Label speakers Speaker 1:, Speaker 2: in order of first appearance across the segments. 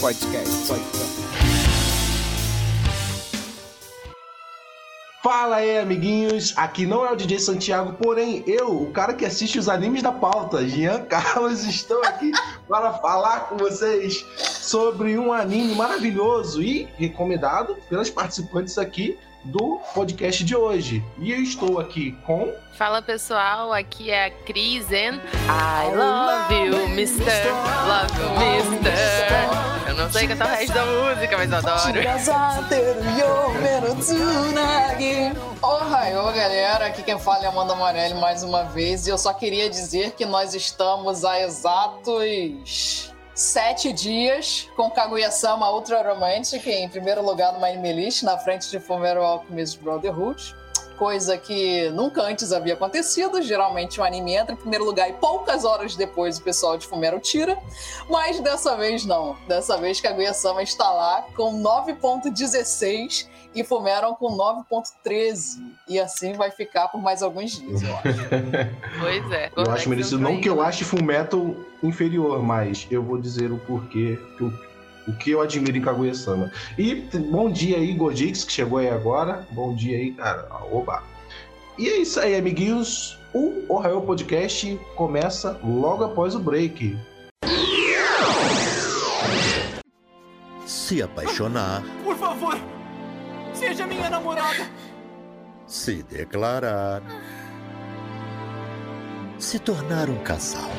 Speaker 1: Podcast. Podcast.
Speaker 2: Fala aí, amiguinhos. Aqui não é o DJ Santiago, porém eu, o cara que assiste os animes da pauta, Jean Carlos, estou aqui para falar com vocês sobre um anime maravilhoso e recomendado pelas participantes aqui do podcast de hoje. E eu estou aqui com.
Speaker 3: Fala pessoal, aqui é a Cris and I love you, Mr. Love you, Mr. Eu não sei cantar o resto da música, mas eu adoro.
Speaker 4: Ohio, galera, aqui quem fala é Amanda Morelli mais uma vez e eu só queria dizer que nós estamos a exatos sete dias com Kaguya-sama Ultra Romantic em primeiro lugar no Anime List, na frente de Fullmetal Alchemist Brotherhood. Coisa que nunca antes havia acontecido. Geralmente o anime entra em primeiro lugar e poucas horas depois o pessoal de Fumero tira. Mas dessa vez não. Dessa vez Kaguya-sama está lá com 9.16 e Fumeram com 9.13. E assim vai ficar por mais alguns dias, eu acho.
Speaker 3: Pois é.
Speaker 2: Eu acho merecido. Não que eu ache Fullmetal inferior, mas eu vou dizer o porquê, que o, o que eu admiro em Kaguya-sama. E bom dia aí, Godix, que chegou aí agora. Bom dia aí, cara. Oba! E é isso aí, amiguinhos. O Ohio Podcast começa logo após o break.
Speaker 5: Se apaixonar,
Speaker 6: Por favor, seja minha namorada.
Speaker 5: se declarar, se tornar um casal.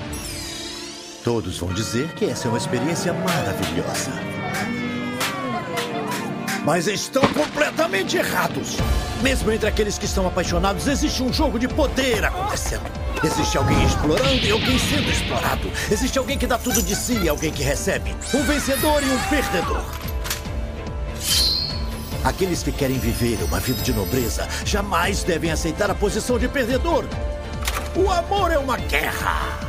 Speaker 5: Todos vão dizer que essa é uma experiência maravilhosa. Mas estão completamente errados. Mesmo entre aqueles que estão apaixonados, existe um jogo de poder acontecendo. Existe alguém explorando e alguém sendo explorado. Existe alguém que dá tudo de si e alguém que recebe. Um vencedor e um perdedor. Aqueles que querem viver uma vida de nobreza jamais devem aceitar a posição de perdedor. O amor é uma guerra.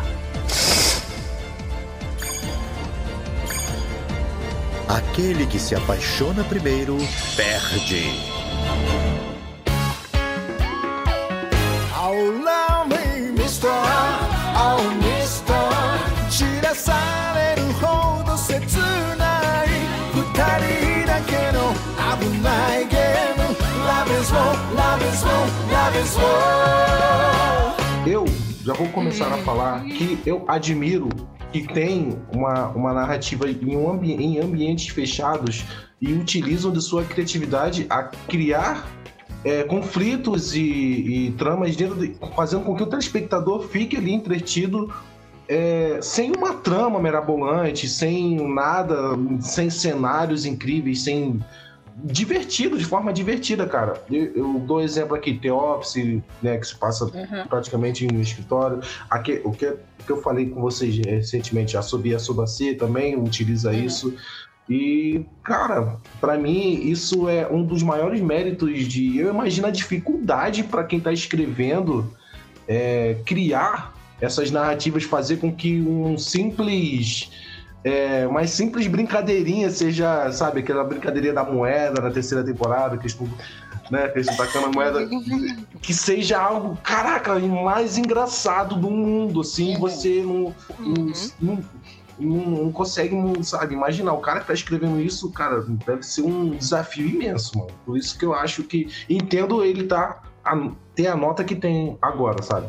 Speaker 5: Aquele que se apaixona primeiro perde.
Speaker 6: Love me, Mr.
Speaker 2: Eu já vou começar a falar que eu admiro que tem uma, uma narrativa em, um ambi em ambientes fechados e utilizam de sua criatividade a criar é, conflitos e, e tramas de, fazendo com que o telespectador fique ali entretido é, sem uma trama mirabolante, sem nada, sem cenários incríveis, sem divertido, de forma divertida, cara. Eu, eu dou exemplo aqui, The Office, né, que se passa
Speaker 4: Uhum.
Speaker 2: praticamente em um escritório. Aqui, o, que, o que eu falei com vocês recentemente, a Sobi e a Sobacê também utiliza isso. E, cara, pra mim, isso é um dos maiores méritos de. Eu imagino a dificuldade para quem tá escrevendo é, criar essas narrativas, fazer com que um simples. É, uma simples brincadeirinha seja, sabe, aquela brincadeirinha da moeda na terceira temporada, que eles estão, né, que eles tacando a moeda, que seja algo, caraca, mais engraçado do mundo, assim, você não, não, não, não- não consegue, não, sabe, imaginar. O cara que tá escrevendo isso, cara, deve ser um desafio imenso, mano. Por isso que eu acho que, entendo ele tá, a, ter a nota que tem agora, sabe?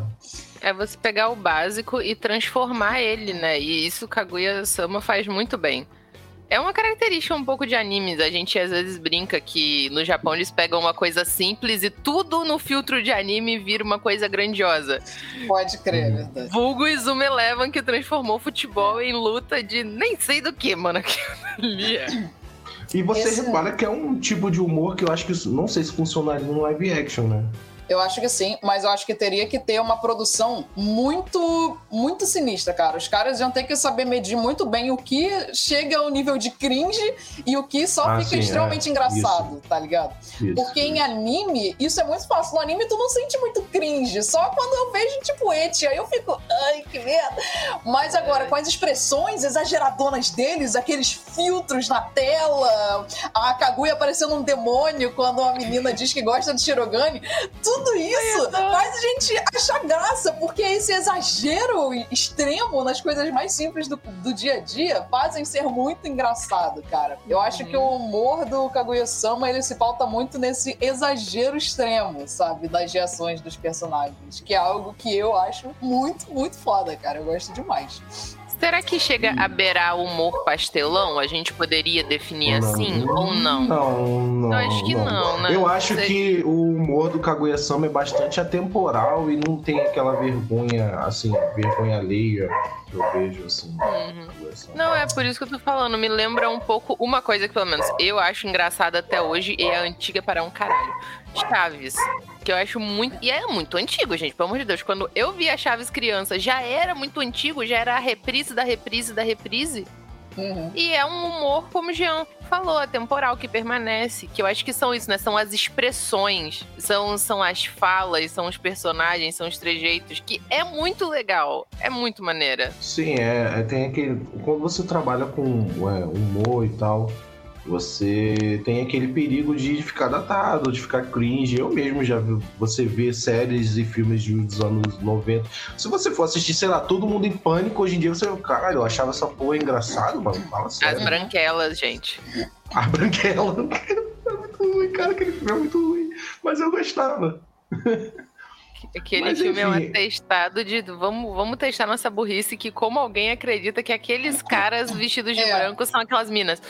Speaker 3: É você pegar o básico e transformar ele, né? E isso Kaguya-sama faz muito bem. É uma característica um pouco de animes. A gente às vezes brinca que no Japão eles pegam uma coisa simples e tudo no filtro de anime vira uma coisa grandiosa.
Speaker 4: Pode crer, é verdade.
Speaker 3: Vulgo Izuma Eleven que transformou futebol em luta de nem sei do que, mano. é.
Speaker 2: E você
Speaker 4: Esse-
Speaker 2: repara que é um tipo de humor que eu acho que não sei se funcionaria no live action, né?
Speaker 4: Eu acho que sim, mas eu acho que teria que ter uma produção muito, muito sinistra, cara. Os caras iam ter que saber medir muito bem o que chega ao nível de cringe e o que só
Speaker 2: Ah,
Speaker 4: fica
Speaker 2: sim,
Speaker 4: extremamente
Speaker 2: é.
Speaker 4: engraçado, tá ligado?
Speaker 2: Isso.
Speaker 4: Porque em anime, isso é muito fácil. No anime, tu não sente muito cringe. Só quando eu vejo, tipo, eti, aí eu fico, ai, que merda. Mas agora, com as expressões exageradonas deles, aqueles filtros na tela, a Kaguya parecendo um demônio quando a menina diz que gosta de Shirogane, tudo tudo isso faz a gente achar graça, porque esse exagero extremo nas coisas mais simples do, do dia a dia fazem ser muito engraçado, cara. Eu
Speaker 3: Uhum.
Speaker 4: acho que o humor do Kaguya-sama, ele se pauta muito nesse exagero extremo, sabe? Das reações dos personagens, que é algo que eu acho muito, muito foda, cara. Eu gosto demais.
Speaker 3: Será que chega a beirar o humor pastelão? A gente poderia definir
Speaker 2: Não.
Speaker 3: assim ou não?
Speaker 2: Não, não.
Speaker 3: Eu acho que não, né?
Speaker 2: Eu acho
Speaker 3: Sei.
Speaker 2: que o humor do Kaguya-sama é bastante atemporal e não tem aquela vergonha, assim, vergonha alheia que eu vejo, assim.
Speaker 3: Uhum. Não, é por isso que eu tô falando. Me lembra um pouco uma coisa que, pelo menos, eu acho engraçada até hoje e é antiga para um caralho. Chaves. Que eu acho muito. E é muito antigo, gente, pelo amor de Deus. Quando eu vi a Chaves criança, já era muito antigo, já era a reprise da reprise da reprise.
Speaker 4: Uhum.
Speaker 3: E é um humor, como o Jean falou, atemporal, que permanece. Que eu acho que são isso, né? São as expressões, são, são as falas, são os personagens, são os trejeitos, que é muito legal. É muito maneira.
Speaker 2: Sim, é, é, tem aquele. Quando você trabalha com é, humor e tal, você tem aquele perigo de ficar datado, de ficar cringe. Eu mesmo já vi você vê séries e filmes de- dos anos 90. Se você for assistir, sei lá, todo mundo em pânico, hoje em dia você, caralho, eu achava essa porra engraçado, mano. Fala
Speaker 3: As
Speaker 2: sério.
Speaker 3: branquelas, gente.
Speaker 2: A Branquela. É muito ruim, cara, aquele filme é muito ruim. Mas eu gostava.
Speaker 3: Aquele
Speaker 2: Mas,
Speaker 3: filme é um
Speaker 2: enfim.
Speaker 3: atestado de vamos, vamos testar nossa burrice, que como alguém acredita que aqueles caras vestidos de
Speaker 4: É.
Speaker 3: branco são aquelas minas.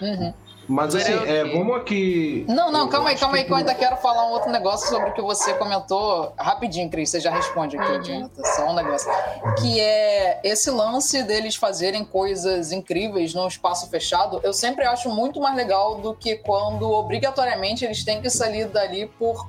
Speaker 4: Uhum.
Speaker 2: Mas assim, é, vamos aqui.
Speaker 4: Não, não, calma aí, calma aí, que eu ainda quero falar um outro negócio sobre o que você comentou. Rapidinho, Cris, você já responde aqui,
Speaker 3: Uhum.
Speaker 4: Jonathan. Só um negócio. Que é esse lance deles fazerem coisas incríveis num espaço fechado, eu sempre acho muito mais legal do que quando obrigatoriamente eles têm que sair dali por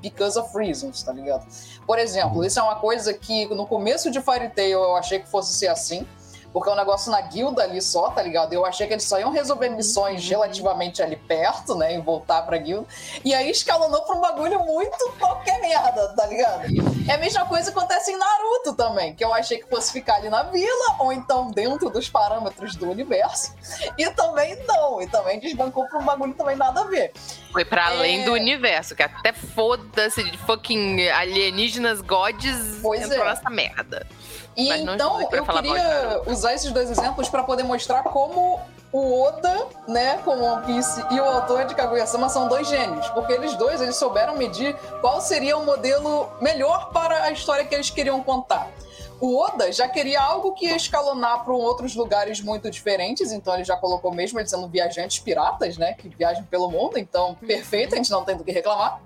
Speaker 4: because of reasons, tá ligado? Por exemplo, isso é uma coisa que no começo de Fairy Tail eu achei que fosse ser assim. Porque é um negócio na guilda ali só, tá ligado? Eu achei que eles só iam resolver missões relativamente ali perto, né? E voltar pra guilda. E aí escalonou pra um bagulho muito qualquer merda, tá ligado? É a mesma coisa que acontece em Naruto também, que eu achei que fosse ficar ali na vila, ou então dentro dos parâmetros do universo. E também não, e também desbancou pra um bagulho também nada a ver.
Speaker 3: Foi pra além
Speaker 4: É.
Speaker 3: do universo, que até foda-se de fucking alienígenas gods
Speaker 4: Pois
Speaker 3: entrou
Speaker 4: é.
Speaker 3: nessa merda.
Speaker 4: E então eu queria usar esses dois exemplos para poder mostrar como o Oda, né, com One Piece e o autor de Kaguya-sama são dois gênios, porque eles dois eles souberam medir qual seria o modelo melhor para a história que eles queriam contar. O Oda já queria algo que ia escalonar para outros lugares muito diferentes, então ele já colocou mesmo eles sendo viajantes piratas, né, que viajam pelo mundo, então perfeito, a gente não tem do que reclamar.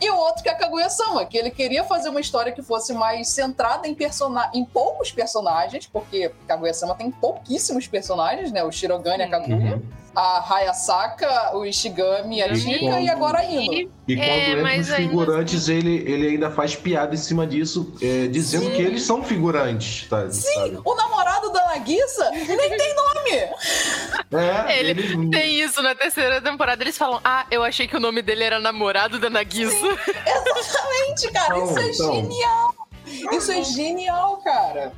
Speaker 4: E o outro que é a Kaguya-sama, que ele queria fazer uma história que fosse mais centrada em, persona em poucos personagens, porque Kaguya-sama tem pouquíssimos personagens, né? O Shirogane, a Kaguya,
Speaker 2: Uhum.
Speaker 4: a Hayasaka, o Ishigami, a
Speaker 2: E
Speaker 4: Chika e agora a Ino.
Speaker 3: E
Speaker 2: E quando
Speaker 3: É,
Speaker 2: entra os
Speaker 3: ainda assim-
Speaker 2: figurantes, ele, ele ainda faz piada em cima disso, é, dizendo que eles são figurantes, tá? Sabe?
Speaker 4: O Nagisa nem tem nome!
Speaker 2: É,
Speaker 3: Ele
Speaker 2: eles-
Speaker 3: tem isso na terceira temporada. Eles falam: Ah, eu achei que o nome dele era namorado da Nagisa.
Speaker 4: Exatamente, cara.
Speaker 2: Então,
Speaker 4: isso é
Speaker 2: então.
Speaker 4: genial. Isso é genial, cara.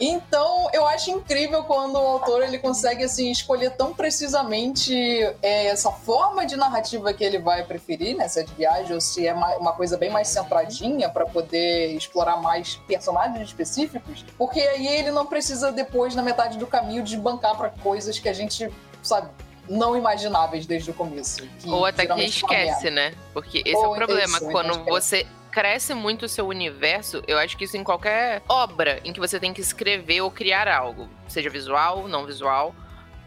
Speaker 4: Então, eu acho incrível quando o autor ele consegue assim escolher tão precisamente é, essa forma de narrativa que ele vai preferir, né? Se é de viagem ou se é ma- uma coisa bem mais centradinha para poder explorar mais personagens específicos, porque aí ele não precisa depois na metade do caminho desbancar para coisas que a gente sabe não imagináveis desde o começo.
Speaker 3: Ou até que esquece, né? Porque esse é
Speaker 4: Ou
Speaker 3: o problema.
Speaker 4: isso,
Speaker 3: Quando
Speaker 4: esquece.
Speaker 3: você cresce muito o seu universo, eu acho que isso em qualquer obra em que você tem que escrever ou criar algo, seja visual, não visual,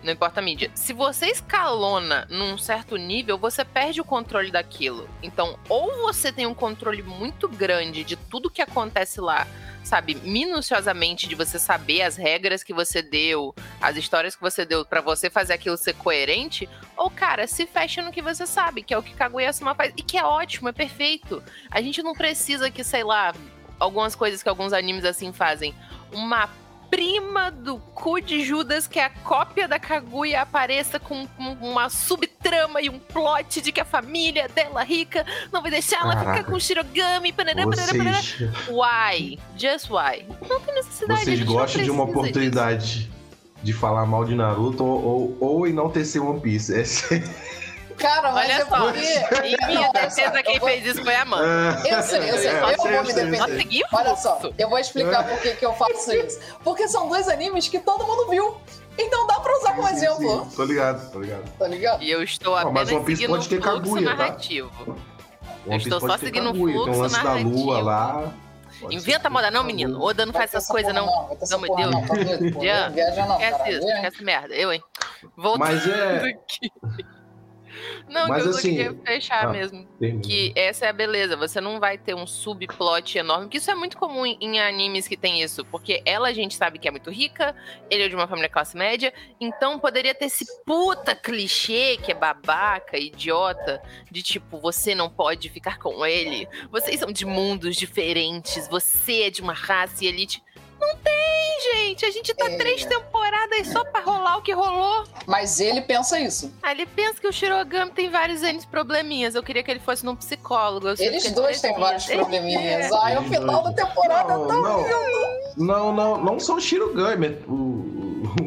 Speaker 3: não importa a mídia. Se você escalona num certo nível, você perde o controle daquilo. Então, ou você tem um controle muito grande de tudo que acontece lá, sabe, minuciosamente de você saber as regras que você deu, as histórias que você deu pra você fazer aquilo ser coerente, ou cara, se fecha no que você sabe, que é o que Kaguya-sama faz e que é ótimo, é perfeito. A gente não precisa que, sei lá, algumas coisas que alguns animes assim fazem, uma prima do cu de Judas, que é a cópia da Kaguya, apareça com um- uma subtrama e um plot de que a família dela rica não vai deixar ela
Speaker 2: Caraca.
Speaker 3: ficar com Shirogami. Parará, parará, parará.
Speaker 2: Vocês,
Speaker 3: Why? Just why? Não tem necessidade.
Speaker 2: vocês gostam de uma oportunidade de falar mal de Naruto ou, ou, ou enaltecer One Piece. Essa-
Speaker 4: Cara, mas
Speaker 3: Olha
Speaker 4: é
Speaker 3: só.
Speaker 4: porque.
Speaker 3: Em minha
Speaker 4: Não,
Speaker 3: defesa, quem
Speaker 4: eu vou-
Speaker 3: fez isso foi a Amanda.
Speaker 4: Eu sei, eu sei.
Speaker 2: É,
Speaker 4: eu
Speaker 2: eu sei,
Speaker 4: vou
Speaker 2: eu
Speaker 4: me
Speaker 2: eu
Speaker 4: defender. Olha só,
Speaker 3: fluxo.
Speaker 4: eu vou explicar por que que eu faço isso. Porque são dois animes que todo mundo viu. Então dá pra usar como
Speaker 2: Sim, sim,
Speaker 4: exemplo.
Speaker 2: sim. Tô ligado, tô ligado.
Speaker 4: Tá ligado?
Speaker 3: E eu estou apenas
Speaker 2: mas One Piece
Speaker 3: seguindo
Speaker 2: pode ter
Speaker 3: o fluxo
Speaker 2: Kaguya, tá?
Speaker 3: narrativo.
Speaker 2: One Piece
Speaker 3: estou só seguindo o
Speaker 2: Kaguya, Tem um
Speaker 3: fluxo
Speaker 2: lance da lua
Speaker 3: narrativo.
Speaker 2: lá. Pode
Speaker 3: Inventa moda, não, menino. Oda não faz essas coisas, não. Não, meu
Speaker 4: porra
Speaker 3: Deus.
Speaker 4: não. Tá.
Speaker 3: Jean,
Speaker 4: Não não,
Speaker 3: Esquece isso,
Speaker 4: Viaja.
Speaker 3: esquece merda. Eu, hein? Voltando
Speaker 2: Mas é.
Speaker 3: aqui. Não,
Speaker 2: Mas
Speaker 3: que eu
Speaker 2: assim-
Speaker 3: queria fechar
Speaker 2: Ah.
Speaker 3: mesmo.
Speaker 2: Termina.
Speaker 3: Que essa é a beleza. Você não vai ter um subplot enorme. Que isso é muito comum em, em animes que tem isso. Porque ela a gente sabe que é muito rica, ele é de uma família classe média. Então poderia ter esse puta clichê que é babaca, idiota, de tipo, você não pode ficar com ele. Vocês são de mundos diferentes. Você é de uma raça e elite. Não tem, gente. A gente tá
Speaker 4: É.
Speaker 3: três temporadas só pra rolar o que rolou.
Speaker 4: Mas ele pensa isso.
Speaker 3: Ah, ele pensa que o Shirogami tem vários N probleminhas. Eu queria que ele fosse num psicólogo.
Speaker 4: Eles dois têm vários probleminhas.
Speaker 3: É.
Speaker 4: Ai, o final da temporada
Speaker 2: Não,
Speaker 4: tá
Speaker 2: não.
Speaker 4: lindo.
Speaker 2: Não, não, não só o Shirogami, o,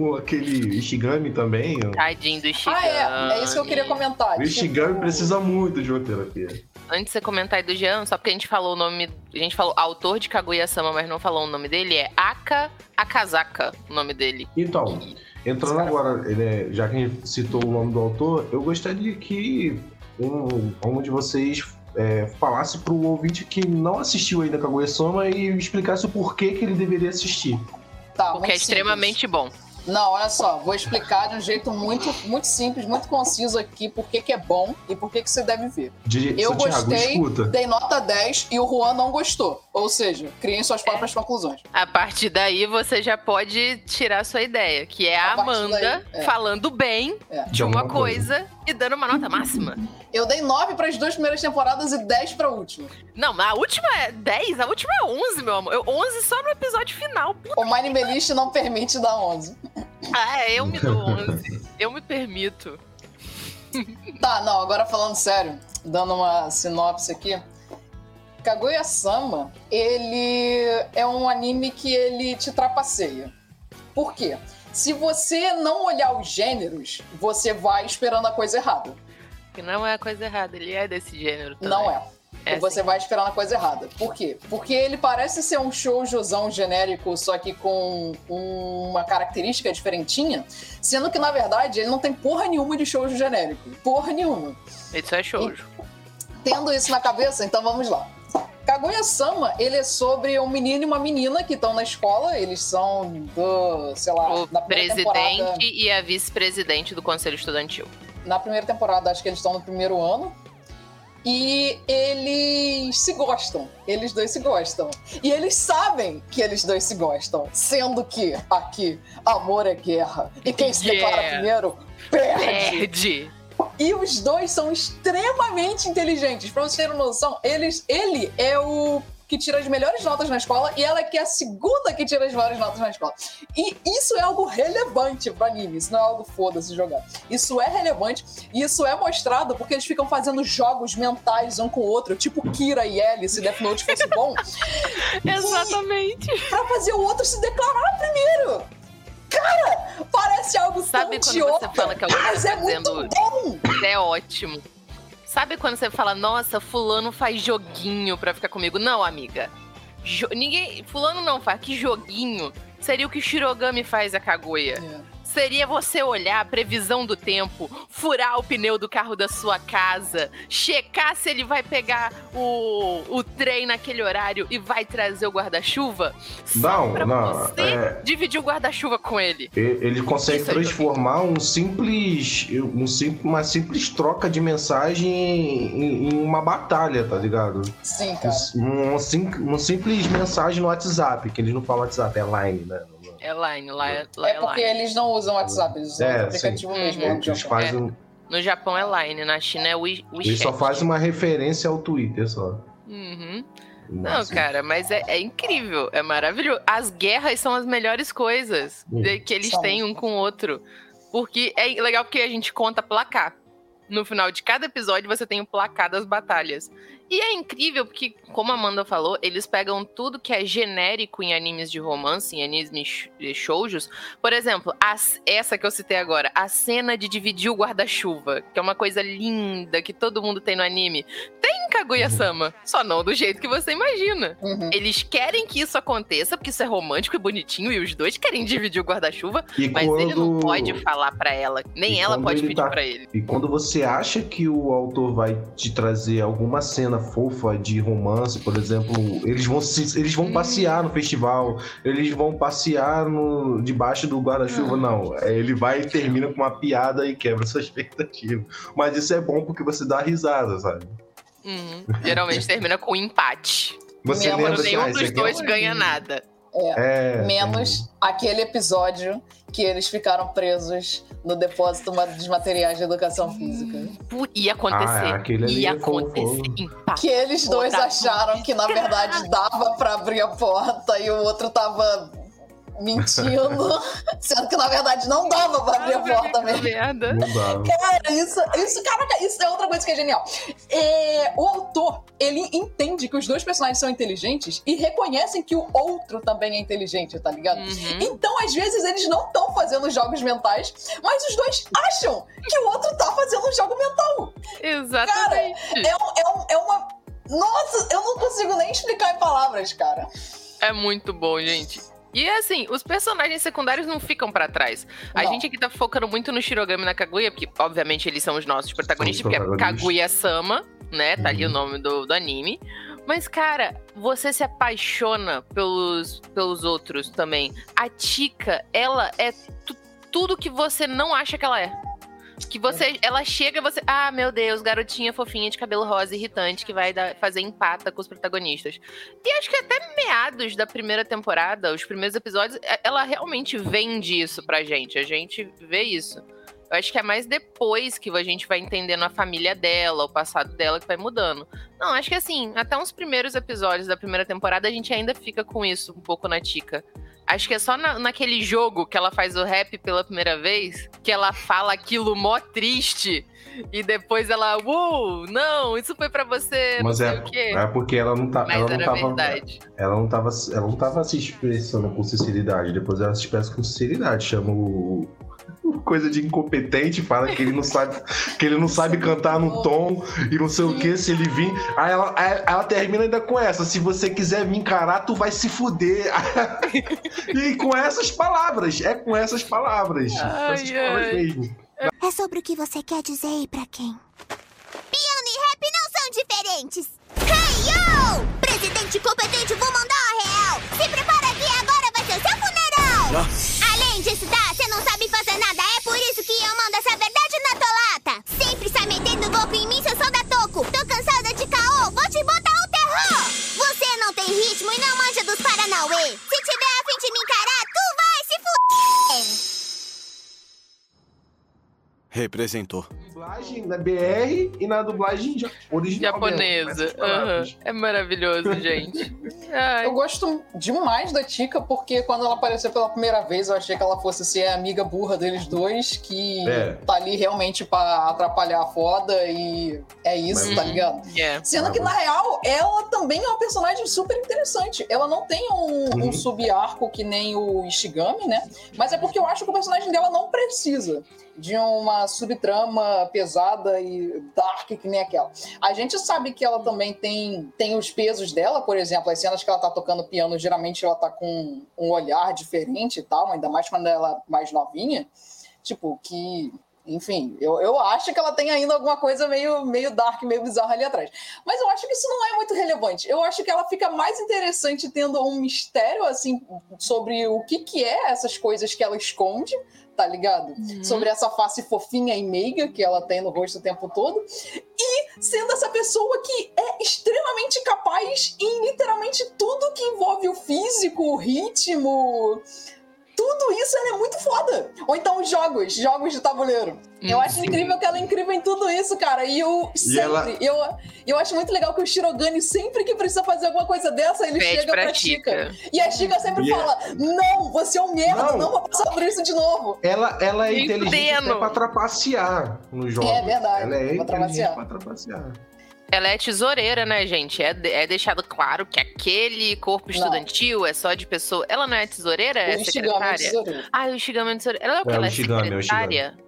Speaker 2: o- aquele Ishigami também.
Speaker 3: Tadinho do Shigami.
Speaker 4: Ah, é. É isso que eu queria comentar.
Speaker 2: O Ishigami
Speaker 4: Tipo,
Speaker 2: precisa muito de uma terapia.
Speaker 3: Antes de você comentar aí do Jean, só porque a gente falou o nome. A gente falou autor de Kaguya-sama, mas não falou o nome dele, é Aka Akazaka, o nome dele.
Speaker 2: Então, entrando agora, ele é- já que a gente citou o nome do autor, eu gostaria que um, um de vocês é, falasse pro ouvinte que não assistiu ainda Kaguya-sama e explicasse o porquê que ele deveria assistir.
Speaker 4: Tá,
Speaker 3: Porque é extremamente bom.
Speaker 4: Não, olha só, vou explicar de um jeito muito, muito simples, muito conciso aqui por que que é bom e por que que você deve ver.
Speaker 2: De,
Speaker 4: Eu
Speaker 2: Santiago,
Speaker 4: gostei,
Speaker 2: escuta.
Speaker 4: dei nota 10 e o Juan não gostou. Ou seja, criem suas próprias conclusões.
Speaker 3: A partir daí você já pode tirar sua ideia, que é a,
Speaker 4: A
Speaker 3: Amanda
Speaker 4: daí, é.
Speaker 3: falando bem
Speaker 4: É.
Speaker 3: de uma coisa. E dando uma nota máxima.
Speaker 4: Eu dei 9 para as duas primeiras temporadas e 10 para a última.
Speaker 3: Não, mas a última é 10, a última é 11, meu amor. Eu, 11 só no episódio final.
Speaker 4: O Mine Melist não permite dar 11.
Speaker 3: Ah, é, eu me dou 11. eu me permito.
Speaker 4: Tá, não, agora falando sério, dando uma sinopse aqui. Kaguya-sama, ele é um anime que ele te trapaceia. Por quê? Se você não olhar os gêneros, você vai esperando a coisa errada.
Speaker 3: Que não é a coisa errada, ele é desse gênero também.
Speaker 4: Não é.
Speaker 3: É
Speaker 4: E você vai esperando a coisa errada. Por quê? Porque ele parece ser um shoujozão genérico, só que com uma característica diferentinha, sendo que, na verdade, ele não tem porra nenhuma de shoujo genérico. Porra nenhuma.
Speaker 3: Isso é shoujo.
Speaker 4: Tendo isso na cabeça, então vamos lá. Kaguya-sama, ele é sobre um menino e uma menina que estão na escola, eles são do, sei lá,
Speaker 3: O presidente e a vice-presidente do Conselho Estudantil.
Speaker 4: Na primeira temporada, acho que eles estão no primeiro ano. E eles se gostam. Eles dois se gostam. E eles sabem que eles dois se gostam. Sendo que aqui, amor é guerra. E quem se declara
Speaker 3: Yeah.
Speaker 4: primeiro, perde.
Speaker 3: Perde!
Speaker 4: E os dois são extremamente inteligentes. Pra vocês terem noção, eles, ele é o que tira as melhores notas na escola e ela é que é a segunda que tira as melhores notas na escola. E isso é algo relevante pro anime, isso não é algo foda-se jogar. Isso é relevante e isso é mostrado porque eles ficam fazendo jogos mentais um com o outro, tipo Kira e Ellie, se Death Note fosse bom,
Speaker 3: Exatamente.
Speaker 4: pra fazer o outro se declarar primeiro. Cara, parece algo
Speaker 3: Sabe
Speaker 4: tão
Speaker 3: quando
Speaker 4: idiota,
Speaker 3: você fala que alguém
Speaker 4: mas
Speaker 3: tá
Speaker 4: é muito
Speaker 3: fazendo-
Speaker 4: bom.
Speaker 3: É ótimo. Sabe quando você fala, nossa, fulano faz joguinho pra ficar comigo? Não, amiga. Jo- Ninguém. Fulano não faz. Que joguinho? Seria o que o Shirogami faz a Kaguya.
Speaker 4: É.
Speaker 3: Seria você olhar a previsão do tempo, furar o pneu do carro da sua casa, checar se ele vai pegar o, o trem naquele horário e vai trazer o guarda-chuva?
Speaker 2: Não,
Speaker 3: pra
Speaker 2: não,
Speaker 3: você
Speaker 2: é-
Speaker 3: dividir o guarda-chuva com ele.
Speaker 2: Ele consegue
Speaker 3: Isso
Speaker 2: transformar um simples, um sim- uma simples troca de mensagem em, em uma batalha, tá ligado?
Speaker 4: Sim, cara.
Speaker 2: Um, sim- uma simples mensagem no WhatsApp, que eles não falam WhatsApp, é line, né?
Speaker 3: É line, lá, é- lá
Speaker 4: É
Speaker 3: é
Speaker 4: porque
Speaker 3: line.
Speaker 4: eles não usam WhatsApp, eles usam
Speaker 2: É,
Speaker 4: aplicativo
Speaker 3: sim.
Speaker 4: mesmo.
Speaker 3: Uhum.
Speaker 4: no
Speaker 2: Eles
Speaker 4: Japão.
Speaker 2: fazem,
Speaker 3: No Japão é line, na China é WeChat.
Speaker 2: eles só fazem uma referência ao Twitter só.
Speaker 3: Uhum. Não, cara, mas é, é incrível, é maravilhoso. As guerras são as melhores coisas
Speaker 2: Hum.
Speaker 3: que eles
Speaker 4: São.
Speaker 3: têm um com o outro. Porque é legal porque a gente conta placar. No final de cada episódio você tem o placar das batalhas. E é incrível porque, como a Amanda falou, eles pegam tudo que é genérico em animes de romance, em animes de shoujos. Por exemplo, as- essa que eu citei agora, a cena de dividir o guarda-chuva, que é uma coisa linda que todo mundo tem no anime. Tem em Kaguya-sama, só não do jeito que você imagina.
Speaker 4: Uhum.
Speaker 3: Eles querem que isso aconteça, porque isso é romântico e bonitinho, e os dois querem dividir o guarda-chuva, mas ele não
Speaker 2: quando-
Speaker 3: pode falar pra ela, nem
Speaker 2: E
Speaker 3: ela
Speaker 2: quando
Speaker 3: pode pedir
Speaker 2: tá-
Speaker 3: pra ele.
Speaker 2: E quando você acha que o autor vai te trazer alguma cena fofa de romance, por exemplo, eles vão se, eles vão passear no festival, eles vão passear no debaixo do guarda-chuva,
Speaker 3: Hum.
Speaker 2: não. É, Ele vai e termina com uma piada e quebra sua expectativa. Mas isso é bom porque você dá risada, sabe?
Speaker 3: Uhum. Geralmente termina com empate.
Speaker 2: Você lembra assim,
Speaker 3: nenhum
Speaker 2: ah, isso
Speaker 3: dos
Speaker 2: é
Speaker 3: dois ganha nada.
Speaker 2: É,
Speaker 4: Menos aquele episódio que eles ficaram presos no depósito dos materiais de educação física.
Speaker 3: Ia acontecer.
Speaker 2: Ah,
Speaker 3: ia
Speaker 2: é
Speaker 3: acontecer.
Speaker 4: Que eles dois acharam que, na verdade, dava pra abrir a porta e o outro tava mentindo, sendo que, na verdade, não dava pra abrir a porta mesmo.
Speaker 3: merda.
Speaker 2: Não dá.
Speaker 4: Cara, isso, isso, caraca, isso é outra coisa que é genial. É, o autor, ele entende que os dois personagens são inteligentes e reconhecem que o outro também é inteligente, tá ligado?
Speaker 3: Uhum.
Speaker 4: Então, às vezes, eles não estão fazendo jogos mentais, mas os dois acham que o outro tá fazendo um jogo mental.
Speaker 3: Exatamente.
Speaker 4: É, um- é, um- é uma. Nossa, eu não consigo nem explicar em palavras, cara.
Speaker 3: É muito bom, gente. E assim, os personagens secundários não ficam pra trás. A
Speaker 4: Não.
Speaker 3: gente aqui tá focando muito no Shirogami na Kaguya, porque obviamente eles são os nossos protagonistas,
Speaker 2: os
Speaker 3: porque é
Speaker 2: protagonistas.
Speaker 3: Kaguya-sama, né? Tá ali o
Speaker 2: Uhum.
Speaker 3: nome do, do anime. Mas, cara, você se apaixona pelos, pelos outros também. A Tika, ela é tu- tudo que você não acha que ela é. Que você, ela chega e você, ah, meu Deus, garotinha fofinha de cabelo rosa irritante que vai dar- fazer empata com os protagonistas. E acho que até meados da primeira temporada, os primeiros episódios, é- ela realmente vende isso pra gente. A gente vê isso. Eu acho que é mais depois que a gente vai entendendo a família dela, o passado dela que vai mudando. Não, acho que assim, até uns primeiros episódios da primeira temporada a gente ainda fica com isso um pouco na Tika. Acho que é só na- naquele jogo que ela faz o rap pela primeira vez, que ela fala aquilo mó triste. E depois ela, uou, não, isso foi pra você,
Speaker 2: Mas é, é porque ela não tá.
Speaker 3: Mas
Speaker 2: ela não tava,
Speaker 3: verdade.
Speaker 2: Ela não tava, ela não tava se expressando com sinceridade. Depois ela se expressa com sinceridade. Chama o. Coisa de incompetente, fala que ele não sabe que ele não sabe cantar no tom e não sei o que, se ele vir. Aí ela, aí ela termina ainda com essa: se você quiser me encarar, tu vai se fuder. e com essas palavras, é com essas palavras. com
Speaker 3: Ai,
Speaker 2: essas palavras
Speaker 3: ai.
Speaker 2: mesmo.
Speaker 7: É sobre o que você quer dizer e pra quem? Piano e rap não são diferentes! Hey, yo! Presidente competente, vou mandar a real! Se prepara que agora vai ser o seu funeral! Além disso, tá? Você não sabe fazer nada, é por isso que eu mando essa verdade na tua lata! Sempre sai metendo louco em mim, seu da toco! Tô cansada de caô, vou te botar um terror! Você não tem ritmo e não manja dos Paranauê! Se tiver a fim de me encarar, tu vai se fuder!
Speaker 1: Representou.
Speaker 2: Dublagem na BR e na dublagem original.
Speaker 3: Japonesa. Aham. É maravilhoso, gente. Ai,
Speaker 4: Eu gosto demais da Tika, porque quando ela apareceu pela primeira vez, eu achei que ela fosse ser a amiga burra deles dois, que
Speaker 2: É.
Speaker 4: tá ali realmente pra atrapalhar a foda e é isso,
Speaker 2: Mas-
Speaker 4: tá ligado?
Speaker 3: yeah.
Speaker 4: Sendo que, na real, ela também é uma personagem super interessante. Ela não tem um,
Speaker 2: Uhum.
Speaker 4: um sub-arco que nem o Ishigami, né? Mas é porque eu acho que o personagem dela não precisa de uma subtrama pesada e dark que nem aquela. A gente sabe que ela também tem, tem os pesos dela, por exemplo, as cenas que ela tá tocando piano, geralmente ela tá com um olhar diferente e tal, ainda mais quando ela é mais novinha. Tipo, que enfim, eu, eu acho que ela tem ainda alguma coisa meio, meio dark, meio bizarra ali atrás. Mas eu acho que isso não é muito relevante. Eu acho que ela fica mais interessante tendo um mistério, assim, sobre o que, que é essas coisas que ela esconde, tá ligado? Sobre essa face fofinha e meiga que ela tem no rosto o tempo todo. E sendo essa pessoa que é extremamente capaz em literalmente tudo que envolve o físico, o ritmo isso ela é muito foda. Ou então os jogos, jogos de tabuleiro. Eu
Speaker 3: Hum,
Speaker 4: acho
Speaker 3: sim.
Speaker 4: incrível que ela é incrível em tudo isso, cara. E eu sempre.
Speaker 2: ela-
Speaker 4: Eu, eu acho muito legal que o Shirogane, sempre que precisa fazer alguma coisa dessa, ele
Speaker 3: Pede
Speaker 4: chega
Speaker 3: pra
Speaker 4: pra Chica.
Speaker 3: Chica.
Speaker 4: E a Chica sempre
Speaker 2: E é-
Speaker 4: fala: Não, você é um merda,
Speaker 2: Não.
Speaker 4: não, vou passar por isso de novo.
Speaker 2: Ela, ela é
Speaker 3: Nem
Speaker 2: inteligente pra trapacear nos jogos.
Speaker 4: É verdade,
Speaker 2: Ela é
Speaker 4: pra
Speaker 2: inteligente
Speaker 4: trapacear.
Speaker 2: pra trapacear.
Speaker 3: Ela é tesoureira, né, gente? É, é deixado claro que aquele corpo estudantil é só de pessoa. Ela não é tesoureira? É
Speaker 4: o é
Speaker 3: secretária? Ah, o Ishigami é tesoureira. Ela é o que?
Speaker 2: É, o
Speaker 3: ela é
Speaker 2: é
Speaker 3: secretária?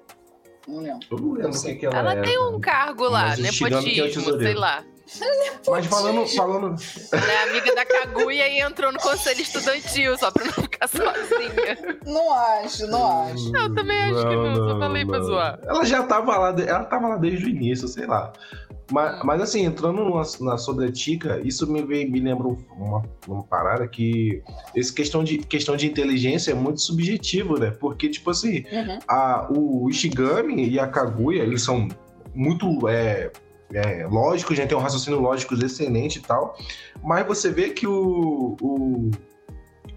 Speaker 4: Não lembro.
Speaker 2: Eu não lembro o que, que ela,
Speaker 3: Ela
Speaker 2: é.
Speaker 3: tem um cargo lá,
Speaker 2: que é
Speaker 3: nepotismo, sei lá.
Speaker 2: Mas falando, falando,
Speaker 3: Ela é amiga da Kaguya e entrou no conselho estudantil, só pra não ficar sozinha.
Speaker 4: Não acho, não acho.
Speaker 3: Eu também acho que não, só falei pra zoar.
Speaker 2: Ela já tava lá, ela tava lá desde o início, sei lá. Mas,
Speaker 3: Hum.
Speaker 2: mas assim, entrando na, na Sodetica, isso me, veio- me lembra uma, uma parada que esse questão de, questão de inteligência é muito subjetivo, né? Porque, tipo assim,
Speaker 4: Uhum.
Speaker 2: a, o Ishigami e a Kaguya, eles são muito é, é, lógicos, já tem um raciocínio lógico excelente e tal. Mas você vê que o, o,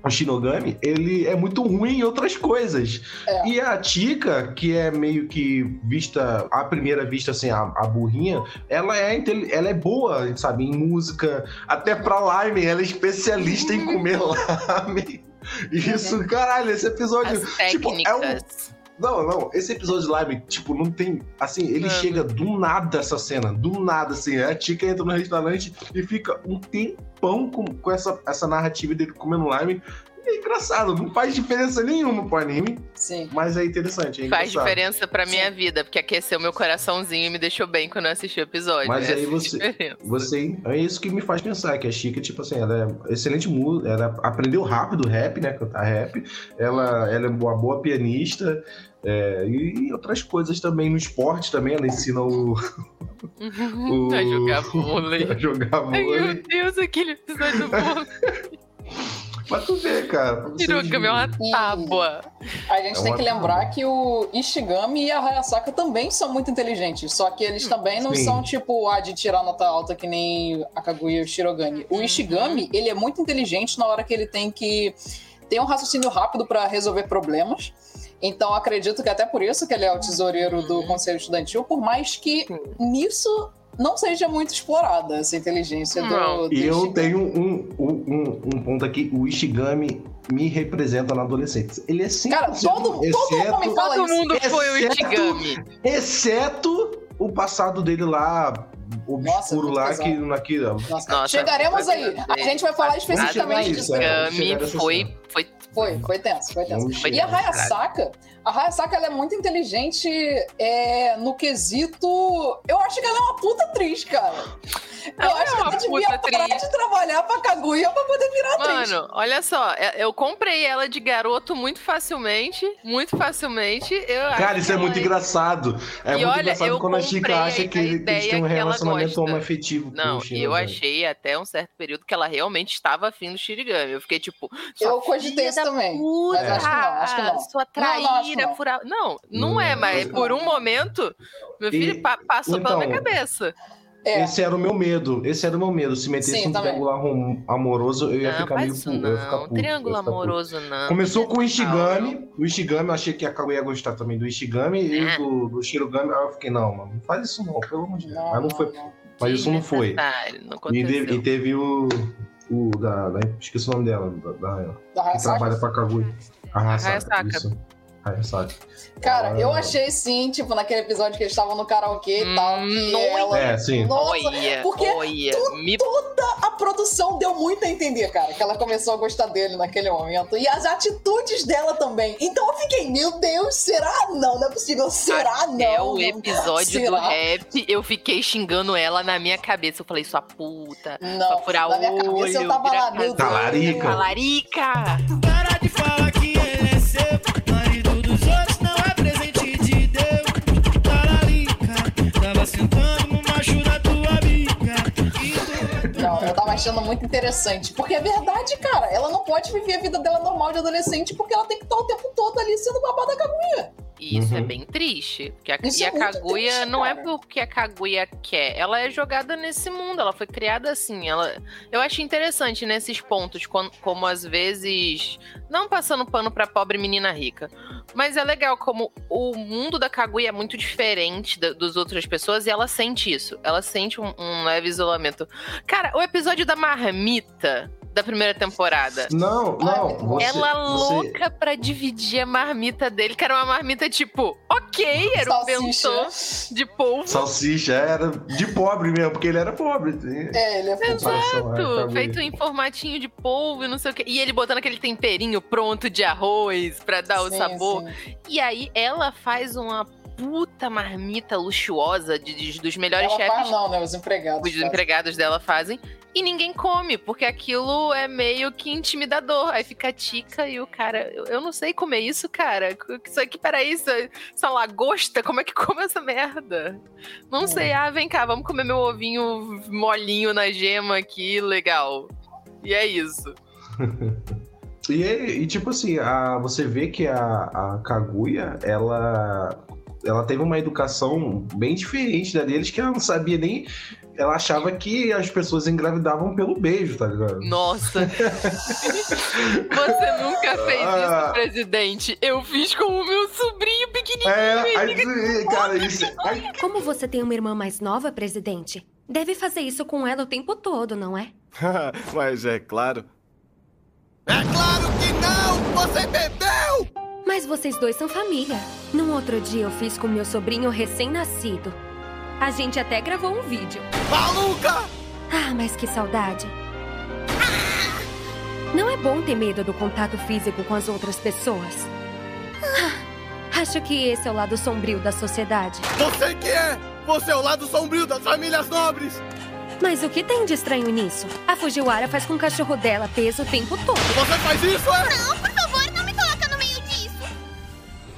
Speaker 2: o Shinogami, ele é muito ruim em outras coisas.
Speaker 4: É.
Speaker 2: E a Tika, que é meio que vista, à primeira vista, assim, a, a burrinha, ela é, ela é boa, sabe, em música. Até pra Lime, ela é especialista em comer Lime. Isso, caralho, esse episódio.
Speaker 3: As
Speaker 2: tipo, é um-
Speaker 3: técnicas.
Speaker 2: Não, não, esse episódio de Lime, tipo, não tem. Assim, ele
Speaker 3: Mano.
Speaker 2: chega do nada essa cena, do nada, assim. A Tika entra no restaurante e fica um tempão com, com essa, essa narrativa dele comendo Lime. É engraçado, não faz diferença nenhuma pro anime,
Speaker 4: Sim.
Speaker 2: mas é interessante. É
Speaker 3: Faz diferença pra minha vida, porque aqueceu meu coraçãozinho e me deixou bem quando eu assisti o episódio.
Speaker 2: Mas aí você-
Speaker 3: diferença.
Speaker 2: Você, é isso que me faz pensar, que a Chica, tipo assim, ela é excelente música, ela aprendeu rápido rap, né, cantar rap, ela, ela é uma boa pianista, é, e outras coisas também, no esporte também, ela ensina o... o
Speaker 3: A jogar vôlei.
Speaker 2: a jogar
Speaker 3: Ai,
Speaker 2: vôlei.
Speaker 3: meu Deus, aquele episódio do vôlei.
Speaker 2: Pra tu ver, cara.
Speaker 3: Hiroka é uma tábua.
Speaker 4: A gente
Speaker 2: É
Speaker 4: tem que lembrar que o Ishigami e a Hayasaka também são muito inteligentes, só que eles também não
Speaker 2: Sim.
Speaker 4: são tipo a de tirar nota alta que nem a Kaguya e o Shirogane. O Ishigami, ele é muito inteligente na hora que ele tem que ter um raciocínio rápido para resolver problemas. Então acredito que até por isso que ele é o tesoureiro do conselho estudantil, por mais que nisso não seja muito explorada essa inteligência
Speaker 3: Não.
Speaker 4: do, do
Speaker 2: E eu
Speaker 4: Ishigami.
Speaker 2: tenho um, um, um, ponto aqui, o Ishigami me representa na adolescência. Ele é 100%
Speaker 4: Cara, todo, todo
Speaker 2: exceto-
Speaker 4: homem fala
Speaker 3: Todo
Speaker 4: isso.
Speaker 3: mundo foi o
Speaker 2: Exceto-
Speaker 3: Ichigami.
Speaker 2: Exceto o passado dele lá,
Speaker 4: Nossa,
Speaker 2: obscuro
Speaker 4: muito
Speaker 2: lá,
Speaker 4: pesado.
Speaker 2: que naquilo.
Speaker 4: Nossa,
Speaker 3: Nossa,
Speaker 4: Chegaremos aí. A gente vai falar especificamente
Speaker 2: Isso,
Speaker 4: disso.
Speaker 2: é. nessa
Speaker 3: foi,
Speaker 2: cena.
Speaker 3: foi.
Speaker 4: Foi, foi tenso, foi tenso.
Speaker 2: Vamos
Speaker 4: E a. Hayasaka, a Hayasaka ela é muito inteligente é, no quesito. Eu acho que ela é uma puta atriz, cara. Eu
Speaker 3: Ela
Speaker 4: acho
Speaker 3: é
Speaker 4: que
Speaker 3: uma
Speaker 4: ela devia
Speaker 3: puta
Speaker 4: parar
Speaker 3: atriz.
Speaker 4: de trabalhar pra Kaguya pra poder virar atriz.
Speaker 3: Mano, olha só, é- eu comprei ela de garoto muito facilmente, muito facilmente. Eu
Speaker 2: Cara,
Speaker 3: acho
Speaker 2: isso é
Speaker 3: que
Speaker 2: muito
Speaker 3: ela-
Speaker 2: engraçado. É
Speaker 3: E
Speaker 2: muito
Speaker 3: olha,
Speaker 2: engraçado
Speaker 3: eu
Speaker 2: quando a Chica acha que, que eles têm um
Speaker 3: que
Speaker 2: relacionamento homoafetivo com
Speaker 3: Não,
Speaker 2: o
Speaker 3: eu achei até um certo período que ela realmente estava afim do Shirigami. Eu fiquei tipo.
Speaker 4: Eu cogitei isso também.
Speaker 3: Puta,
Speaker 4: Mas acho que não, acho que não.
Speaker 3: Sua
Speaker 4: Não, não, acho que
Speaker 3: traíra,
Speaker 4: não.
Speaker 3: Não, não
Speaker 2: Não,
Speaker 3: é, mas por um momento, meu filho
Speaker 2: E-
Speaker 3: pa- passou pela minha
Speaker 2: então,
Speaker 3: cabeça.
Speaker 4: É,
Speaker 2: Esse era o meu medo. Esse era o meu medo. Se metesse
Speaker 4: Sim,
Speaker 2: um
Speaker 4: também.
Speaker 2: triângulo amoroso, eu ia
Speaker 3: Não,
Speaker 2: ficar meio
Speaker 3: faz isso
Speaker 2: pu- eu ia ficar
Speaker 3: não.
Speaker 2: puto,
Speaker 3: Triângulo
Speaker 2: eu ia ficar puto.
Speaker 3: amoroso, não.
Speaker 2: Começou com o
Speaker 3: Não.
Speaker 2: Ishigami. O Ishigami, eu achei que a Kaguya ia gostar também do Ishigami e
Speaker 3: É.
Speaker 2: do, do Shirogami. Aí eu fiquei, não, mano, não faz isso não, pelo amor de Deus. Mas não foi.
Speaker 4: não.
Speaker 2: Mas isso não foi.
Speaker 3: Não
Speaker 2: E teve, e teve o. O da, da- Esqueci o nome dela. Da, da-
Speaker 4: Da
Speaker 2: que trabalha pra Kaguya. A Hayasaka.
Speaker 3: Hayasaka.
Speaker 2: Hayasaka.
Speaker 4: Cara, eu
Speaker 2: Ah.
Speaker 4: achei sim, tipo, naquele episódio que eles estavam no karaokê e tal,
Speaker 3: Hum,
Speaker 4: que
Speaker 3: não
Speaker 4: ela.
Speaker 2: É, sim.
Speaker 4: Nossa,
Speaker 3: Olha,
Speaker 4: porque
Speaker 3: olha, me
Speaker 4: toda a produção deu muito a entender, cara, que ela começou a gostar dele naquele momento. E as atitudes dela também. Então eu fiquei, meu Deus, será? Não, não é possível. Será? Não.
Speaker 3: É o
Speaker 4: não.
Speaker 3: episódio do
Speaker 4: Será?
Speaker 3: rap, eu fiquei xingando ela na minha cabeça. Eu falei, sua puta,
Speaker 4: Não,
Speaker 3: só furar
Speaker 4: na minha
Speaker 3: o
Speaker 4: cabeça eu
Speaker 3: olho,
Speaker 4: tava lá, meu Deus.
Speaker 2: Talarica.
Speaker 3: talarica.
Speaker 6: Para de falar
Speaker 4: eu tava achando muito interessante. Porque é verdade, cara. Ela não pode viver a vida dela normal de adolescente porque ela tem que estar o tempo todo ali sendo babada Kaguya.
Speaker 3: E isso é
Speaker 2: Uhum.
Speaker 3: bem triste. Porque a,
Speaker 4: Isso
Speaker 3: e
Speaker 4: é
Speaker 3: a Kaguya
Speaker 4: triste,
Speaker 3: não é porque a Kaguya quer. Ela é jogada nesse mundo. Ela foi criada assim. Ela, eu acho interessante nesses pontos, quan- como às vezes. Não passando pano pra pobre menina rica. Mas é legal como o mundo da Kaguya é muito diferente da, dos outras pessoas e ela sente isso. Ela sente um, um leve isolamento. Cara, o episódio da marmita da primeira temporada.
Speaker 2: Não, não. Você,
Speaker 3: ela
Speaker 2: você-
Speaker 3: louca pra dividir a marmita dele, que era uma marmita tipo, ok, era um bentô de polvo.
Speaker 2: Salsicha era de pobre mesmo, porque ele era pobre. assim.
Speaker 4: É, ele é
Speaker 2: é,
Speaker 3: Exato,
Speaker 2: tá
Speaker 3: feito em formatinho de polvo e não sei o quê. E ele botando aquele temperinho pronto de arroz pra dar o
Speaker 4: Sim,
Speaker 3: sabor.
Speaker 4: sim.
Speaker 3: E aí ela faz uma puta marmita luxuosa de, de- dos melhores
Speaker 4: Ela
Speaker 3: chefes
Speaker 4: faz não, né? Os empregados.
Speaker 3: os
Speaker 4: fazem.
Speaker 3: empregados dela fazem. E ninguém come, porque aquilo é meio que intimidador. Aí fica a tica e o cara. Eu, eu não sei comer isso, cara. Isso aqui, peraí, isso, é- essa lagosta, como é que come essa merda? Não
Speaker 4: Hum.
Speaker 3: sei. Ah, vem cá, vamos comer meu ovinho molinho na gema aqui, legal. E é isso.
Speaker 2: E, e, tipo assim, a, você vê que a, a Kaguya, ela, ela teve uma educação bem diferente da deles, que ela não sabia nem. Ela achava que as pessoas engravidavam pelo beijo, tá ligado?
Speaker 3: Nossa. Você nunca fez
Speaker 2: Ah.
Speaker 3: isso, presidente. Eu fiz com o meu sobrinho pequenininho.
Speaker 2: É, aí, cara, isso. aí-
Speaker 8: Como você tem uma irmã mais nova, presidente? Deve fazer isso com ela o tempo todo, não é?
Speaker 6: Mas é claro.
Speaker 5: É claro que não! Você bebeu!
Speaker 8: Mas vocês dois são família. Num outro dia eu fiz com meu sobrinho recém-nascido. A gente até gravou um vídeo.
Speaker 5: Maluca!
Speaker 8: Ah, mas que saudade. Não é bom ter medo do contato físico com as outras pessoas. Ah, Acho que esse é o lado sombrio da sociedade.
Speaker 5: Você que é! Você é o lado sombrio das famílias nobres!
Speaker 8: Mas o que tem de estranho nisso? A Fujiwara faz com o cachorro dela peso o tempo todo.
Speaker 5: Você faz isso, é?
Speaker 7: Não, por favor,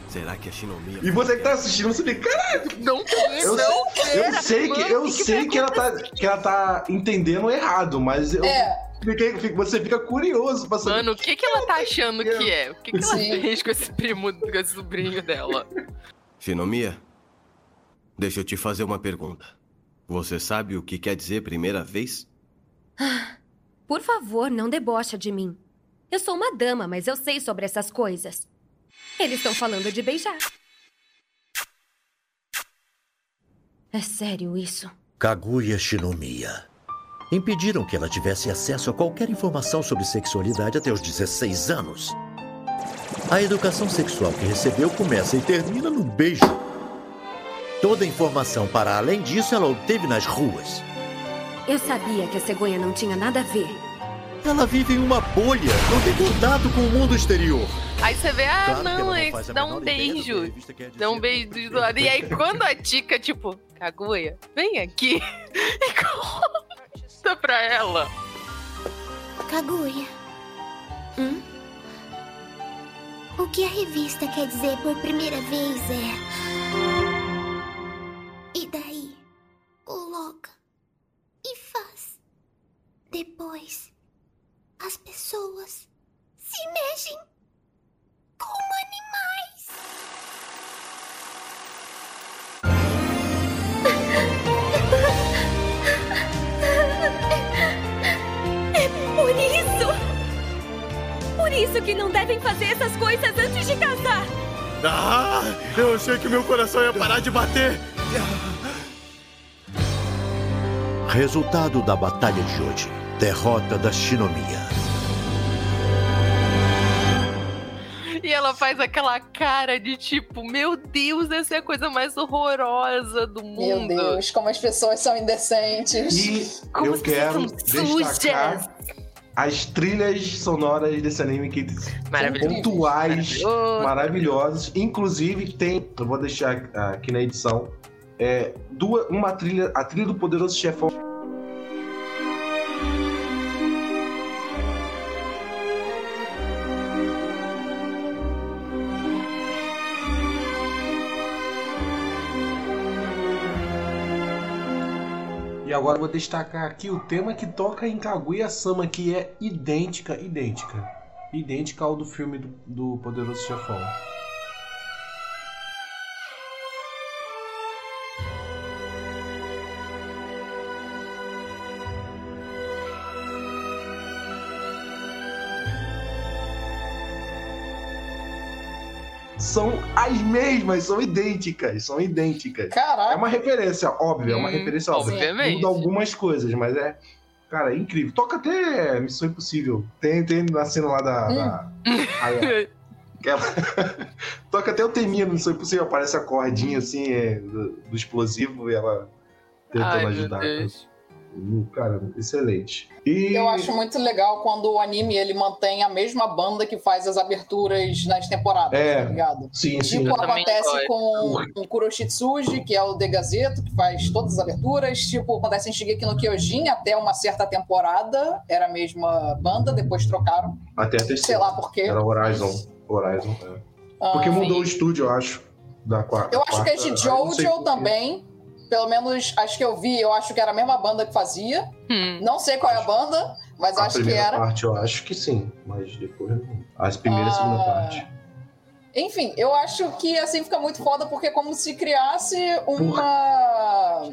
Speaker 6: Será que a Shinomiya...
Speaker 2: E você que tá assistindo, você fica, caralho,
Speaker 3: Não,
Speaker 2: eu,
Speaker 3: não,
Speaker 2: eu sei que, eu
Speaker 3: que que
Speaker 2: sei que ela, tá, que ela tá entendendo errado, mas eu
Speaker 4: É,
Speaker 2: fiquei- você fica curioso pra saber.
Speaker 3: Mano, o que, que ela tá achando que é? O que, que ela
Speaker 4: Sim.
Speaker 3: fez com esse primo, com esse sobrinho dela?
Speaker 6: Shinomiya, deixa eu te fazer uma pergunta. Você sabe o que quer dizer primeira vez?
Speaker 8: Por favor, não debocha de mim. Eu sou uma dama, mas eu sei sobre essas coisas. Eles estão falando de beijar. É sério isso?
Speaker 5: Kaguya Shinomiya. Impediram que ela tivesse acesso a qualquer informação sobre sexualidade até os 16 anos. A educação sexual que recebeu começa e termina no beijo. Toda a informação para além disso ela obteve nas ruas.
Speaker 8: Eu sabia que a cegonha não tinha nada a ver.
Speaker 5: Ela vive em uma bolha, não tem contato com o mundo exterior.
Speaker 3: Aí você vê, ah,
Speaker 5: Claro
Speaker 3: não,
Speaker 5: não
Speaker 3: é
Speaker 5: faz a
Speaker 3: dá um beijo. Dá um beijo do lado. E aí, quando a Tica, tipo, Kaguya, vem aqui e conta pra ela.
Speaker 7: Kaguya.
Speaker 8: Hum?
Speaker 7: O que a revista quer dizer por primeira vez é.
Speaker 6: Ah, eu achei que meu coração ia parar de bater.
Speaker 5: Resultado da Batalha de hoje. Derrota da Shinomiya.
Speaker 3: E ela faz aquela cara de tipo, meu Deus, essa é a coisa mais horrorosa do
Speaker 4: meu
Speaker 3: mundo.
Speaker 4: Deus, como as pessoas são indecentes.
Speaker 2: E
Speaker 3: Como
Speaker 2: eu quero
Speaker 3: são
Speaker 2: destacar
Speaker 3: sujas.
Speaker 2: As trilhas sonoras desse anime que são pontuais, maravilhosas. Inclusive, tem, eu vou deixar aqui na edição, é, duas, uma trilha, a trilha do Poderoso Chefão. Agora vou destacar aqui o tema que toca em Kaguya-sama, que é idêntica, idêntica. Idêntica ao do filme do, do Poderoso Chefão. São as mesmas, são idênticas, são idênticas. É
Speaker 4: Caraca,
Speaker 2: uma referência óbvia, é uma
Speaker 3: Hum,
Speaker 2: referência óbvia.
Speaker 3: obviamente.
Speaker 2: Muda algumas coisas, mas é. Cara, é incrível. Toca até Missão Impossível. Tem, tem na cena lá da. da- a- aquela- Toca até o teminha no Missão Impossível. Aparece a cordinha assim é, do, do explosivo e ela tentando
Speaker 3: Ai, meu
Speaker 2: ajudar.
Speaker 3: Deus.
Speaker 2: Hum, Cara, excelente. E
Speaker 4: Eu acho muito legal quando o anime ele mantém a mesma banda que faz as aberturas nas temporadas,
Speaker 2: É.
Speaker 4: tá ligado?
Speaker 2: Sim, sim.
Speaker 4: Tipo, acontece com o Kuroshitsuji, que é o De Gazeto, que faz todas as aberturas. Tipo, acontece em Shigeki no Kyojin, até uma certa temporada era a mesma banda, depois trocaram.
Speaker 2: Até a
Speaker 4: Sei
Speaker 2: terceira.
Speaker 4: lá por quê.
Speaker 2: Era Horizon. Horizon, é.
Speaker 4: Ah,
Speaker 2: Porque
Speaker 3: sim.
Speaker 2: mudou o estúdio, eu acho. Da quarta.
Speaker 4: Eu acho que esse
Speaker 2: quarta- eu não sei
Speaker 4: Jojo também. Pelo menos, acho que eu vi, eu acho que era a mesma banda que fazia.
Speaker 3: Hum.
Speaker 4: Não sei qual é a banda, mas
Speaker 2: A
Speaker 4: acho que
Speaker 2: primeira
Speaker 4: era.
Speaker 2: parte eu acho que sim, mas depois não. As primeira e
Speaker 4: Ah.
Speaker 2: segunda parte.
Speaker 4: Enfim, eu acho que assim fica muito foda, porque é como se criasse uma.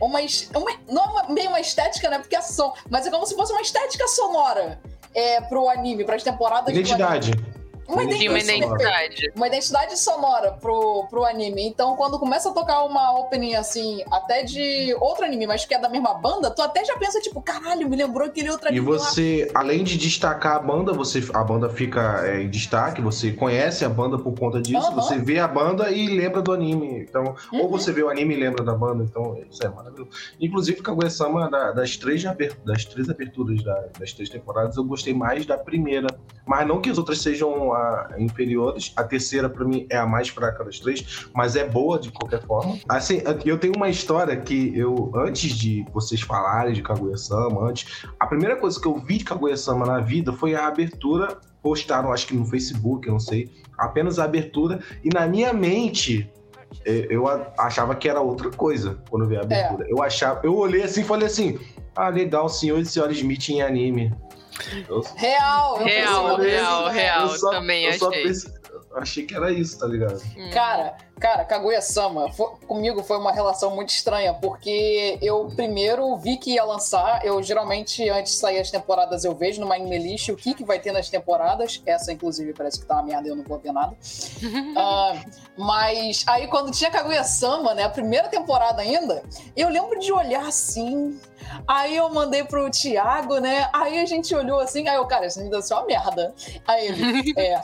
Speaker 4: Uma, es- uma não é uma, meio uma estética, né? Porque é som, mas é como se fosse uma estética sonora é, pro anime, pras temporadas do
Speaker 2: Identidade.
Speaker 4: anime. Uma
Speaker 3: Tinha uma
Speaker 4: identidade.
Speaker 3: identidade.
Speaker 4: Uma identidade sonora pro, pro anime. Então, quando começa a tocar uma opening assim, até de outro anime, mas que é da mesma banda, tu até já pensa, tipo, caralho, me lembrou aquele outro
Speaker 2: E
Speaker 4: anime lá.
Speaker 2: você, além de destacar a banda, você, a banda fica é, em destaque, você conhece a banda por conta disso,
Speaker 4: Aham.
Speaker 2: você vê a banda e lembra do anime. Então, ou
Speaker 4: Uhum.
Speaker 2: você vê o anime e lembra da banda, então isso é maravilhoso. Inclusive, Kaguya-sama, da- das, três das três aberturas da- das três temporadas, eu gostei mais da primeira. Mas não que as outras sejam ah, inferiores. A terceira, pra mim, é a mais fraca das três, mas é boa de qualquer forma. Assim, eu tenho uma história que eu, antes de vocês falarem de Kaguya-sama, antes, a primeira coisa que eu vi de Kaguya-sama na vida foi a abertura. Postaram, acho que no Facebook, eu não sei. Apenas a abertura. E na minha mente, eh, eu a- achava que era outra coisa quando eu vi a abertura. Eu achava, eu olhei assim e falei assim: ah, legal, senhor e senhora Smith em anime. Eu,
Speaker 4: Real, eu
Speaker 3: Real, real, real.
Speaker 2: só,
Speaker 3: também
Speaker 2: eu
Speaker 3: achei.
Speaker 2: pensei- achei que era isso, tá ligado?
Speaker 3: Hum.
Speaker 4: Cara, cara, Kaguya-sama, comigo foi uma relação muito estranha, porque eu primeiro vi que ia lançar, eu geralmente, antes de sair as temporadas, eu vejo numa anime list o que, que vai ter nas temporadas, essa inclusive parece que tá uma merda, eu não vou ver nada. Ah, mas aí quando tinha Kaguya-sama, né, a primeira temporada ainda, eu lembro de olhar assim, aí eu mandei pro Thiago, né, aí a gente olhou assim, aí eu, cara, isso me deu uma merda. Aí ele, é...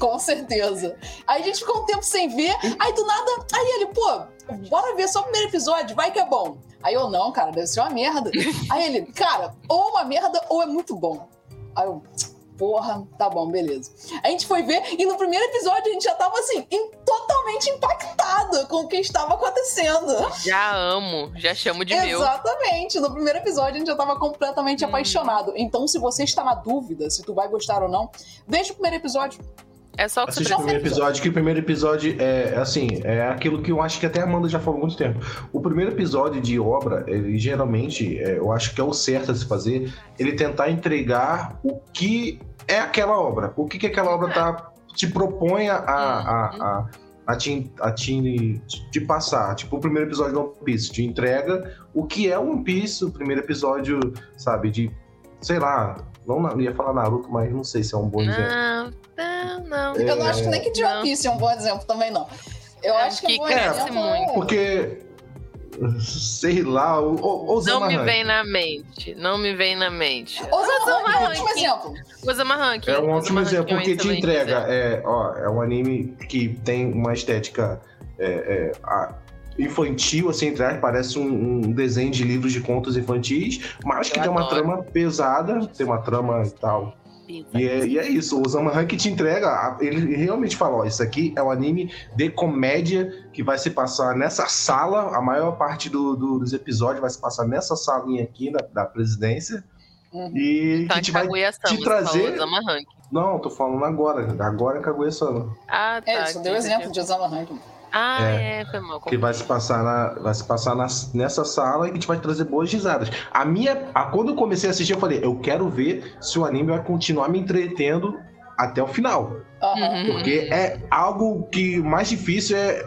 Speaker 4: Com certeza. Aí a gente ficou um tempo sem ver, aí do nada, aí ele, pô, bora ver só o primeiro episódio, vai que é bom. Aí eu, não, cara, deve ser uma merda. Aí ele, cara, ou uma merda ou é muito bom. Aí eu, porra, tá bom, beleza. A gente foi ver e no primeiro episódio a gente já tava assim, em- totalmente impactado com o que estava acontecendo.
Speaker 3: Já amo, já chamo de meu.
Speaker 4: Exatamente. No primeiro episódio a gente já tava completamente
Speaker 3: Hum.
Speaker 4: apaixonado. Então, se você está na dúvida se tu vai gostar ou não, veja o primeiro episódio.
Speaker 3: É só o que você
Speaker 2: Assiste o primeiro episódio, que o primeiro episódio é assim, é aquilo que eu acho que até a Amanda já falou há muito tempo. O primeiro episódio de obra, ele geralmente, é, eu acho que é o certo a se fazer, ele tentar entregar o que é aquela obra. O que, que aquela obra tá, te propõe a, a, a, a, te, a te, te passar. Tipo, o primeiro episódio de One Piece te entrega o que é One Piece, o primeiro episódio, sabe, de, sei lá, não na- ia falar Naruto, mas não sei se é um bom exemplo.
Speaker 3: Não, não, não.
Speaker 4: Eu não acho que nem que One
Speaker 3: Não.
Speaker 4: Piece é um bom exemplo também, não. Eu
Speaker 3: É,
Speaker 4: acho que,
Speaker 3: que
Speaker 4: um bom
Speaker 3: cresce
Speaker 4: exemplo
Speaker 3: muito.
Speaker 4: é-
Speaker 2: Porque, sei lá, o, o, o
Speaker 3: Não me
Speaker 2: Rank
Speaker 3: vem na mente. Não me vem na mente.
Speaker 4: Osama Ranking é um ótimo exemplo.
Speaker 3: Osama Ranking.
Speaker 2: É um ótimo exemplo,
Speaker 3: é um
Speaker 2: porque te entrega.
Speaker 3: exemplo.
Speaker 2: É, ó, é um anime que tem uma estética é, é, a- infantil, assim, entre aspas, parece um, um desenho de livros de contos infantis, mas que
Speaker 3: Eu
Speaker 2: tem uma
Speaker 3: adoro.
Speaker 2: trama pesada, tem uma trama e tal. E é, e é isso, o Osama Rank te entrega, ele realmente fala, ó, isso aqui é um anime de comédia que vai se passar nessa sala, a maior parte do- do- dos episódios vai se passar nessa salinha aqui da, da presidência,
Speaker 4: Uhum.
Speaker 2: e
Speaker 3: Tá
Speaker 2: que te vai...
Speaker 3: Kaguya-sama,
Speaker 2: te
Speaker 3: você
Speaker 2: trazer-
Speaker 3: falou Osama.
Speaker 2: Não, tô falando agora, agora é Kaguya-sama.
Speaker 3: Ah, tá.
Speaker 4: É, só deu exemplo de Osama Ranking.
Speaker 3: Ah, é, foi mal.
Speaker 2: Que vai se passar, na, vai se passar nas- nessa sala e que te vai trazer boas risadas. A minha. A, quando eu comecei a assistir, eu falei, eu quero ver se o anime vai continuar me entretendo até o final.
Speaker 3: Uhum.
Speaker 2: Porque é algo que mais difícil é.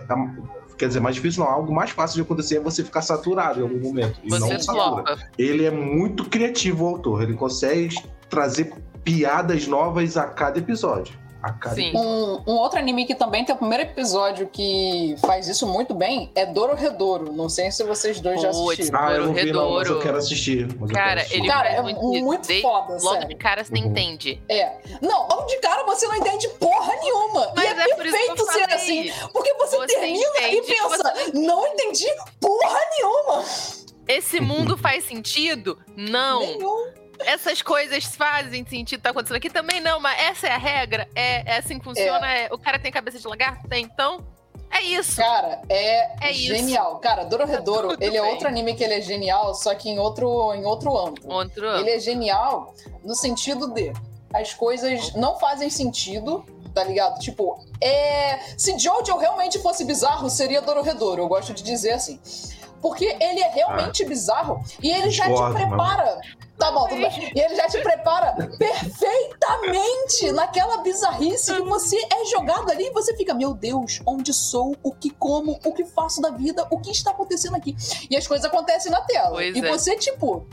Speaker 2: Quer dizer, mais difícil não, algo mais fácil de acontecer é você ficar saturado em algum momento. E
Speaker 3: Você
Speaker 2: não satura.
Speaker 3: flopa.
Speaker 2: Ele é muito criativo, o autor. Ele consegue trazer piadas novas a cada episódio. A cara
Speaker 3: Sim.
Speaker 4: Um, um outro anime que também tem o primeiro episódio que faz isso muito bem é Dororedoro. Não sei se vocês dois já
Speaker 3: Putz,
Speaker 4: assistiram.
Speaker 2: Ah, eu não vi não, mas eu
Speaker 3: Redouro.
Speaker 2: quero assistir. mas eu
Speaker 3: Cara,
Speaker 2: quero assistir.
Speaker 3: ele
Speaker 4: Cara, é
Speaker 3: muito, Desde-
Speaker 4: foda,
Speaker 3: Logo
Speaker 4: sério.
Speaker 3: de cara você
Speaker 2: Uhum.
Speaker 3: entende.
Speaker 4: É. Não, logo de cara você não entende porra nenhuma.
Speaker 3: Mas
Speaker 4: e é,
Speaker 3: é por isso que eu
Speaker 4: perfeito ser assim. Porque você,
Speaker 3: Você
Speaker 4: termina e pensa, não entendi porra nenhuma.
Speaker 3: Esse mundo faz sentido? Não.
Speaker 4: Nenhum.
Speaker 3: Essas coisas fazem sentido, tá acontecendo aqui também não, mas essa é a regra, é, é assim que funciona. é- o cara tem cabeça de lagarto? Tem, então é isso.
Speaker 4: Cara, é,
Speaker 3: É isso.
Speaker 4: genial. Cara, Dororedoro,
Speaker 3: Tá
Speaker 4: ele é
Speaker 3: bem.
Speaker 4: outro anime que ele é genial, só que em outro, em outro âmbito.
Speaker 3: Outro.
Speaker 4: Ele é genial no sentido de as coisas não fazem sentido, tá ligado? Tipo, é... se Jojo realmente fosse bizarro, seria Dororedoro. Eu gosto de dizer assim. Porque ele é realmente bizarro e ele já te prepara. Tá bom, tudo bem. E ele já te prepara perfeitamente naquela bizarrice que você é jogado ali e você fica, meu Deus, onde sou, o que como, o que faço da vida, o que está acontecendo aqui. E as coisas acontecem na tela.
Speaker 3: Pois
Speaker 4: e
Speaker 3: é.
Speaker 4: você, tipo,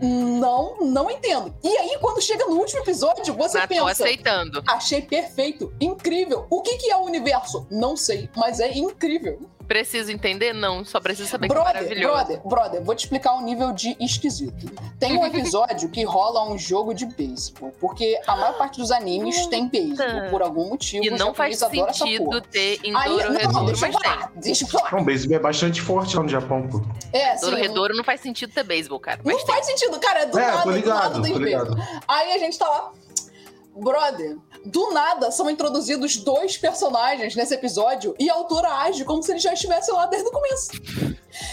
Speaker 4: não, não entendo. E aí, quando chega no último episódio, você
Speaker 3: tô
Speaker 4: pensa.
Speaker 3: aceitando.
Speaker 4: Achei perfeito, incrível. O que, que é o universo? Não sei, mas é incrível.
Speaker 3: Preciso entender? Não, só preciso saber que é
Speaker 4: Brother,
Speaker 3: maravilhoso.
Speaker 4: brother, brother, vou te explicar o nível de esquisito. Tem um episódio que rola um jogo de beisebol, porque a maior parte dos animes tem beisebol, por algum motivo.
Speaker 3: E não faz sentido ter em
Speaker 4: Aí, não,
Speaker 3: Dororedoro,
Speaker 4: deixa eu
Speaker 3: mas tem.
Speaker 4: falar, deixa eu falar.
Speaker 2: Não, o beisebol é bastante forte lá no Japão, pô.
Speaker 4: É, sim,
Speaker 3: Dororedoro não faz sentido ter beisebol, cara.
Speaker 4: Não
Speaker 3: tem.
Speaker 4: faz sentido, cara, é do
Speaker 2: É,
Speaker 4: nada,
Speaker 2: tô
Speaker 4: do nada
Speaker 2: ligado,
Speaker 4: tem
Speaker 2: tô
Speaker 4: beisebol.
Speaker 2: ligado.
Speaker 4: Aí a gente tá lá. Brother, do nada são introduzidos dois personagens nesse episódio e a autora age como se eles já estivessem lá desde o começo.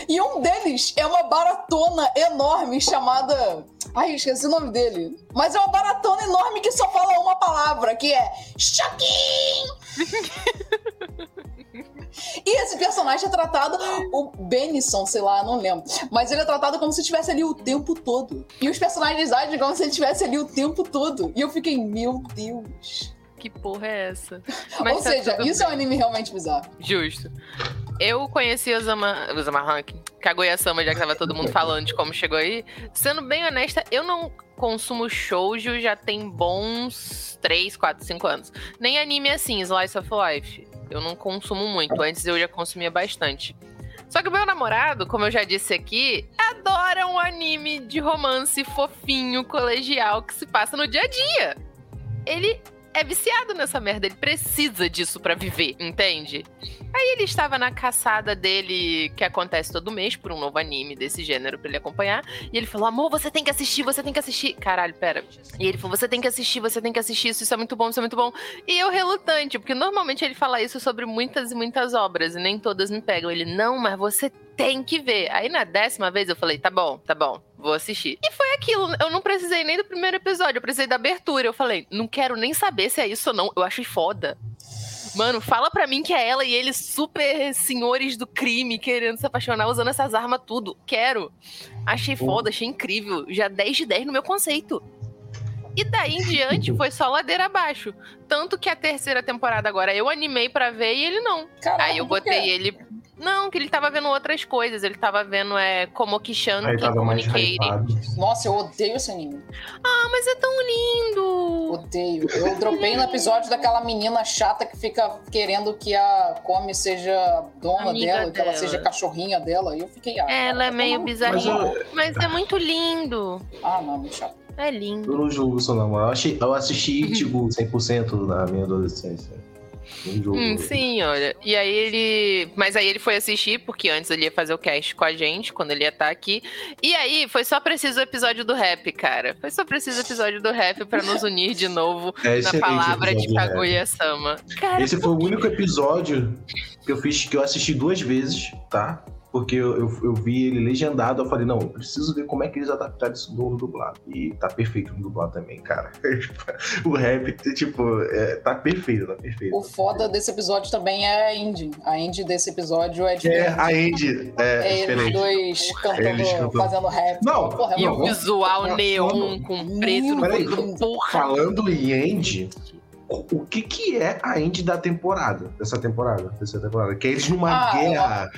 Speaker 4: E um deles é uma baratona enorme chamada. Ai, esqueci o nome dele. Mas é uma baratona enorme que só fala uma palavra, que é Choquim! E esse personagem é tratado, o Benison, sei lá, não lembro. Mas ele é tratado como se estivesse ali o tempo todo. E os personagens agem como se ele estivesse ali o tempo todo. E eu fiquei, meu Deus.
Speaker 3: Que porra é essa?
Speaker 4: Ou
Speaker 3: tá
Speaker 4: seja, isso é um
Speaker 3: bem.
Speaker 4: anime realmente bizarro.
Speaker 3: Justo. Eu conheci o Zama, o Zama Rank, Kaguya-sama, já que tava todo mundo falando de como chegou aí. Sendo bem honesta, eu não consumo shoujo já tem bons 3, 4, 5 anos. Nem anime assim, Slice of Life. Eu não consumo muito. Antes eu já consumia bastante. Só que o meu namorado, como eu já disse aqui, adora um anime de romance fofinho, colegial, que se passa no dia a dia. Ele é viciado nessa merda, ele precisa disso pra viver, entende? Aí ele estava na caçada dele, que acontece todo mês, por um novo anime desse gênero pra ele acompanhar. E ele falou: Amor, você tem que assistir, você tem que assistir. Caralho, pera. E ele falou: Você tem que assistir, você tem que assistir, isso, isso é muito bom, isso é muito bom. E eu relutante, porque normalmente ele fala isso sobre muitas e muitas obras, e nem todas me pegam. Ele: Não, mas você tem que ver. Aí na décima vez eu falei: Tá bom, tá bom, vou assistir. E foi aquilo, eu não precisei nem do primeiro episódio, eu precisei da abertura. Eu falei: Não quero nem saber se é isso ou não, eu achei foda. Mano, fala pra mim que é ela e eles super senhores do crime querendo se apaixonar usando essas armas tudo. Quero. Achei foda, achei incrível. Já 10 de 10 no meu conceito. E daí em diante foi só ladeira abaixo. Tanto que a terceira temporada agora eu animei pra ver e ele não.
Speaker 4: Caraca,
Speaker 3: Aí eu botei ele. Não, que ele tava vendo outras coisas. Ele tava vendo é, Komoki-chan,
Speaker 2: Aí
Speaker 3: que
Speaker 2: hypado.
Speaker 4: Nossa, eu odeio esse anime.
Speaker 3: Ah, mas é tão lindo!
Speaker 4: Odeio. Eu dropei no episódio daquela menina chata que fica querendo que a Come seja dona
Speaker 3: Amiga
Speaker 4: dela, que ela
Speaker 3: dela.
Speaker 4: seja cachorrinha dela. E eu fiquei, ah,
Speaker 3: Ela é
Speaker 4: cara,
Speaker 3: meio
Speaker 4: toma no cu.
Speaker 3: bizarrinha. Mas é muito lindo.
Speaker 4: Ah, não, muito chato.
Speaker 3: É lindo.
Speaker 2: Eu não julgo seu namorado. Eu, achei- eu assisti, tipo, 100% na minha adolescência. Não.
Speaker 3: Hum, sim, olha. E aí ele. Mas aí ele foi assistir, porque antes ele ia fazer o cast com a gente, quando ele ia estar aqui. E aí foi só preciso o episódio do rap, cara. Foi só preciso o episódio do rap pra nos unir de novo
Speaker 2: É
Speaker 3: na palavra de
Speaker 2: rap.
Speaker 3: Kaguya-sama. Cara,
Speaker 2: Esse foi o único episódio que eu fiz que eu assisti duas vezes, tá? Porque eu, eu, eu vi ele legendado, eu falei, não, eu preciso ver como é que eles adaptaram isso no dublado. E tá perfeito no dublado também, cara. o rap, tipo, é, tá perfeito, tá perfeito.
Speaker 4: O foda desse episódio também é a Indy. A Indy desse episódio é de
Speaker 2: É, a Andy, é,
Speaker 4: É eles
Speaker 2: diferente.
Speaker 4: dois cantando,
Speaker 2: Eles cantando.
Speaker 4: fazendo rap.
Speaker 2: Não,
Speaker 4: Porra, é
Speaker 3: e
Speaker 2: não,
Speaker 3: o visual
Speaker 2: vamos-
Speaker 3: neon
Speaker 2: vamos-
Speaker 3: com preto no
Speaker 2: Peraí. Falando em Andy, o que que é a indie da temporada, dessa temporada, dessa temporada, que é eles numa
Speaker 4: Ah,
Speaker 2: guerra.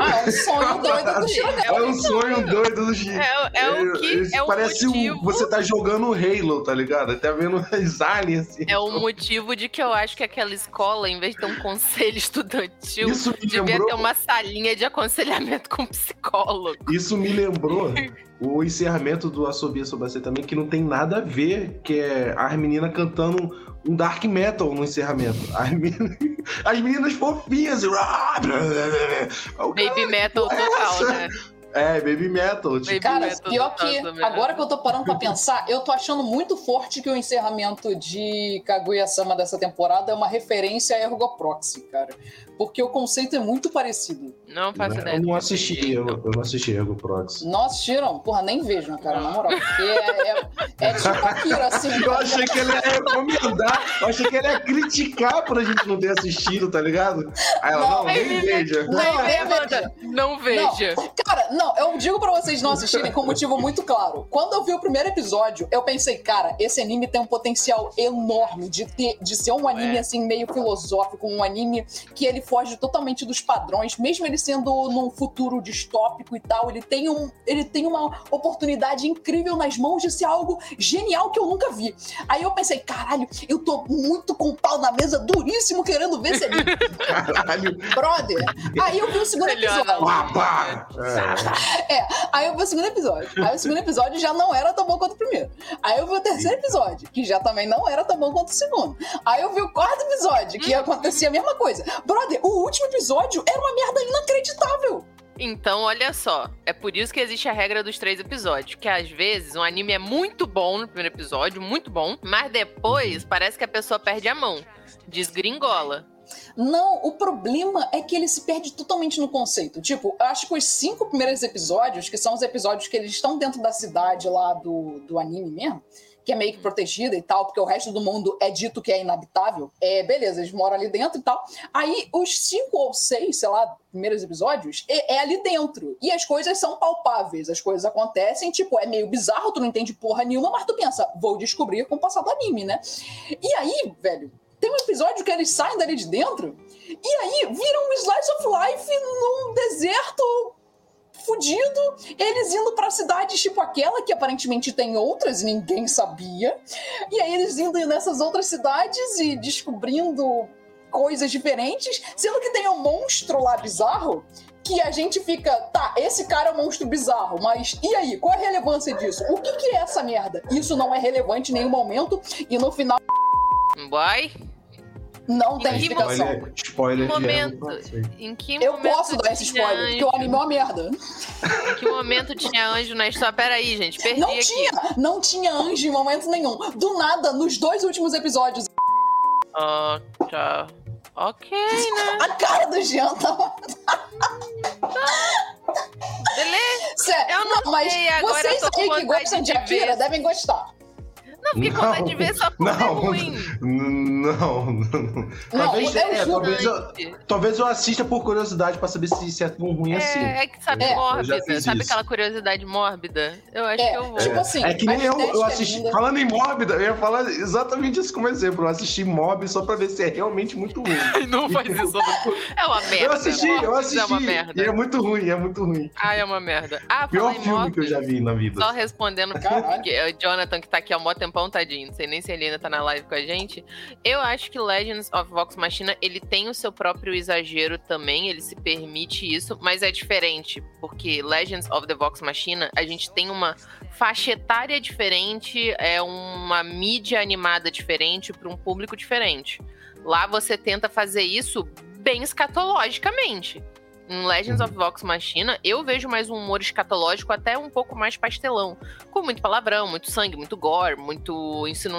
Speaker 4: Ah, é um sonho doido do Chile.
Speaker 2: É um sonho doido do Chico.
Speaker 3: É, é o que é o
Speaker 2: Parece
Speaker 3: motivo.
Speaker 2: um, você tá jogando Halo, tá ligado? Tá vendo as aliens assim.
Speaker 3: É o motivo de que eu acho que aquela escola, em vez de ter um conselho estudantil,
Speaker 2: Isso me
Speaker 3: devia
Speaker 2: lembrou,
Speaker 3: ter uma salinha de aconselhamento com psicólogo.
Speaker 2: isso me lembrou o encerramento do Assobia Sobacê também, que não tem nada a ver, que é as meninas cantando um dark metal no encerramento. As meninas, as meninas fofinhas.
Speaker 3: Baby metal total, né?
Speaker 2: É, baby metal. Tipo,
Speaker 3: Baby
Speaker 4: Cara,
Speaker 3: metal
Speaker 4: pior que
Speaker 3: também.
Speaker 4: agora que eu tô parando pra pensar, eu tô achando muito forte que o encerramento de Kaguya-sama dessa temporada é uma referência a Ergo Proxy, cara. Porque o conceito é muito parecido.
Speaker 3: Não faço ideia.
Speaker 2: eu não assisti, eu, eu não assisti Ergo Proxy.
Speaker 4: Não assistiram? Porra, nem vejam, cara, na moral. Porque é, é, é tipo Akira, assim.
Speaker 2: Eu achei que ele ia recomendar, eu achei que ele ia criticar por a gente não ter assistido, tá ligado? Aí ela,
Speaker 4: Não,
Speaker 2: não, nem veja.
Speaker 4: Não,
Speaker 3: Amanda,
Speaker 4: veja.
Speaker 3: não veja.
Speaker 4: Cara, não, eu digo pra vocês não assistirem com um motivo muito claro. Quando eu vi o primeiro episódio, eu pensei, cara, esse anime tem um potencial enorme de, ter, de ser um anime,
Speaker 3: É.
Speaker 4: assim, meio filosófico, um anime que ele foge totalmente dos padrões, mesmo ele sendo num futuro distópico e tal, ele tem, um, ele tem uma oportunidade incrível nas mãos de ser algo genial que eu nunca vi. Aí eu pensei, caralho, eu tô muito com o pau na mesa, duríssimo, querendo ver esse anime.
Speaker 2: Caralho.
Speaker 4: Brother. Aí eu vi o segundo episódio.
Speaker 2: É.
Speaker 4: É, aí eu vi o segundo episódio. Aí o segundo episódio já não era tão bom quanto o primeiro. Aí eu vi o terceiro episódio, que já também não era tão bom quanto o segundo. Aí eu vi o quarto episódio, que acontecia a mesma coisa. Brother, o último episódio era uma merda inacreditável.
Speaker 3: Então, olha só. É por isso que existe a regra dos três episódios. Que às vezes um anime é muito bom no primeiro episódio, muito bom, mas depois parece que a pessoa perde a mão. Desgringola.
Speaker 4: Não, o problema é que ele se perde totalmente no conceito. Tipo, eu acho que os cinco primeiros episódios, que são os episódios que eles estão dentro da cidade lá do, do anime mesmo, que é meio que protegida e tal, porque o resto do mundo é dito que é inabitável. É, beleza, eles moram ali dentro e tal. Aí, os cinco ou seis, sei lá, primeiros episódios, é, é ali dentro. E as coisas são palpáveis, as coisas acontecem, tipo, é meio bizarro, tu não entende porra nenhuma, mas tu pensa, vou descobrir com o passar do anime, né? E aí, velho, tem um episódio que eles saem dali de dentro e aí vira um slice of life num deserto fudido, eles indo pra cidades tipo aquela, que aparentemente tem outras ninguém sabia. E aí eles indo nessas outras cidades e descobrindo coisas diferentes, sendo que tem um monstro lá bizarro que a gente fica, tá, esse cara é um monstro bizarro, mas e aí? Qual é a relevância disso? O que, que é essa merda? Isso não é relevante em nenhum momento e no final
Speaker 3: Boy,
Speaker 4: não tem
Speaker 3: Em
Speaker 4: explicação.
Speaker 2: Spoiler, spoiler
Speaker 3: momento? Em que
Speaker 4: Eu
Speaker 3: momento
Speaker 4: posso dar esse spoiler, porque o
Speaker 3: anjo?
Speaker 4: anime é uma merda.
Speaker 3: Em que momento tinha anjo na história? Pera aí, gente, perdi
Speaker 4: Não
Speaker 3: aqui.
Speaker 4: tinha, não tinha anjo em momento nenhum. Do nada, nos dois últimos episódios,
Speaker 3: Ah, tá. Ok, né?
Speaker 4: a cara do Jean tá.
Speaker 3: Beleza.
Speaker 4: Sério,
Speaker 3: Eu não
Speaker 4: mas
Speaker 3: sei, agora
Speaker 4: vocês
Speaker 3: eu tô com
Speaker 4: aí que gostam de
Speaker 3: de
Speaker 4: Akira devem gostar.
Speaker 3: Não, fiquei com vontade de ver só por ser
Speaker 2: Não.
Speaker 3: ruim.
Speaker 2: Não, não.
Speaker 4: Não,
Speaker 2: Talvez,
Speaker 4: eu
Speaker 2: é, talvez, eu, talvez eu assista por curiosidade pra saber se, é tão ruim assim.
Speaker 3: É, é que sabe
Speaker 4: É,
Speaker 3: mórbida, sabe
Speaker 2: isso.
Speaker 3: aquela curiosidade mórbida? Eu acho
Speaker 4: É,
Speaker 3: que eu vou.
Speaker 4: tipo assim,
Speaker 2: é que nem eu, eu
Speaker 4: é
Speaker 2: assisti.
Speaker 4: linda.
Speaker 2: falando em Mórbida, eu ia falar exatamente isso como exemplo. Eu assisti Mob só pra ver se é realmente muito ruim.
Speaker 3: Não faz isso. É uma merda.
Speaker 2: eu assisti, eu
Speaker 3: Morbius É uma
Speaker 2: assisti.
Speaker 3: merda.
Speaker 2: e é muito ruim, é muito ruim.
Speaker 3: Ah, é uma merda. Ah,
Speaker 2: Pior filme que eu já vi na vida.
Speaker 3: Só respondendo
Speaker 4: Caralho.
Speaker 3: que o Jonathan, que tá aqui há mó tempão, tadinho. Não sei nem se ele ainda tá na live com a gente. Eu acho que Legends of Vox Machina, ele tem o seu próprio exagero também, ele se permite isso, mas é diferente, porque Legends of the Vox Machina, a gente tem uma faixa etária diferente, é uma mídia animada diferente para um público diferente. Lá você tenta fazer isso bem escatologicamente. Em Legends of Vox Machina, eu vejo mais um humor escatológico até um pouco mais pastelão. Com muito palavrão, muito sangue, muito gore, muito ensino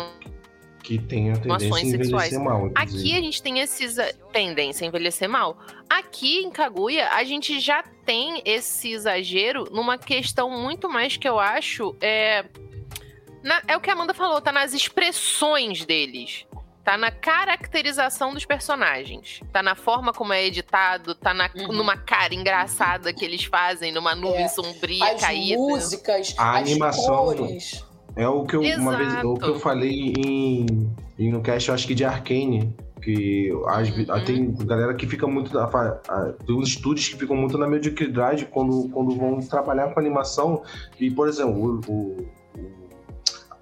Speaker 2: Que tem a tendência a envelhecer
Speaker 3: sexuais.
Speaker 2: mal.
Speaker 3: Aqui a gente tem esses a tendência a envelhecer mal. Aqui em Kaguya, a gente já tem esse exagero numa questão muito mais que eu acho é na- é o que a Amanda falou, tá nas expressões deles. Tá na caracterização dos personagens. Tá na forma como é editado, tá na,
Speaker 4: Uhum.
Speaker 3: numa cara engraçada que eles fazem, numa nuvem
Speaker 4: É,
Speaker 3: sombria
Speaker 4: As
Speaker 3: caída.
Speaker 4: músicas,
Speaker 2: A
Speaker 4: as
Speaker 2: animação-
Speaker 4: cores.
Speaker 2: É o que eu, uma vez, o que eu
Speaker 3: Exato.
Speaker 2: falei em, E no cast, eu acho que de Arcane, que as,
Speaker 3: Uhum.
Speaker 2: tem galera que fica muito. fa- a- Tem uns estúdios que ficam muito na mediocridade quando, quando vão trabalhar com animação. E, por exemplo, o, o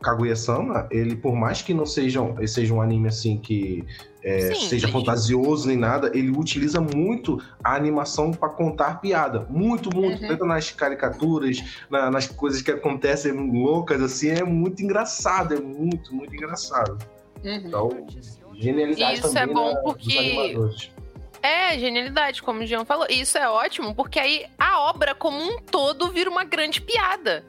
Speaker 2: Kaguya-sama, ele, por mais que não seja, um- seja um anime assim que é,
Speaker 3: Sim,
Speaker 2: seja fantasioso nem nada, ele utiliza muito a animação para contar piada. Muito, muito.
Speaker 4: Uhum.
Speaker 2: Tanto nas caricaturas, na- nas coisas que acontecem loucas, assim, é muito engraçado. É muito, muito engraçado.
Speaker 4: Uhum.
Speaker 2: Então, genialidade
Speaker 3: Isso é
Speaker 2: também
Speaker 3: bom
Speaker 2: da-
Speaker 3: porque-. É, genialidade, como o Jean falou. Isso é ótimo, porque aí a obra como um todo vira uma grande piada.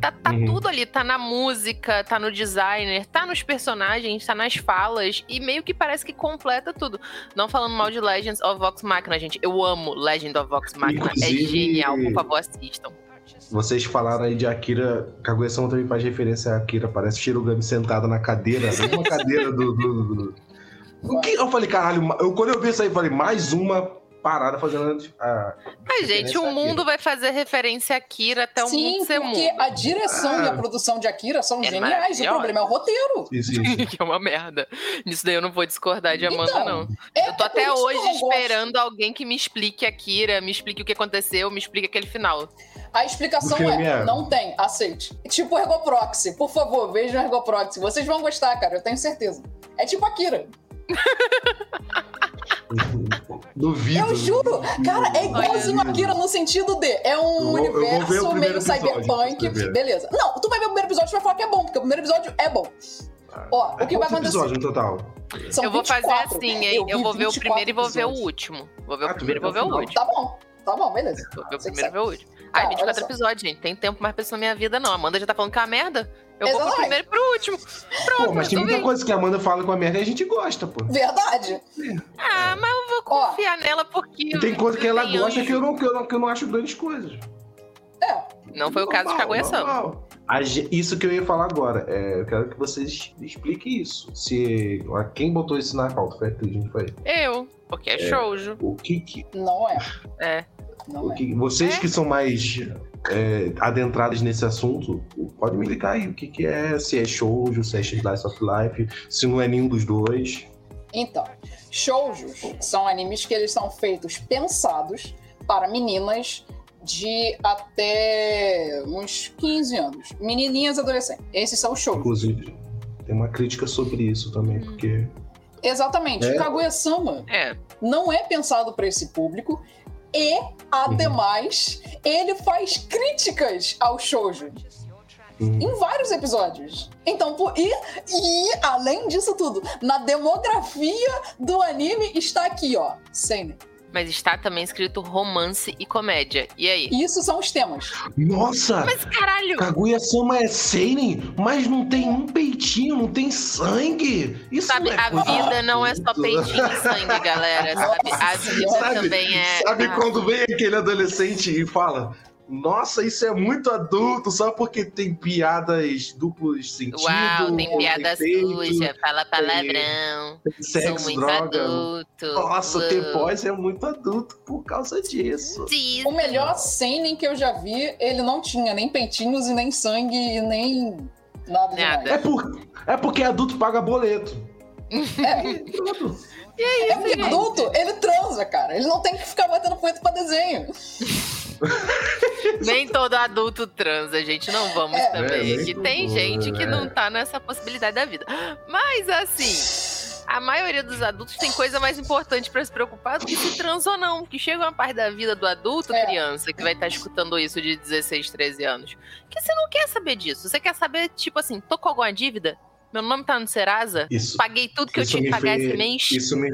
Speaker 3: Tá, tá
Speaker 2: Uhum.
Speaker 3: tudo ali, tá na música, tá no designer, tá nos personagens, tá nas falas, e meio que parece que completa tudo. Não falando mal de Legends of Vox Machina, gente. Eu amo Legend of Vox Machina.
Speaker 2: Inclusive-
Speaker 3: É genial, por favor, assistam.
Speaker 2: Vocês falaram aí de Akira. Kaguya-sama também faz referência a Akira. Parece Shirogami sentada na cadeira. Na mesma cadeira do. do, do- O que? Eu falei, caralho, eu, quando eu vi isso aí, eu falei, mais uma parada fazendo. A,
Speaker 3: Mas, gente,
Speaker 2: referência
Speaker 3: o mundo vai fazer referência a Akira até o
Speaker 4: Sim,
Speaker 3: mundo ser
Speaker 4: porque
Speaker 3: mundo.
Speaker 4: a direção e a
Speaker 2: Ah.
Speaker 4: produção de Akira são
Speaker 3: É
Speaker 4: geniais. O problema é o roteiro.
Speaker 2: Isso, isso.
Speaker 3: que é uma merda. Nisso daí eu não vou discordar de Amanda,
Speaker 4: Então,
Speaker 3: não.
Speaker 4: É,
Speaker 3: Eu tô
Speaker 4: é
Speaker 3: até hoje
Speaker 4: não gosto.
Speaker 3: esperando alguém que me explique Akira, me explique o que aconteceu, me explique aquele final.
Speaker 4: A explicação é,
Speaker 2: é-
Speaker 4: não tem, aceite. Tipo Ergoproxy, por favor, vejam Ergoproxy. Vocês vão gostar, cara, eu tenho certeza. É tipo Akira.
Speaker 2: Duvido.
Speaker 4: Eu juro, cara, é igualzinho Akira no sentido de é um
Speaker 2: Eu vou- eu vou ver o
Speaker 4: universo meio
Speaker 2: episódio,
Speaker 4: cyberpunk. Beleza. Não, tu vai ver o primeiro episódio e vai falar que é bom, porque o primeiro episódio é bom. Ó,
Speaker 2: É
Speaker 4: o que vai acontecer?
Speaker 2: episódios no total?
Speaker 4: São
Speaker 3: eu vou fazer
Speaker 4: 24.
Speaker 3: assim, hein? Eu,
Speaker 4: vi
Speaker 3: vou ver o
Speaker 4: 24
Speaker 3: primeiro e vou ver o
Speaker 4: episódios.
Speaker 3: último. Vou ver o
Speaker 2: Ah, tu
Speaker 3: primeiro e vou ver o
Speaker 2: o
Speaker 3: último.
Speaker 4: Tá bom, tá bom, beleza.
Speaker 3: Vou ver o primeiro e ver o último. Ai,
Speaker 4: Tá,
Speaker 3: 24
Speaker 4: olha só.
Speaker 3: episódios, gente. Tem tempo mais pra isso na minha vida, não. A Amanda já tá falando que é uma merda. Eu vou pro
Speaker 4: Exatamente.
Speaker 3: primeiro pro último.
Speaker 2: Pô, mas tem muita coisa que a Amanda fala com a merda e a gente gosta, pô.
Speaker 4: Verdade.
Speaker 3: Ah, mas eu vou
Speaker 4: Ó.
Speaker 3: confiar nela porque.
Speaker 2: Tem coisa que ela gosta
Speaker 3: anjo.
Speaker 2: que eu, não, que, eu não, que eu não acho grandes coisas.
Speaker 4: É,
Speaker 3: Não foi o caso de
Speaker 2: Normal,
Speaker 3: Kaguya-sama.
Speaker 2: normal. A ge- Isso que eu ia falar agora. É, eu quero que vocês expliquem isso. Se quem botou isso na pauta foi a não foi?
Speaker 3: Eu, porque é shoujo.
Speaker 2: O que que,
Speaker 4: não é.
Speaker 3: É.
Speaker 4: Não
Speaker 2: o
Speaker 4: é.
Speaker 2: que vocês
Speaker 3: É?
Speaker 2: que são mais é, adentrados nesse assunto, pode me ligar aí o que que é, se é shoujo, se é slice of life, se não é nenhum dos dois.
Speaker 4: Então, shoujos são animes que eles são feitos pensados para meninas de até uns 15 anos. Menininhas adolescentes. Esses são os shoujos.
Speaker 2: Inclusive, tem uma crítica sobre isso também, porque
Speaker 4: Exatamente.
Speaker 2: É.
Speaker 4: Kaguya-sama
Speaker 3: É.
Speaker 4: não é pensado para esse público e, ademais, ele faz críticas ao shoujo
Speaker 2: hum,
Speaker 4: em vários episódios. Então, por, e, e, além disso tudo, na demografia do anime está aqui, ó, Seinen.
Speaker 3: Mas está também escrito romance e comédia. E aí?
Speaker 4: E isso são os temas.
Speaker 2: Nossa!
Speaker 3: Mas caralho!
Speaker 2: Kaguya-sama é seinen, mas não tem um peitinho, não tem sangue. Isso
Speaker 3: Sabe,
Speaker 2: não é
Speaker 3: a
Speaker 2: coisa
Speaker 3: vida não é só peitinho e sangue, galera. Sabe? A vida
Speaker 2: Sabe-
Speaker 3: também é.
Speaker 2: Sabe
Speaker 3: Ah,
Speaker 2: quando vem aquele adolescente e fala: Nossa, isso é muito adulto, só porque tem piadas duplos sentidos.
Speaker 3: Uau, tem piada suja, fala palavrão.
Speaker 2: tem
Speaker 3: Sou
Speaker 2: sexo,
Speaker 3: muito
Speaker 2: droga.
Speaker 3: adulto.
Speaker 2: Nossa,
Speaker 3: uou.
Speaker 2: ter pós é muito adulto por causa disso.
Speaker 3: Sim.
Speaker 4: O melhor Seinen que eu já vi, ele não tinha nem peitinhos e nem sangue e nem nada
Speaker 3: Nada.
Speaker 2: É, por, é porque adulto paga boleto.
Speaker 4: É,
Speaker 2: Pronto.
Speaker 4: é porque adulto, ele transa, cara. Ele não tem que ficar batendo punheta pra desenho.
Speaker 3: Nem todo adulto transa, gente. Não vamos
Speaker 4: É.
Speaker 3: também.
Speaker 2: É,
Speaker 3: que tem gente que
Speaker 2: é.
Speaker 3: não tá nessa possibilidade da vida. Mas assim. A maioria dos adultos tem coisa mais importante pra se preocupar do que se transa ou não. Que chega uma parte da vida do adulto,
Speaker 4: É.
Speaker 3: criança, que vai estar escutando isso de 16, 13 anos. Que você não quer saber disso. Você quer saber, tipo assim, tô com alguma dívida? Meu nome tá no Serasa?
Speaker 2: Isso.
Speaker 3: Paguei tudo que eu tinha que pagar
Speaker 2: fez-
Speaker 3: esse mês?
Speaker 2: Isso me,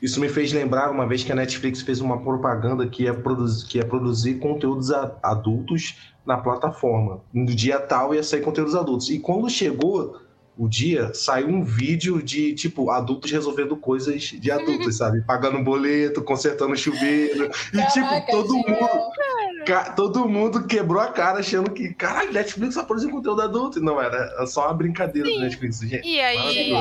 Speaker 2: isso me fez lembrar uma vez que a Netflix fez uma propaganda que ia produzir, que ia produzir conteúdos a- adultos na plataforma. No dia tal ia sair conteúdos adultos. E quando chegou o dia, saiu um vídeo de, tipo, adultos resolvendo coisas de adultos, sabe? Pagando boleto, consertando chuveiro. E, tipo, todo mundo, ca- todo mundo quebrou a cara achando que, caralho, Netflix só produziu conteúdo adulto. E Não, era só uma brincadeira
Speaker 3: Sim.
Speaker 2: do Netflix, gente.
Speaker 3: E aí.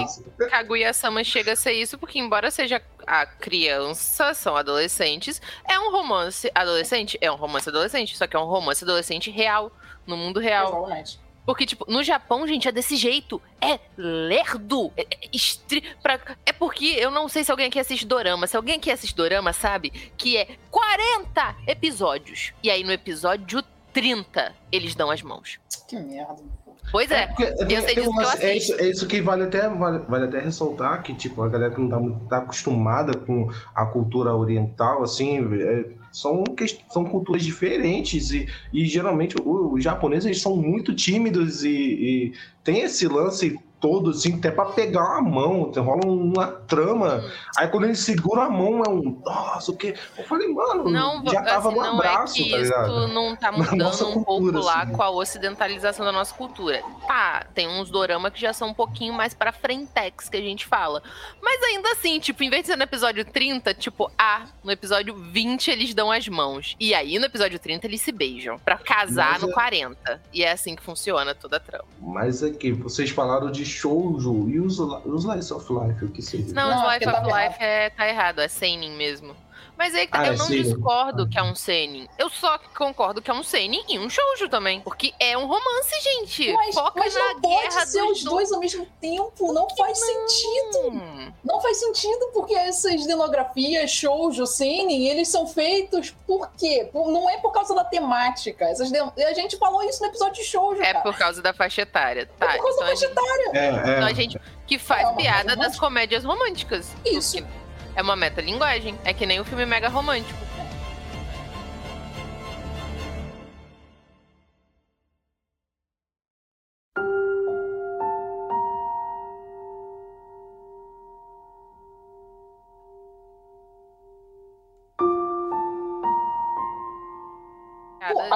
Speaker 3: Kaguya-sama chega a ser isso, porque embora seja a criança, são adolescentes, é um romance adolescente? É um romance adolescente, só que é um romance adolescente real, no mundo real.
Speaker 4: Exatamente.
Speaker 3: Porque, tipo, no Japão, gente, é desse jeito. É lerdo. É, é, estri... pra... é porque eu não sei se alguém aqui assiste Dorama. Se alguém aqui assiste Dorama, sabe que é 40 episódios. E aí, no episódio 30, eles dão as mãos.
Speaker 4: Que merda.
Speaker 3: Pois é.
Speaker 2: Porque,
Speaker 3: eu sei disso que eu
Speaker 2: é, isso, é isso que vale até, vale, vale até ressaltar, que tipo, a galera que não tá, muito- tá acostumada com a cultura oriental, assim, é, são, são culturas diferentes e, e geralmente os japoneses são muito tímidos e, e tem esse lance todo, assim, até pra pegar uma mão, rola uma trama.
Speaker 3: Hum.
Speaker 2: Aí quando eles seguram a mão, é um, nossa, o quê? Eu falei, mano,
Speaker 3: Não,
Speaker 2: já tava
Speaker 3: assim,
Speaker 2: no
Speaker 3: não
Speaker 2: abraço,
Speaker 3: é que
Speaker 2: tá ligado?
Speaker 3: isso não tá mudando um pouco
Speaker 2: cultura,
Speaker 3: lá
Speaker 2: assim.
Speaker 3: com a ocidentalização da nossa cultura. Tá, tem uns dorama que já são um pouquinho mais pra frentex que a gente fala. Mas ainda assim, tipo, em vez de ser no episódio 30, tipo, ah, no episódio 20 eles dão as mãos. E aí no episódio 30 eles se beijam. Pra casar
Speaker 2: Mas
Speaker 3: no
Speaker 2: é-
Speaker 3: 40. E é assim que funciona toda a trama.
Speaker 2: Mas é que vocês falaram de shoujo e os, os Slice of Life, o que seria?
Speaker 3: Não,
Speaker 4: Não,
Speaker 3: o
Speaker 4: é
Speaker 3: Life of
Speaker 4: tá
Speaker 3: Life é, tá errado, é seinen mesmo. Mas aí que tá,
Speaker 2: Ah,
Speaker 3: eu não
Speaker 2: seinen.
Speaker 3: discordo que é um seinen. Eu só concordo que é um seinen e um shoujo também. Porque é um romance, gente.
Speaker 4: Mas,
Speaker 3: Foca
Speaker 4: mas
Speaker 3: na
Speaker 4: não pode
Speaker 3: guerra
Speaker 4: ser os dois ao mesmo tempo. Não faz sentido.
Speaker 3: Hum.
Speaker 4: Não faz sentido porque essas denografias, shoujo, seinen, eles são feitos por quê? Por- não é por causa da temática. Essas de- A gente falou isso no episódio de shoujo,
Speaker 3: É
Speaker 4: cara.
Speaker 3: por causa da faixa etária. Tá,
Speaker 4: É por causa
Speaker 3: então
Speaker 4: da
Speaker 3: a gente,
Speaker 4: faixa
Speaker 2: É, é.
Speaker 3: então a gente que faz
Speaker 4: É
Speaker 3: piada das comédias românticas.
Speaker 4: Isso.
Speaker 3: Porque É uma metalinguagem. É que nem o filme mega romântico.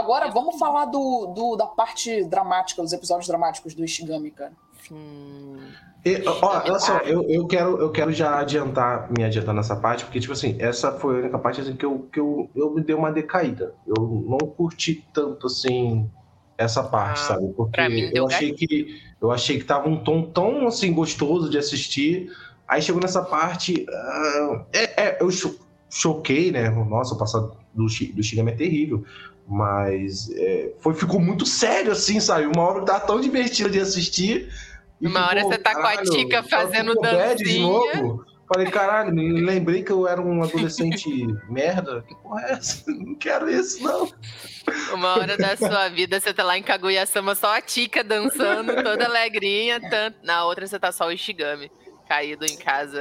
Speaker 4: Agora vamos falar do, do- da parte dramática, dos episódios dramáticos do Ishigami, cara.
Speaker 3: Sim.
Speaker 2: E, ó, olha só, eu, eu, quero, eu quero já adiantar, me adiantar nessa parte, porque, tipo assim, essa foi a única parte assim, que, eu, que eu, eu me dei uma decaída. Eu não curti tanto, assim, essa parte,
Speaker 3: Ah,
Speaker 2: sabe? Porque
Speaker 3: pra mim deu
Speaker 2: eu achei que eu achei que tava um tom tão, assim, gostoso de assistir. Aí chegou nessa parte, ah, é, é, eu cho- choquei, né? Nossa, o passado do, do Shigami é terrível. Mas é, foi, ficou muito sério, assim, sabe? Uma obra que tava tão divertida de assistir.
Speaker 3: Uma hora você tá com a tica fazendo
Speaker 2: ficou bad de
Speaker 3: dancinha.
Speaker 2: novo. Falei, caralho, me lembrei que eu era um adolescente merda. Que porra é essa? Não quero isso, não.
Speaker 3: Uma hora da sua vida você tá lá em Kaguya-sama só a Tika dançando, toda alegrinha. Tanto... Na outra você tá só o Ishigami, caído em casa,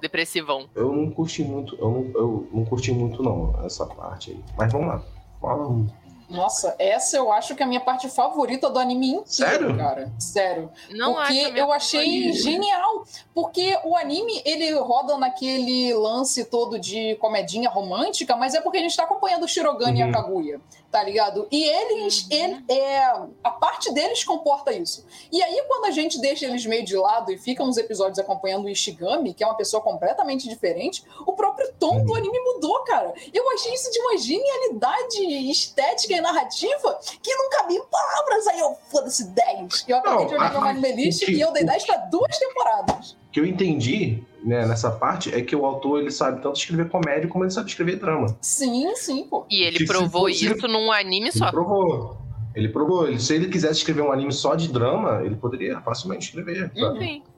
Speaker 3: depressivão.
Speaker 2: Eu não curti muito, eu não, eu não curti muito, não, essa parte aí. Mas vamos lá. Fala um.
Speaker 4: Nossa, essa eu acho que é a minha parte favorita do anime inteiro,
Speaker 2: Sério?
Speaker 4: cara. Sério.
Speaker 3: Não
Speaker 4: porque eu achei
Speaker 2: favorita.
Speaker 4: genial. Porque o anime, ele roda naquele lance todo de comedinha romântica, mas é porque a gente tá acompanhando o Shirogane e
Speaker 2: Uhum.
Speaker 4: a Kaguya, tá ligado? E eles,
Speaker 3: Uhum.
Speaker 4: ele, é, a parte deles comporta isso. E aí, quando a gente deixa eles meio de lado e fica uns episódios acompanhando o Ishigami, que é uma pessoa completamente diferente, o próprio tom
Speaker 2: Uhum.
Speaker 4: do anime mudou, cara. Eu achei isso de uma genialidade estética e narrativa que não cabia em palavras. Aí eu, foda-se, 10. Eu acabei
Speaker 2: Não,
Speaker 4: de olhar
Speaker 2: a-
Speaker 4: meu anime list
Speaker 2: o que-
Speaker 4: e eu dei
Speaker 2: o
Speaker 4: 10 pra duas temporadas.
Speaker 2: O que eu entendi né, nessa parte é que o autor ele sabe tanto escrever comédia como ele sabe escrever drama.
Speaker 4: Sim, sim, pô.
Speaker 3: E ele
Speaker 2: se
Speaker 3: provou
Speaker 2: fosse-
Speaker 3: isso num anime
Speaker 2: Ele
Speaker 3: só.
Speaker 2: provou. Ele provou. Ele- se ele quisesse escrever um anime só de drama, ele poderia facilmente escrever.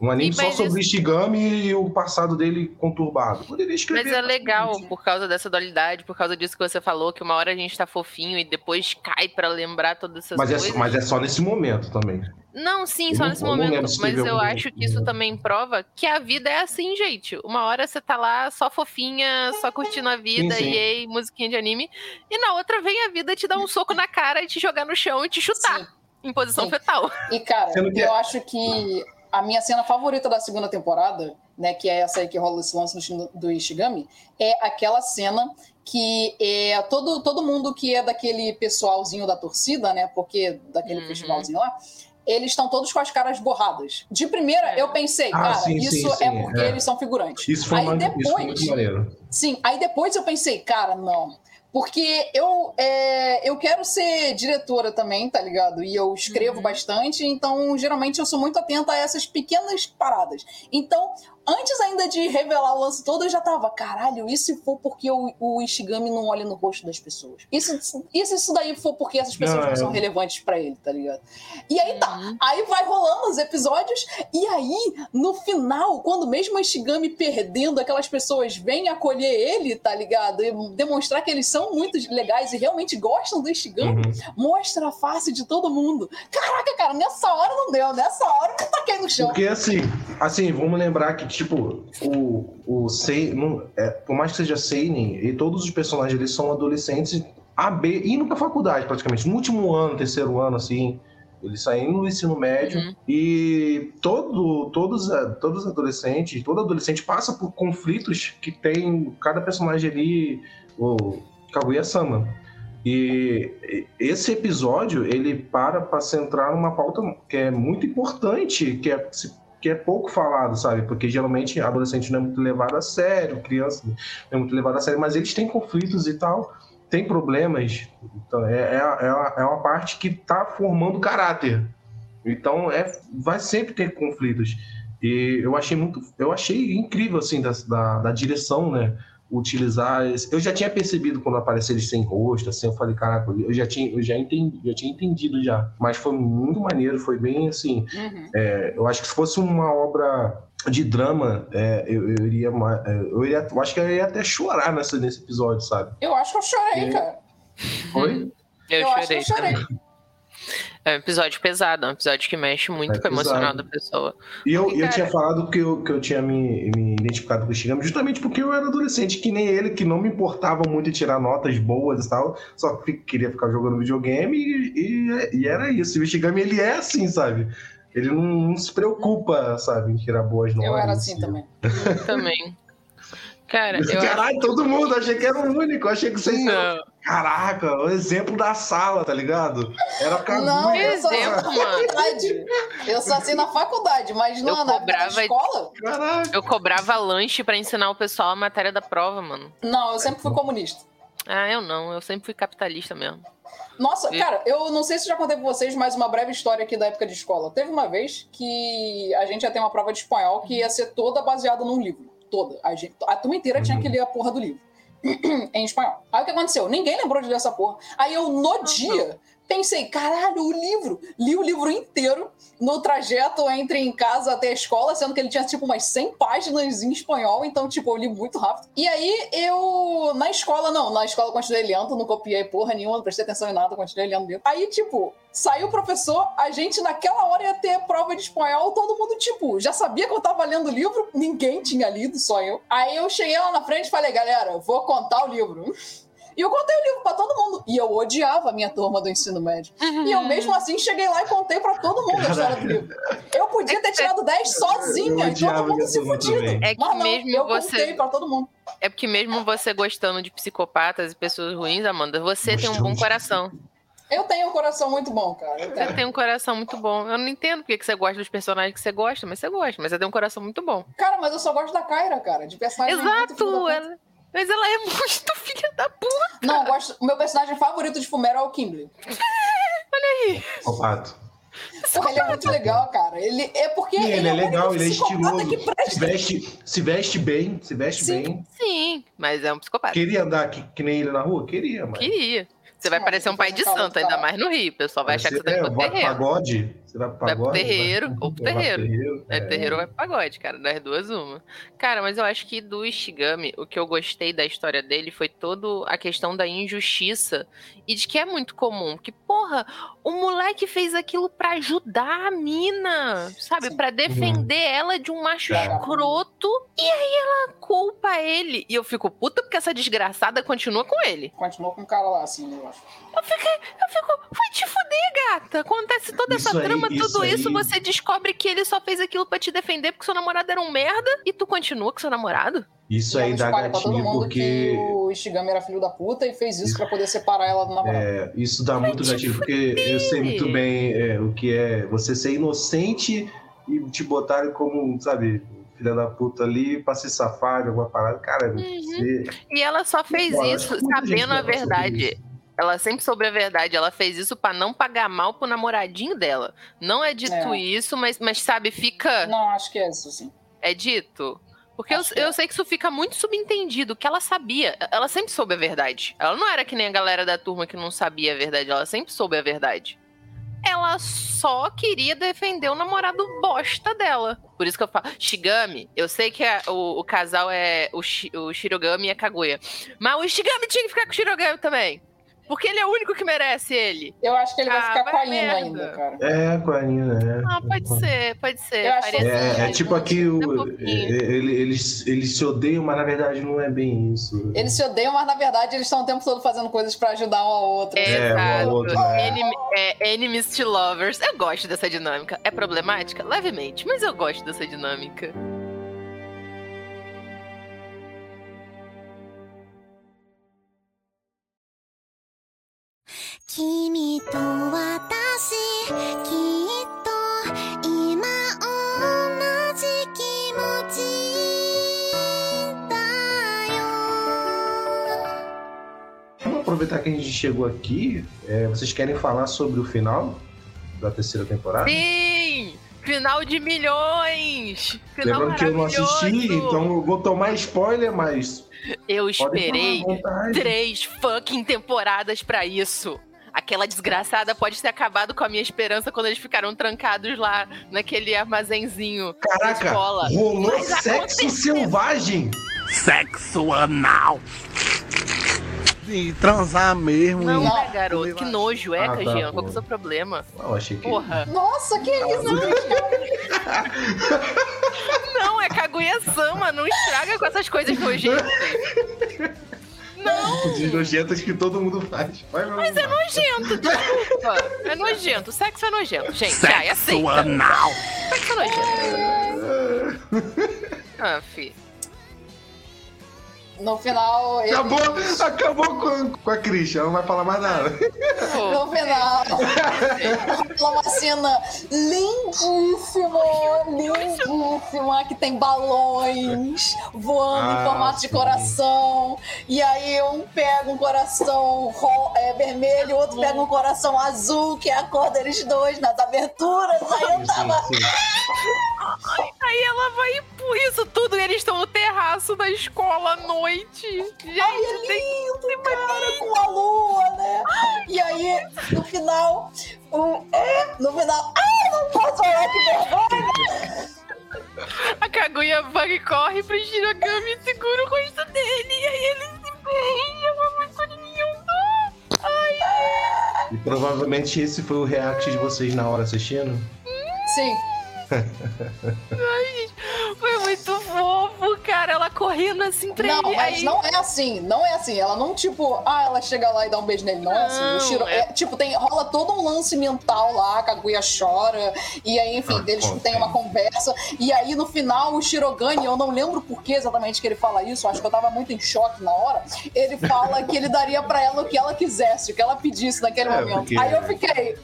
Speaker 2: Um anime
Speaker 3: E,
Speaker 2: só sobre Ishigami e o passado dele conturbado. Poderia escrever.
Speaker 3: Mas é legal por causa dessa dualidade, por causa disso que você falou, que uma hora a gente tá fofinho e depois cai pra lembrar todas essas
Speaker 2: Mas
Speaker 3: coisas.
Speaker 2: é, mas é só nesse momento também.
Speaker 3: Não, sim,
Speaker 2: Eu
Speaker 3: só nesse momento. Mas eu acho que isso também prova que a vida é assim, gente. Uma hora você tá lá só fofinha, só curtindo a vida,
Speaker 2: Sim, sim.
Speaker 3: e aí, musiquinha de anime. E na outra vem a vida te dar um soco na cara e te jogar no chão e te chutar
Speaker 4: Sim.
Speaker 3: em posição
Speaker 4: Sim.
Speaker 3: fetal.
Speaker 4: E, cara, eu acho que a minha cena favorita da segunda temporada, né, que é essa aí que rola esse lance do Ishigami, é aquela cena que é todo, todo mundo que é daquele pessoalzinho da torcida, né, porque daquele
Speaker 3: Uhum.
Speaker 4: festivalzinho lá, eles estão todos com as caras borradas. De primeira,
Speaker 3: É.
Speaker 4: eu pensei,
Speaker 2: Ah,
Speaker 4: cara,
Speaker 2: sim,
Speaker 4: isso
Speaker 2: sim,
Speaker 4: é
Speaker 2: sim,
Speaker 4: porque
Speaker 2: é.
Speaker 4: eles são figurantes.
Speaker 2: Isso foi,
Speaker 4: Aí
Speaker 2: uma- isso foi
Speaker 4: depois-
Speaker 2: muito maneiro.
Speaker 4: Sim, aí depois eu pensei, cara, não. Porque eu, é, eu quero ser diretora também, tá ligado? E eu escrevo
Speaker 3: Uhum.
Speaker 4: bastante, então geralmente eu sou muito atenta a essas pequenas paradas. Então, antes ainda de revelar o lance todo, eu já tava, caralho, e se for porque o, o Ishigami não olha no rosto das pessoas? E se, e se isso daí for porque essas pessoas
Speaker 2: Não,
Speaker 4: não,
Speaker 2: é.
Speaker 4: são relevantes pra ele, tá ligado? E aí tá,
Speaker 3: Uhum.
Speaker 4: aí vai rolando os episódios, e aí, no final, quando mesmo o Ishigami perdendo, aquelas pessoas vêm acolher ele, tá ligado? E demonstrar que eles são muito legais e realmente gostam do Ishigami,
Speaker 2: Uhum.
Speaker 4: mostra a face de todo mundo. Caraca, cara, nessa hora não deu, nessa hora eu taquei no chão.
Speaker 2: Porque assim, assim, vamos lembrar que, tipo, o, o Sei, não- é, por mais que seja Seinen, e todos os personagens eles são adolescentes A, B, indo pra faculdade praticamente. No último ano, terceiro ano, assim, eles saindo do ensino médio
Speaker 3: Uhum.
Speaker 2: e todo, todos, todos os adolescentes, todo adolescente passa por conflitos que tem cada personagem ali, o Kaguya-sama. E esse episódio, ele para para centrar numa pauta que é muito importante, que é, que é pouco falado, sabe? Porque geralmente adolescente não é muito levado a sério, criança não é muito levado a sério, mas eles têm conflitos e tal, tem problemas. Então, é, é, é, uma, é uma parte que está formando caráter. Então, é, vai sempre ter conflitos. E eu achei muito, eu achei incrível, assim, da, da, da direção, né? Utilizar. esse- Eu já tinha percebido quando apareceu eles sem rosto, assim, eu falei, caraca, eu já tinha, eu já entendi, já tinha entendido já. Mas foi muito maneiro, foi bem assim.
Speaker 4: Uhum.
Speaker 2: é, eu acho que se fosse uma obra de drama, é, eu, eu iria, é, eu iria, eu acho que eu iria até chorar nessa, nesse episódio, sabe?
Speaker 4: Eu acho que eu chorei,
Speaker 2: É.
Speaker 4: cara.
Speaker 2: Foi?
Speaker 3: Eu,
Speaker 4: Eu acho que
Speaker 3: chorei,
Speaker 4: eu chorei.
Speaker 3: também. É um episódio pesado, é um episódio que mexe muito
Speaker 2: É
Speaker 3: com o emocional da pessoa.
Speaker 2: E eu,
Speaker 3: Porque,
Speaker 2: eu
Speaker 3: cara-
Speaker 2: tinha falado que eu, que eu tinha me, me identificado com o Shigami justamente porque eu era adolescente, que nem ele, que não me importava muito em tirar notas boas e tal, só que queria ficar jogando videogame e, e, e era isso. E o Shigami, ele é assim, sabe? Ele não, não se preocupa, sabe, em tirar boas notas.
Speaker 4: Eu era assim também.
Speaker 3: Também. Cara, eu acho
Speaker 2: Caralho, todo mundo, achei que era o único, achei que vocês...
Speaker 3: Não.
Speaker 2: Caraca, o exemplo da sala, tá ligado? Era
Speaker 4: Não, sou assim na
Speaker 3: Exemplo, mano.
Speaker 4: faculdade. Eu sou assim na faculdade, mas
Speaker 3: Eu
Speaker 4: não, na
Speaker 3: cobrava-
Speaker 4: escola.
Speaker 2: Caraca.
Speaker 3: Eu cobrava lanche pra ensinar o pessoal a matéria da prova, mano.
Speaker 4: Não, eu sempre fui comunista.
Speaker 3: Ah, eu não, eu sempre fui capitalista mesmo.
Speaker 4: Nossa,
Speaker 3: E-
Speaker 4: cara, eu não sei se já contei pra vocês, mas uma breve história aqui da época de escola. Teve uma vez que a gente ia ter uma prova de espanhol que ia ser toda baseada num livro. Toda. A, gente, a turma inteira tinha que ler a porra do livro. em espanhol. Aí o que aconteceu? Ninguém lembrou de ler essa porra. Aí eu, no dia, pensei, caralho, o livro. Li o livro inteiro no trajeto entre em casa até a escola, sendo que ele tinha tipo umas 100 páginas em espanhol, então tipo, eu li muito rápido. E aí eu, na escola, não, na escola eu continuei lendo, não copiei porra nenhuma, não prestei atenção em nada, continuei lendo mesmo. Aí, tipo, saiu o professor, a gente naquela hora ia ter prova de espanhol, todo mundo, tipo, já sabia que eu tava lendo o livro, ninguém tinha lido, só eu. Aí eu cheguei lá na frente e falei, galera, vou contar o livro. E eu contei o livro pra todo mundo. E eu odiava a minha turma do ensino médio. E eu mesmo assim cheguei lá e contei pra todo mundo a história do livro. Eu podia ter tirado 10 sozinha
Speaker 2: Eu
Speaker 4: e todo mundo se fudido.
Speaker 3: É que
Speaker 4: Mas não,
Speaker 3: mesmo
Speaker 4: eu
Speaker 3: você-
Speaker 4: contei pra todo mundo.
Speaker 3: É porque mesmo você gostando de psicopatas e pessoas ruins, Amanda, você tem um bom
Speaker 2: de-
Speaker 3: coração.
Speaker 4: Eu tenho um coração muito bom, cara. Eu
Speaker 3: Você
Speaker 4: tenho.
Speaker 3: tem um coração muito bom. Eu não entendo porque que você gosta dos personagens que você gosta, mas você gosta. Mas você tem um coração muito bom.
Speaker 4: Cara, mas eu só gosto da Kyra, cara. De personagem muito
Speaker 3: Exato! Ela... Mas ela é muito filha da puta.
Speaker 4: Não, eu gosto. O meu personagem favorito de Fumero é o Kimberly.
Speaker 2: Psicopata.
Speaker 4: Porra, ele é muito legal, cara. Ele é porque
Speaker 2: E ele é
Speaker 4: único
Speaker 2: legal, ele é
Speaker 4: psicopata
Speaker 2: estiloso.
Speaker 4: que presta.
Speaker 2: Se veste, se veste bem, se veste
Speaker 4: Sim.
Speaker 2: bem.
Speaker 3: Sim, mas é um psicopata.
Speaker 2: Queria andar que, que nem ele na rua? Queria, mas.
Speaker 3: Queria. Você vai
Speaker 4: Não,
Speaker 3: parecer um pai de santo, ainda mais no Rio. O pessoal vai achar que você tá
Speaker 2: é,
Speaker 3: terreiro.
Speaker 2: pagode? Você vai pro
Speaker 3: Vai pro
Speaker 2: pagode?
Speaker 3: terreiro,
Speaker 2: vai,
Speaker 3: ou pro
Speaker 2: vai pro
Speaker 3: terreiro. É,
Speaker 2: é.
Speaker 3: terreiro vai pro pagode, cara. Das duas, uma. Cara, mas eu acho que do Ishigami, o que eu gostei da história dele foi toda a questão da injustiça e de que é muito comum. Que, porra, o moleque fez aquilo pra ajudar a mina, sabe? Pra defender ela de um macho
Speaker 2: Cara.
Speaker 3: escroto. E aí ela culpa ele. E eu fico puta porque essa desgraçada continua com ele.
Speaker 4: Continuou com o cara lá, assim, eu acho.
Speaker 3: Eu fiquei, eu fico, vai te fuder, gata. Acontece toda essa
Speaker 2: Isso aí,
Speaker 3: trama,
Speaker 2: isso
Speaker 3: tudo isso,
Speaker 2: aí.
Speaker 3: você descobre que ele só fez aquilo pra te defender porque seu namorado era um merda e tu continua com seu namorado?
Speaker 2: Isso aí
Speaker 4: ela
Speaker 2: dá
Speaker 4: espalha pra todo
Speaker 2: gatilho
Speaker 4: mundo
Speaker 2: porque.
Speaker 4: que o Ishigami era filho da puta e fez isso pra poder separar ela do namorado.
Speaker 2: É, isso dá muito
Speaker 3: te
Speaker 2: gatilho, porque eu sei muito bem é, o que é você ser inocente e te botarem como, sabe, filha da puta ali pra se safar de alguma parada. Cara, você.
Speaker 3: E ela só fez
Speaker 2: Pô,
Speaker 3: isso sabendo a verdade. Ela sempre soube a verdade. Ela fez isso pra não pagar mal pro namoradinho dela. Não é dito
Speaker 4: É.
Speaker 3: isso, mas, mas sabe, fica.
Speaker 4: Não, acho que é isso, sim.
Speaker 3: é dito? Porque eu,
Speaker 4: é.
Speaker 3: eu sei que isso fica muito subentendido, que ela sabia. Ela sempre soube a verdade. Ela não era que nem a galera da turma que não sabia a verdade, ela sempre soube a verdade. Ela só queria defender o namorado bosta dela. Por isso que eu falo, Shigami, eu sei que a- o, o casal é o, o Shirogami e a Kaguya. Mas o Shigami tinha que ficar com o Shirogami também. Porque ele é o único que merece ele.
Speaker 4: Eu acho que ele vai
Speaker 3: Ah,
Speaker 4: ficar
Speaker 3: vai
Speaker 4: com a Ina
Speaker 3: merda.
Speaker 4: ainda, cara.
Speaker 2: É, com a Nina, é.
Speaker 3: Ah, pode ser, pode ser.
Speaker 2: É, é tipo aqui, o,
Speaker 3: Um pouquinho.
Speaker 2: ele- eles, eles se odeiam, mas na verdade não é bem isso.
Speaker 4: Eles se odeiam, mas na verdade eles estão o tempo todo fazendo coisas pra ajudar um ao outro.
Speaker 3: É,
Speaker 2: É, um
Speaker 3: exato.
Speaker 2: outro, né?
Speaker 3: É, enemies to lovers. Eu gosto dessa dinâmica. É problemática? Levemente, mas eu gosto dessa dinâmica.「
Speaker 7: 君と私きっと今同じ気持ちだよ」
Speaker 2: Vamos aproveitar que a gente chegou aqui. é, vocês querem falar sobre o final da terceira temporada?
Speaker 3: Sim! Final de milhões! Final
Speaker 2: Lembrando que eu não assisti,
Speaker 3: maravilhoso!
Speaker 2: então eu vou tomar spoiler, mas.
Speaker 3: Eu
Speaker 2: pode falar à
Speaker 3: esperei
Speaker 2: vontade.
Speaker 3: três fucking temporadas pra isso. Aquela desgraçada pode ter acabado com a minha esperança quando eles ficaram trancados lá naquele armazenzinho da
Speaker 2: Caraca,
Speaker 3: escola.
Speaker 2: rolou
Speaker 3: Mas
Speaker 2: sexo
Speaker 3: aconteceu.
Speaker 2: selvagem!
Speaker 5: Sexo anal.
Speaker 1: E transar mesmo.
Speaker 3: Não,
Speaker 1: e-
Speaker 3: né, garoto? Que nojo, é,
Speaker 2: Ah, tá,
Speaker 3: Jean? Qual que é o seu problema?
Speaker 2: Não, achei que.
Speaker 3: Porra.
Speaker 4: Nossa, que isso?
Speaker 3: Não, é Kaguya-sama, não estraga com essas coisas nojentas. Não,
Speaker 2: Os nojentas que todo mundo faz. Vai, vai,
Speaker 3: mas é
Speaker 2: vai.
Speaker 3: nojento, desculpa. É nojento, sexo é nojento, gente. Ai,
Speaker 5: Sexo
Speaker 3: aceita.
Speaker 5: anal.
Speaker 3: Sexo é nojento. Ah, fi.
Speaker 4: No final, ele...
Speaker 2: Acabou, acabou com, com a Christian, ela não vai falar mais nada.
Speaker 4: No final, rola uma cena lindíssima, lindíssima, que tem balões voando
Speaker 2: Ah,
Speaker 4: em formato de
Speaker 2: sim.
Speaker 4: coração. E aí um pega um coração ro- é, vermelho, o outro pega um coração azul, que é a cor deles dois nas aberturas. Aí eu tava.
Speaker 2: Sim, sim.
Speaker 3: Aí ela vai por isso tudo e eles estão no terraço da escola à noite. Gente,
Speaker 4: Ai, é
Speaker 3: tem
Speaker 4: lindo, cara, com a lua, né? E aí, no final, o, é, no final, ai, não posso falar que vergonha!
Speaker 3: A Kaguya vai e corre pro Shirogami e segura o rosto dele. E aí eles se beijam. É muito lindo. Ai,
Speaker 2: E provavelmente esse foi o react de vocês na hora assistindo.
Speaker 4: Sim.
Speaker 3: foi muito fofo, cara. Ela correndo assim pra
Speaker 4: Não,
Speaker 3: ele.
Speaker 4: mas
Speaker 3: aí...
Speaker 4: não é assim, não é assim. Ela não, tipo, ah, ela chega lá e dá um beijo nele. Não, é assim.
Speaker 3: Não,
Speaker 4: O Shiro,
Speaker 3: é-
Speaker 4: é, tipo, tem, rola todo um lance mental lá, a Kaguya chora, e aí, enfim,
Speaker 2: Ah,
Speaker 4: eles têm uma conversa, e aí no final o Shirogane, eu não lembro por que exatamente que ele fala isso, acho que eu tava muito em choque na hora. Ele fala que ele daria pra ela o que ela quisesse, o que ela pedisse naquele
Speaker 2: É,
Speaker 4: momento.
Speaker 2: porque-
Speaker 4: Aí eu fiquei,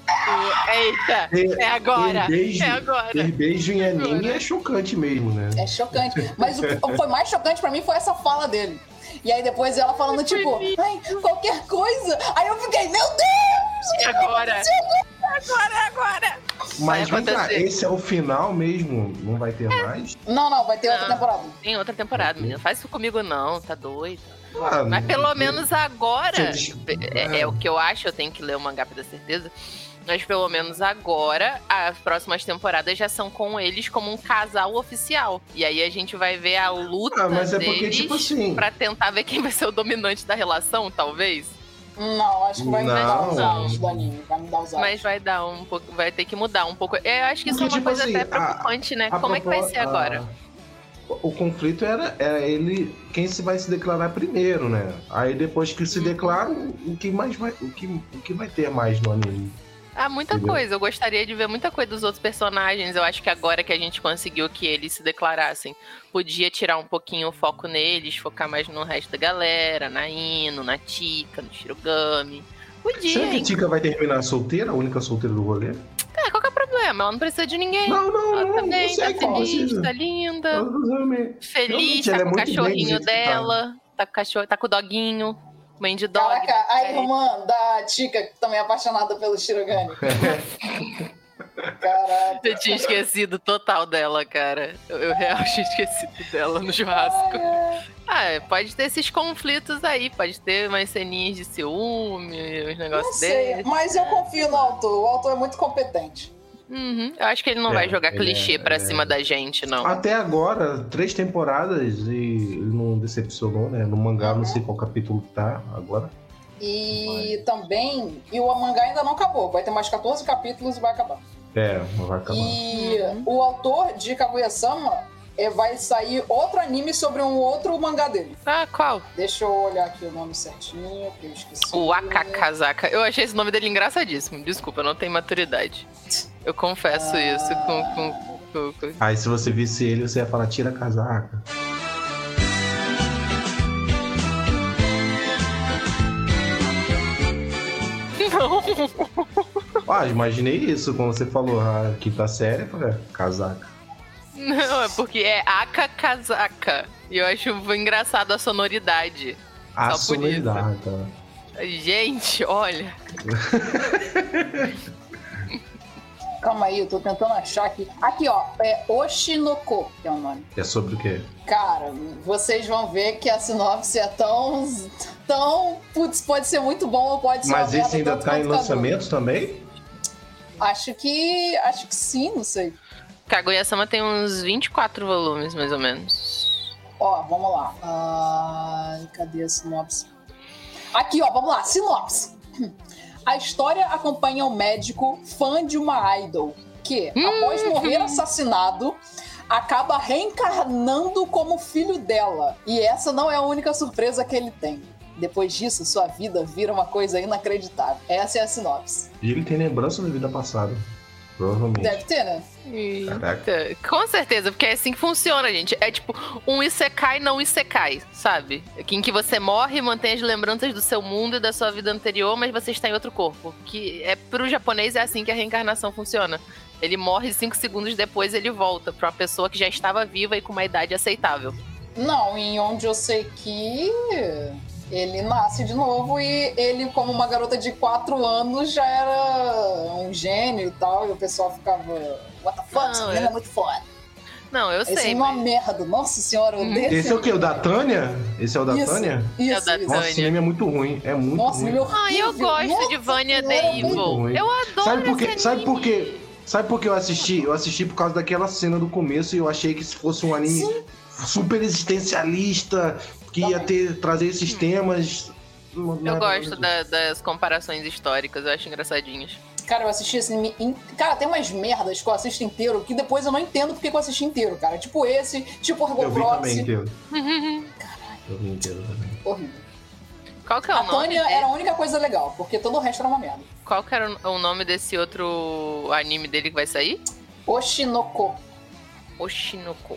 Speaker 3: Eita, é agora. É agora.
Speaker 2: Beijo em anime é chocante mesmo, né?
Speaker 4: É chocante. Mas o que foi mais chocante pra mim foi essa fala dele. E aí depois ela falando, tipo, ai, qualquer coisa. Aí eu fiquei, meu Deus!
Speaker 3: É agora. Agora, é agora.
Speaker 2: Mas
Speaker 3: Vai
Speaker 2: vem cá, esse é o final mesmo? Não vai ter mais?
Speaker 4: Não, não, vai ter outra
Speaker 3: Não.
Speaker 4: temporada.
Speaker 3: Tem outra temporada, menina. Faz isso comigo não, tá doido.
Speaker 2: Ah,
Speaker 3: Mas pelo menos agora. É, é o que eu acho, eu tenho que ler o mangá pra ter certeza. Mas pelo menos agora, as próximas temporadas já são com eles como um casal oficial. E aí a gente vai ver a luta
Speaker 2: Ah, mas é porque, tipo assim.
Speaker 3: pra tentar ver quem vai ser o dominante da relação, talvez.
Speaker 4: Não, acho que vai me dar
Speaker 2: Não.
Speaker 4: os anos do anime. Vai me dar os anos.
Speaker 3: Mas vai dar um pouco, vai ter que mudar um pouco. Eu acho que isso
Speaker 2: Porque,
Speaker 3: é uma
Speaker 2: tipo
Speaker 3: coisa
Speaker 2: assim,
Speaker 3: até
Speaker 2: a-
Speaker 3: preocupante, né?
Speaker 2: A
Speaker 3: Como é que vai ser agora?
Speaker 2: a- O conflito era, era ele quem se vai se declarar primeiro, né? Aí depois que
Speaker 3: Uhum.
Speaker 2: se declara, o que mais vai, o que, o que vai ter mais no anime?
Speaker 3: Ah, muita
Speaker 2: Entendeu?
Speaker 3: coisa. Eu gostaria de ver muita coisa dos outros personagens. Eu acho que agora que a gente conseguiu que eles se declarassem, podia tirar um pouquinho o foco neles, focar mais no resto da galera, na Ino, na Tika, no Shirogami. Podia,
Speaker 2: Será que a? Tika vai terminar solteira, a única solteira do rolê?
Speaker 3: É, qual que é o problema? Ela não precisa de ninguém.
Speaker 2: Não, não,
Speaker 3: Ela
Speaker 2: não,
Speaker 3: tá
Speaker 2: não sei
Speaker 3: tá feliz, tá linda, feliz, tá
Speaker 2: é
Speaker 3: com o cachorrinho
Speaker 2: tá.
Speaker 3: dela, tá com cachorro, tá com o doguinho, Mandy Dog.
Speaker 4: Caraca, a
Speaker 3: né?
Speaker 4: irmã da Tika, que também é apaixonada pelo Shirogane. Caraca.
Speaker 3: Eu tinha esquecido total dela, cara. Eu, eu real tinha esquecido dela no churrasco. Ah, é, pode ter esses conflitos aí, pode ter umas ceninhas de ciúme, uns
Speaker 4: Não
Speaker 3: negócios
Speaker 4: sei,
Speaker 3: desses.
Speaker 4: mas eu confio no autor. O autor é muito competente.
Speaker 3: Uhum. Eu acho que ele não
Speaker 2: É,
Speaker 3: vai jogar
Speaker 2: ele
Speaker 3: clichê
Speaker 2: é-
Speaker 3: pra
Speaker 2: é-
Speaker 3: cima da gente, não.
Speaker 2: Até agora, três temporadas e ele não decepcionou, né? No mangá, não sei qual capítulo tá agora.
Speaker 4: E também, e o mangá ainda não acabou. Vai ter mais 14 capítulos e vai acabar.
Speaker 2: É, não vai acabar.
Speaker 4: E
Speaker 3: Uhum.
Speaker 4: o autor de Kaguya-sama é, vai sair outro anime sobre um outro mangá dele.
Speaker 3: Ah, qual?
Speaker 4: Deixa eu olhar aqui o nome certinho, que eu esqueci.
Speaker 3: O Akakazaka. Eu achei esse nome dele engraçadíssimo. Desculpa, eu não tenho maturidade. Eu confesso
Speaker 4: Ah.
Speaker 3: isso com, com, com, com-
Speaker 2: Aí se você visse ele, você ia falar, tira a casaca.
Speaker 3: Não.
Speaker 2: Ah, imaginei isso quando você falou a quinta série, eu falei, "É, casaca.
Speaker 3: Não, é porque é Akakazaka. E eu acho engraçado a sonoridade.
Speaker 2: A
Speaker 3: Só isso.
Speaker 2: sonoridade?
Speaker 3: Gente, olha.
Speaker 4: Calma aí, eu tô tentando achar aqui. Aqui, ó, é Oshinoko, que é o nome.
Speaker 2: É sobre o quê?
Speaker 4: Cara, vocês vão ver que a sinopse é tão. tão. Putz, pode ser muito bom ou pode ser
Speaker 2: Mas esse
Speaker 4: merda
Speaker 2: ainda tá em lançamento também?
Speaker 4: Acho que. Acho que sim, não sei.
Speaker 3: Kaguya-sama tem uns 24 volumes, mais ou menos.
Speaker 4: Ó, vamos lá. Ai, cadê a sinopse? Aqui, ó, vamos lá. Sinopse. A história acompanha um médico fã de uma idol que, após morrer assassinado, acaba reencarnando como filho dela. E essa não é a única surpresa que ele tem. Depois disso, sua vida vira uma coisa inacreditável. Essa é a sinopse.
Speaker 2: E ele tem lembrança da vida passada. Provavelmente.
Speaker 4: Deve ter, né?
Speaker 3: Eita, Com certeza, porque é assim que funciona, gente. É tipo um Isekai não Isekai, sabe? Em que você morre e mantém as lembranças do seu mundo e da sua vida anterior, mas você está em outro corpo. Que é pro japonês é assim que a reencarnação funciona. Ele morre cinco segundos depois ele volta pra uma pessoa que já estava viva e com uma idade aceitável.
Speaker 4: Não, em onde eu sei que ele nasce de novo e ele, como uma garota de 4 anos, já era um gênio e tal, e o pessoal ficava. What the fuck?
Speaker 3: Não,
Speaker 4: Essa menina
Speaker 3: é-
Speaker 4: é muito foda.
Speaker 3: Não, eu
Speaker 4: Esse
Speaker 3: sei.
Speaker 4: é uma
Speaker 3: mas-
Speaker 4: merda. Nossa senhora, eu odeio
Speaker 2: Esse é o quê? O da Tânia? Esse é o da
Speaker 4: Isso.
Speaker 2: Tânia?
Speaker 4: Isso,
Speaker 3: É o da
Speaker 4: isso.
Speaker 2: Nossa,
Speaker 3: Tânia.
Speaker 2: esse anime é muito ruim. É muito
Speaker 4: Nossa,
Speaker 2: ruim.
Speaker 4: ele é horrível.
Speaker 3: Ah, eu gosto
Speaker 4: Nossa
Speaker 3: de Vânia The
Speaker 4: senhora,
Speaker 3: Evil.
Speaker 2: ruim.
Speaker 3: Eu adoro
Speaker 2: Sabe por quê?
Speaker 3: esse
Speaker 2: Sabe por quê? Sabe por que eu assisti? Eu assisti por causa daquela cena do começo e eu achei que se fosse um anime
Speaker 4: Sim.
Speaker 2: super existencialista, que ia ter trazer esses temas. não- não
Speaker 3: Eu gosto da- das comparações históricas, eu acho engraçadinhas.
Speaker 4: Cara, eu assisti esse anime. in- Cara, tem umas merdas que eu assisto inteiro que depois eu não entendo porque que eu assisti inteiro, cara. Tipo esse, tipo
Speaker 2: disso. Eu vi também inteiro. Eu vi inteiro também.
Speaker 4: Horrível.
Speaker 3: Qual que é
Speaker 4: A
Speaker 3: o nome?
Speaker 4: Tânia
Speaker 3: dele?
Speaker 4: era a única coisa legal, porque todo o resto era uma merda.
Speaker 3: Qual que era o o nome desse outro anime dele que vai sair?
Speaker 4: Oshinoko.
Speaker 3: Oshinoko.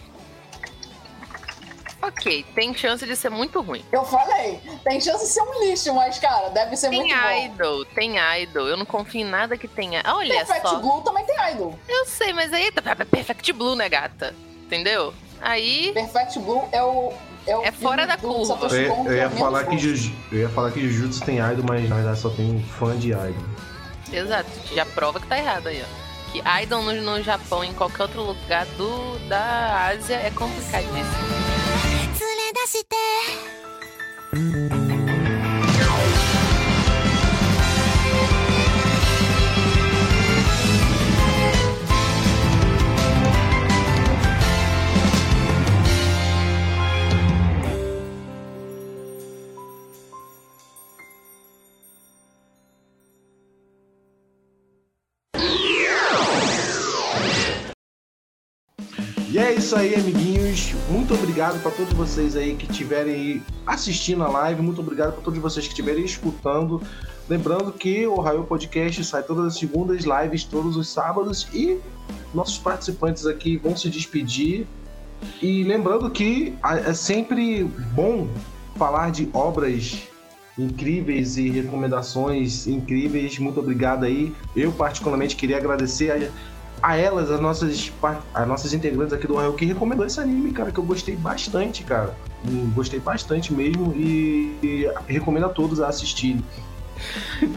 Speaker 3: Ok, tem chance de ser muito ruim.
Speaker 4: Eu falei, tem chance de ser um lixo, mas, cara, deve ser
Speaker 3: Tem
Speaker 4: muito bom.
Speaker 3: idol, tem idol. Eu não confio em nada que tenha. Olha
Speaker 4: Perfect
Speaker 3: só.
Speaker 4: Blue também tem idol.
Speaker 3: Eu sei, mas aí tá Perfect Blue, né, gata? Entendeu? Aí.
Speaker 4: Perfect Blue é o. É,
Speaker 3: É fora da curva.
Speaker 2: Eu, ia- eu ia falar que
Speaker 4: gosto.
Speaker 2: Juju- eu ia falar que Jujutsu tem idol, mas na verdade só tem fã de idol.
Speaker 3: Exato, já prova que tá errado aí, ó. Que idol no, no Japão, em qualquer outro lugar do, da Ásia, é complicadíssimo.
Speaker 7: 連れ出して。
Speaker 2: E é isso aí, amiguinhos. Muito obrigado para todos vocês aí que estiverem assistindo a live. Muito obrigado para todos vocês que estiverem escutando. Lembrando que o Raio Podcast sai todas as segundas, lives todos os sábados e nossos participantes aqui vão se despedir. E lembrando que é sempre bom falar de obras incríveis e recomendações incríveis. Muito obrigado aí. Eu particularmente queria agradecer a a elas, as nossas, as nossas integrantes aqui do Raio, que recomendou esse anime, cara, que eu gostei bastante, cara. Hum, Gostei bastante mesmo e, e recomendo a todos a assistirem.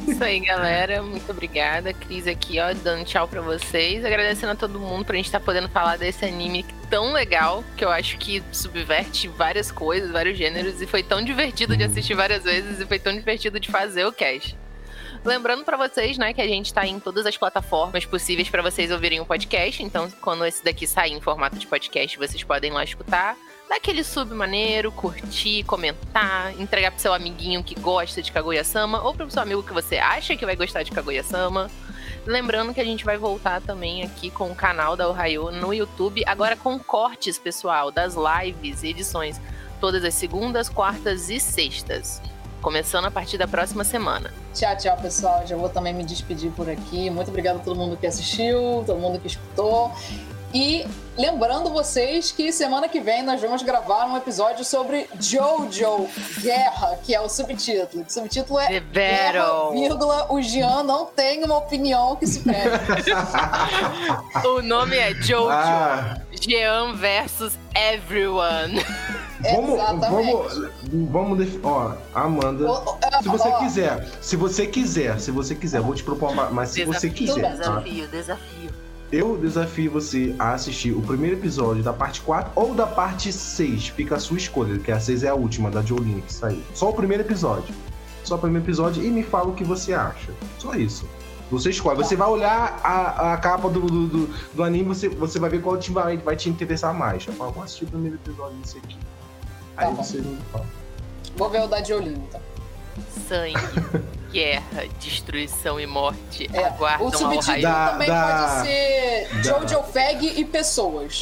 Speaker 3: Isso aí, galera. Muito obrigada. Cris aqui, ó, dando tchau pra vocês. Agradecendo a todo mundo pra gente estar tá podendo falar desse anime tão legal, que eu acho que subverte várias coisas, vários gêneros, e foi tão divertido de assistir várias vezes, e foi tão divertido de fazer o cast. Lembrando para vocês, né, que a gente tá em todas as plataformas possíveis para vocês ouvirem o podcast. Então, quando esse daqui sair em formato de podcast, vocês podem lá escutar. Dar aquele sub maneiro, curtir, comentar, entregar pro seu amiguinho que gosta de Kaguya-sama ou pro seu amigo que você acha que vai gostar de Kaguya-sama. Lembrando que a gente vai voltar também aqui com o canal da Ohio no YouTube, agora com cortes, pessoal, das lives e edições, todas as segundas, quartas e sextas começando a partir da próxima semana.
Speaker 4: Tchau, tchau, pessoal. Já vou também me despedir por aqui. Muito obrigada a todo mundo que assistiu, todo mundo que escutou. E lembrando vocês que semana que vem nós vamos gravar um episódio sobre Jojo Guerra, que é o subtítulo. O subtítulo é
Speaker 3: The
Speaker 4: Guerra, vírgula, o Jean não tem uma opinião que se preste.
Speaker 3: o nome é Jojo. Ah. Jean versus Everyone.
Speaker 2: Vamos, vamos, vamos, ó, Amanda, se você quiser, se você quiser, se você quiser, vou te propor, mas se
Speaker 3: desafio,
Speaker 2: você quiser,
Speaker 3: desafio, tá? desafio.
Speaker 2: Eu desafio você a assistir o primeiro episódio da parte 4 ou da parte 6. Fica a sua escolha, que a 6 é a última da Jolene que saiu. Só o primeiro episódio. Só o primeiro episódio e me fala o que você acha. Só isso. Você escolhe. Você vai olhar a, a capa do, do, do, do anime, você, você vai ver qual te vai, vai te interessar mais. Eu falo, vou assistir o primeiro episódio desse aqui. Aí tá você me fala.
Speaker 4: Vou ver o da Jolene, então.
Speaker 3: Sangue, guerra, destruição e morte é, aguardam
Speaker 4: o subtítulo
Speaker 3: da,
Speaker 4: também
Speaker 2: da,
Speaker 4: pode ser da, Jojo Fag e pessoas.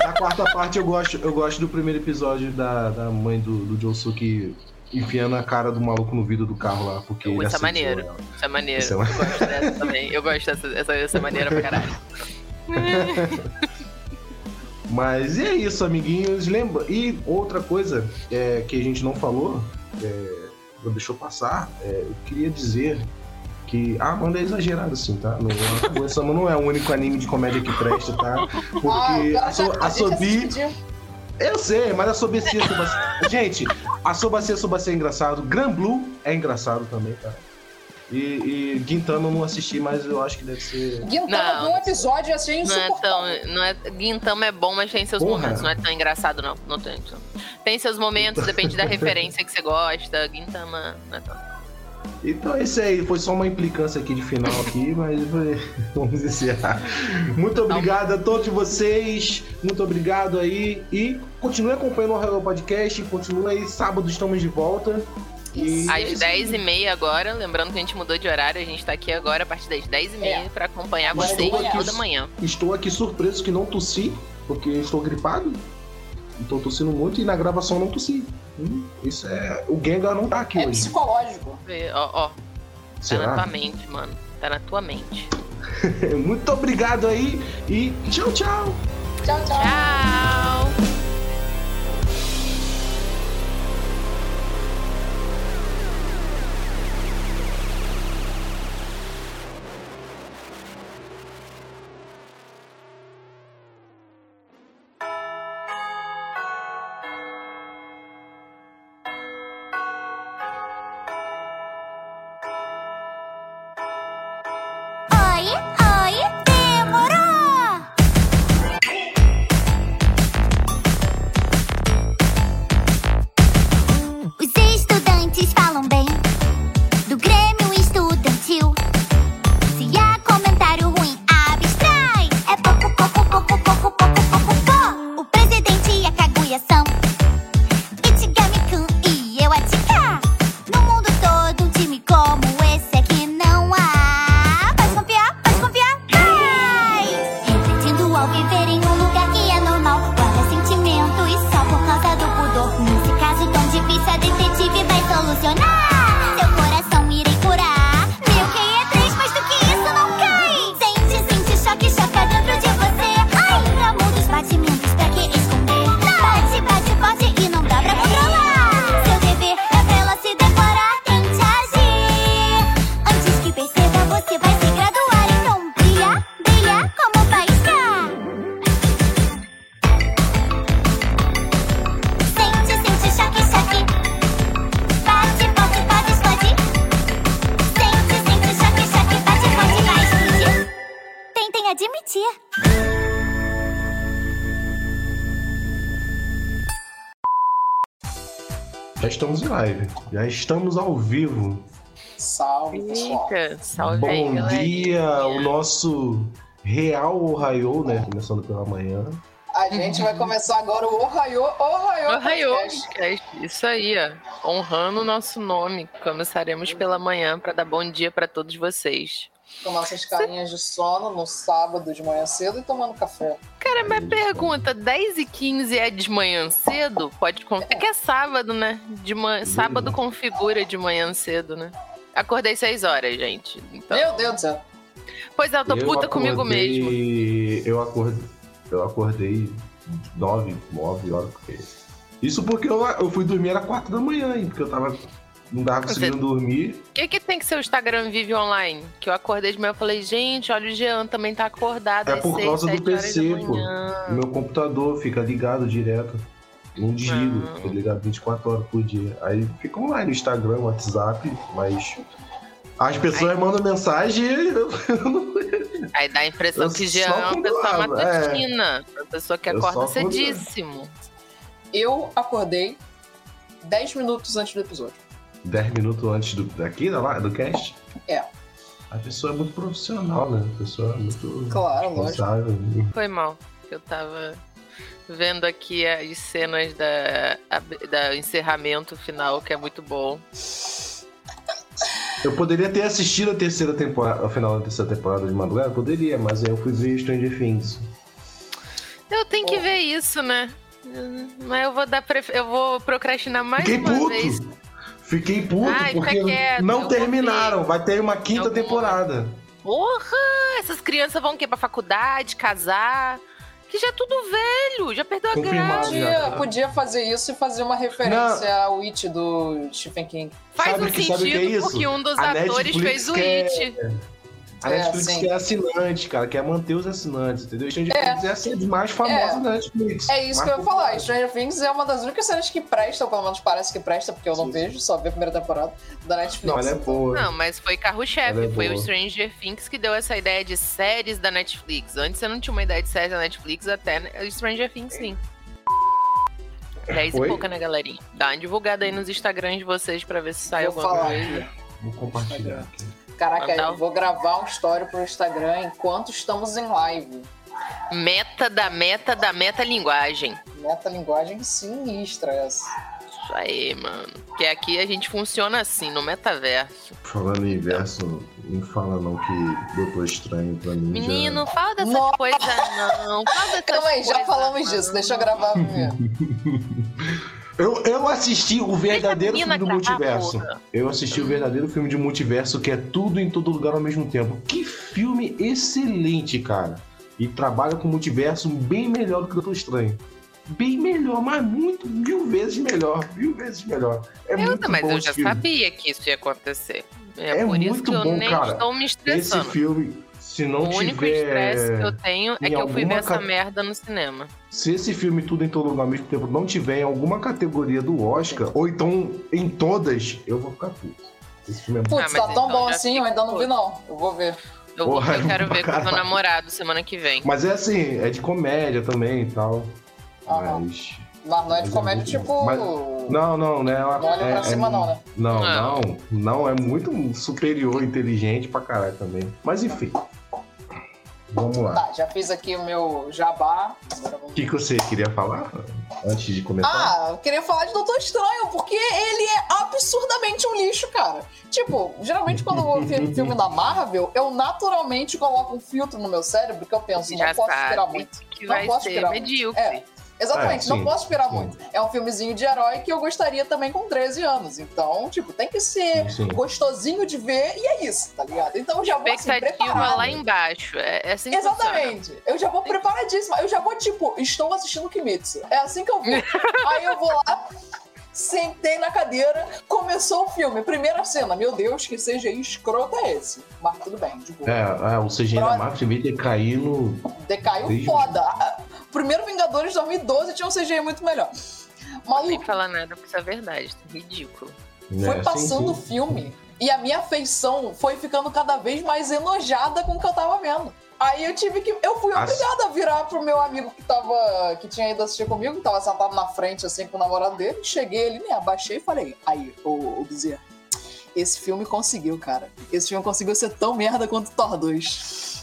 Speaker 2: Na quarta parte eu gosto, eu gosto do primeiro episódio da, da mãe do, do Josuke enfiando a cara do maluco no vidro do carro lá, porque
Speaker 3: Isso é maneiro. Isso é maneiro. Isso é Eu gosto dessa também. Eu gosto dessa, essa, essa maneira pra caralho.
Speaker 2: Mas é isso, amiguinhos. Lembra? E outra coisa é, que a gente não falou, é, deixou passar, é, eu queria dizer que a Amanda é exagerada, assim, tá? Não, não é o único anime de comédia que presta, tá? Porque ah, a, so, a Sobi. Eu sei, mas a Sobacia, Sobacia. Gente, a Sobacia, Sobacia é engraçado. Gran Blue é engraçado também, tá? E, e Gintama eu não assisti, mas eu acho que deve ser.
Speaker 4: Gintama, não, um episódio assim
Speaker 3: não é tão, não é Gintama é bom, mas tem seus Porra. momentos. Não é tão engraçado, não. Não tem. Tem seus momentos, depende da referência que você gosta. Gintama não é tão.
Speaker 2: Então é isso aí, foi só uma implicância aqui de final aqui, mas foi... vamos encerrar. Muito obrigado a todos vocês, muito obrigado aí e continue acompanhando o Hello Podcast, continue aí, sábado estamos de volta.
Speaker 3: E... Às 10h30 agora, lembrando que a gente mudou de horário, a gente tá aqui agora a partir das 10h30 é. para acompanhar Mas vocês toda manhã.
Speaker 2: Estou aqui surpreso que não tossi, porque estou gripado. Estou tossindo muito e na gravação não tossi. Hum, isso é. O Gengar não tá aqui
Speaker 4: é
Speaker 2: hoje.
Speaker 4: psicológico.
Speaker 3: Ó, ó. Tá Será? na tua mente, mano. Tá na tua mente.
Speaker 2: muito obrigado aí e tchau, tchau.
Speaker 4: Tchau, tchau.
Speaker 3: Tchau.
Speaker 2: Já estamos ao vivo.
Speaker 4: Salve, pessoal.
Speaker 3: Eita, salve aí,
Speaker 2: Bom
Speaker 3: galera.
Speaker 2: dia, o nosso Real Ohio, né? Começando pela manhã.
Speaker 4: A gente vai começar agora o Ohio, Ohio,
Speaker 3: Ohio
Speaker 4: Podcast.
Speaker 3: Podcast. Isso aí, ó. Honrando o nosso nome. Começaremos pela manhã para dar bom dia para todos vocês.
Speaker 4: Com nossas carinhas de sono no sábado de manhã cedo e tomando café.
Speaker 3: Cara, minha pergunta: 10 e 15 é de manhã cedo? Pode con- É que é sábado, né? De man... Sábado configura de manhã cedo, né? Acordei 6 horas, gente. Então...
Speaker 4: Meu Deus do céu.
Speaker 3: Pois é, eu tô puta comigo mesmo.
Speaker 2: mesmo. Eu acordei, eu acordei 9, 9 horas. Porque... Isso porque eu, eu fui dormir era 4 da manhã, hein? Porque eu tava. Não tava conseguindo dormir.
Speaker 3: O que, que tem que ser o Instagram Vive Online? Que eu acordei de manhã e falei, gente, olha o Jean também tá acordado.
Speaker 2: É por
Speaker 3: seis,
Speaker 2: causa do PC, pô. Meu computador fica ligado direto. Não desligo,
Speaker 3: Ah.
Speaker 2: fica ligado 24 horas por dia. Aí fica online no Instagram, WhatsApp, mas. As pessoas mandam mensagem e eu, não.
Speaker 3: Aí dá a impressão
Speaker 2: Eu
Speaker 3: que Jean é uma pessoa
Speaker 2: é.
Speaker 3: matutina. Uma pessoa que acorda cedíssimo.
Speaker 4: Eu acordei 10 minutos antes do episódio.
Speaker 2: 10 minutos antes do, daqui, da lá, do cast?
Speaker 4: É.
Speaker 2: A pessoa é muito profissional, né? A pessoa é muito
Speaker 4: Claro, lógico.
Speaker 2: responsável.
Speaker 3: Foi mal. Eu tava vendo aqui as cenas da, da encerramento final, que é muito bom.
Speaker 2: Eu poderia ter assistido a terceira temporada, ao final da terceira temporada de madrugada, poderia, mas aí eu fui ver Stranger Things.
Speaker 3: Eu tenho que ver isso, né? Mas eu vou dar pref... eu vou procrastinar mais
Speaker 2: Fiquei
Speaker 3: uma
Speaker 2: puto!
Speaker 3: vez.
Speaker 2: Fiquei puto
Speaker 3: Ai,
Speaker 2: porque
Speaker 3: quieto, eu
Speaker 2: não terminaram. Vai ter uma quinta
Speaker 3: Alguma-
Speaker 2: temporada.
Speaker 3: Porra! Essas crianças vão o quê? Pra faculdade, casar? Que já é tudo velho, já perdeu a
Speaker 2: Confirmado.
Speaker 3: graça.
Speaker 4: Podia, podia fazer isso e fazer uma referência ao It do Stephen King.
Speaker 3: Faz
Speaker 2: Sabe
Speaker 3: um
Speaker 2: o que- é
Speaker 3: sentido,
Speaker 2: isso?
Speaker 3: porque um dos
Speaker 2: A
Speaker 3: atores
Speaker 2: Netflix
Speaker 3: fez o
Speaker 2: quer-
Speaker 3: It.
Speaker 2: A
Speaker 4: É,
Speaker 2: Netflix
Speaker 4: sim.
Speaker 2: quer assinante, cara, quer manter os assinantes, entendeu? Stranger
Speaker 4: É.
Speaker 2: Things é a série mais famosa da Netflix.
Speaker 4: É isso que eu ia falar. Stranger Things é uma das únicas séries que prestam, pelo menos parece que presta, porque eu não
Speaker 2: Sim,
Speaker 4: vejo, só vi a primeira temporada da Netflix.
Speaker 2: Não, ela é boa.
Speaker 3: Não, mas foi carro-chefe.
Speaker 2: É
Speaker 3: foi o. Stranger Things que deu essa ideia de séries da Netflix. Antes você não tinha uma ideia de séries da Netflix, até o Stranger Things sim. 10 e pouca, né, galerinha? Dá uma divulgada aí nos Instagrams de vocês pra ver se sai
Speaker 4: Vou
Speaker 3: alguma
Speaker 4: falar
Speaker 3: coisa.
Speaker 2: Vou compartilhar aqui.
Speaker 4: Caraca,
Speaker 3: Mandar
Speaker 4: eu
Speaker 3: um-
Speaker 4: vou gravar um story pro Instagram enquanto estamos em live.
Speaker 3: Meta da meta da metalinguagem.
Speaker 4: Metalinguagem sinistra essa.
Speaker 3: Isso aí, mano. Porque aqui a gente funciona assim, no metaverso.
Speaker 2: Falando em verso, não fala não que Doutor Estranho pra mim
Speaker 3: Menino,
Speaker 2: já...
Speaker 3: fala dessas
Speaker 4: Nossa.
Speaker 3: coisas não. Fala dessas
Speaker 4: Calma aí, já falamos
Speaker 3: não.
Speaker 4: disso, deixa eu gravar primeiro.
Speaker 2: Eu, eu assisti o verdadeiro filme do
Speaker 3: gravar,
Speaker 2: multiverso. Eu assisti o verdadeiro filme de multiverso, que é tudo em todo lugar ao mesmo tempo. Que filme excelente, cara. E trabalha com multiverso bem melhor do que Doutor Estranho. Bem melhor, mas muito, mil vezes melhor. Mil vezes melhor. É
Speaker 3: Eu,
Speaker 2: muito
Speaker 3: mas
Speaker 2: bom
Speaker 3: eu
Speaker 2: esse
Speaker 3: já
Speaker 2: filme.
Speaker 3: sabia que isso ia acontecer. É,
Speaker 2: É
Speaker 3: por isso que eu
Speaker 2: bom,
Speaker 3: nem
Speaker 2: cara.
Speaker 3: estou me
Speaker 2: Esse
Speaker 3: estressando.
Speaker 2: filme, se não
Speaker 3: o único estresse que eu
Speaker 2: tiver...
Speaker 3: tenho é
Speaker 2: em
Speaker 3: que eu fui ver
Speaker 2: alguma
Speaker 3: essa
Speaker 2: ca-
Speaker 3: merda no cinema.
Speaker 2: Se esse filme Tudo em Todo Lugar ao mesmo tempo não tiver em alguma categoria do Oscar, ou então em todas, eu vou ficar puto. Esse filme é muito
Speaker 4: Putz,
Speaker 3: mas
Speaker 4: tá tão
Speaker 3: então
Speaker 4: bom assim, eu ainda não vi não. Eu vou ver.
Speaker 3: Eu, vou-
Speaker 2: Porra,
Speaker 3: eu quero ver com o meu
Speaker 2: caralho.
Speaker 3: namorado semana que vem.
Speaker 2: Mas é assim, é de comédia também e tal.
Speaker 4: Aham.
Speaker 2: Mas.
Speaker 4: Mas não é de
Speaker 2: é
Speaker 4: comédia tipo.
Speaker 2: Mas- Não, não, né?
Speaker 4: Não olha
Speaker 2: é,
Speaker 4: pra cima,
Speaker 2: é-
Speaker 4: não, né?
Speaker 2: Não,
Speaker 3: Não.
Speaker 2: não, não, é muito superior, inteligente pra caralho também. Mas enfim. Vamos lá.
Speaker 4: Tá, já fiz aqui o meu jabá.
Speaker 2: O que, que você queria falar antes de começar?
Speaker 4: Ah, eu queria falar de Doutor Estranho, porque ele é absurdamente um lixo, cara. Tipo, geralmente quando eu vou ver filme da Marvel, eu naturalmente coloco um filtro no meu cérebro que eu penso, não
Speaker 3: já
Speaker 4: posso esperar muito.
Speaker 3: que
Speaker 4: Não
Speaker 3: vai
Speaker 4: posso
Speaker 3: ser
Speaker 4: esperar muito.
Speaker 3: medíocre.
Speaker 4: É. Exatamente,
Speaker 2: É,
Speaker 4: não posso esperar
Speaker 2: sim.
Speaker 4: muito. É um filmezinho de herói que eu gostaria também com 13 anos. Então, tipo, tem que ser
Speaker 2: Sim.
Speaker 4: gostosinho de ver e é isso, tá ligado? Então eu já vou assim, preparada.
Speaker 3: lá embaixo. É, é assim que funciona.
Speaker 4: Exatamente. Eu já vou preparadíssima. Eu já vou, tipo, estou assistindo Kimetsu. É assim que eu vou. Aí eu vou lá, sentei na cadeira, começou o filme. Primeira cena. Meu Deus, que CGI escroto é esse? Mas tudo bem, de boa.
Speaker 2: É, é, o CGI da. Marvel devia ter caído.
Speaker 4: Decaiu
Speaker 2: Desde-
Speaker 4: foda. A- Primeiro Vingadores de 2012 tinha um CGI muito melhor.
Speaker 3: Não nem
Speaker 4: Maluco,
Speaker 3: falar nada, porque isso é verdade. É ridículo.
Speaker 2: Né?
Speaker 4: foi
Speaker 2: Sim,
Speaker 4: passando o filme e a minha afeição foi ficando cada vez mais enojada com o que eu tava vendo. Aí eu tive que. Eu fui obrigada a virar pro meu amigo que tava. que tinha ido assistir comigo, que tava sentado na frente, assim, com o namorado dele. Cheguei ele, me abaixei e falei, aí, ô, ô Bezerra, esse filme conseguiu, cara. Esse filme conseguiu ser tão merda quanto Thor 2.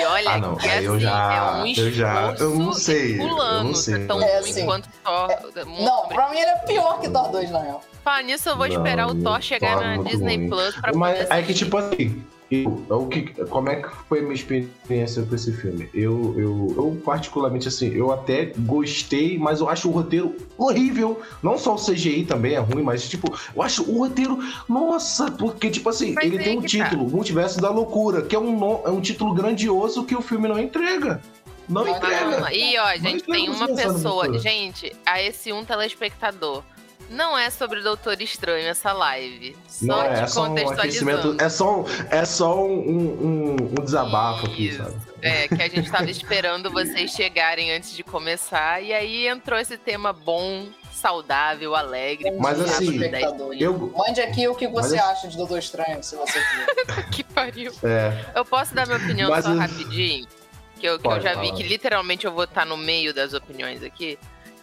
Speaker 3: E olha
Speaker 2: Ah, não,
Speaker 3: que
Speaker 2: aí eu
Speaker 3: assim,
Speaker 2: já-
Speaker 3: é um
Speaker 2: eu já- eu não sei, eu
Speaker 3: herculano
Speaker 2: não sei.
Speaker 3: tão
Speaker 4: É,
Speaker 3: ruim
Speaker 4: assim,
Speaker 3: quanto Thor. muito
Speaker 4: Não,
Speaker 3: sobre-
Speaker 4: pra mim ele é pior que Thor 2, na real.
Speaker 3: Falar nisso, eu vou
Speaker 2: Não,
Speaker 3: esperar o Thor
Speaker 2: Thor
Speaker 3: chegar
Speaker 2: é
Speaker 3: na Disney
Speaker 2: ruim.
Speaker 3: Plus pra
Speaker 2: Mas
Speaker 3: poder
Speaker 2: é que, tipo assim, eu, eu, que, como é que foi a minha experiência com esse filme? Eu, eu, eu, particularmente, assim, eu até gostei, mas eu acho o roteiro horrível. Não só o CGI também é ruim, mas, tipo, eu acho o roteiro, nossa, porque, tipo assim,
Speaker 3: Mas
Speaker 2: ele
Speaker 3: aí
Speaker 2: tem um
Speaker 3: tá.
Speaker 2: título, Multiverso da Loucura, que é um, é um título grandioso que o filme não entrega. Não
Speaker 4: Não,
Speaker 2: entrega.
Speaker 3: Não, e ó, gente, tem
Speaker 2: é
Speaker 3: uma pessoa. Gente, a esse um telespectador. Não é sobre Doutor Estranho essa live. Só
Speaker 2: Não é, é só um aquecimento, é só, um- é só um, um, um desabafo aqui,
Speaker 3: Isso.
Speaker 2: sabe?
Speaker 3: É, que a gente tava esperando vocês chegarem antes de começar. E aí entrou esse tema bom, saudável, alegre.
Speaker 2: Mas
Speaker 3: puxado
Speaker 2: assim,
Speaker 3: por 10
Speaker 4: espectador.
Speaker 2: Eu,
Speaker 4: Mande aqui o que você
Speaker 2: Mas-
Speaker 4: acha de Doutor Estranho, se você quiser.
Speaker 3: Que pariu.
Speaker 2: é,
Speaker 3: Eu posso dar minha opinião
Speaker 2: Mas
Speaker 3: só
Speaker 2: eu-
Speaker 3: rapidinho? Que eu, que eu
Speaker 2: Pode
Speaker 3: já vi que literalmente eu vou estar no meio das opiniões aqui.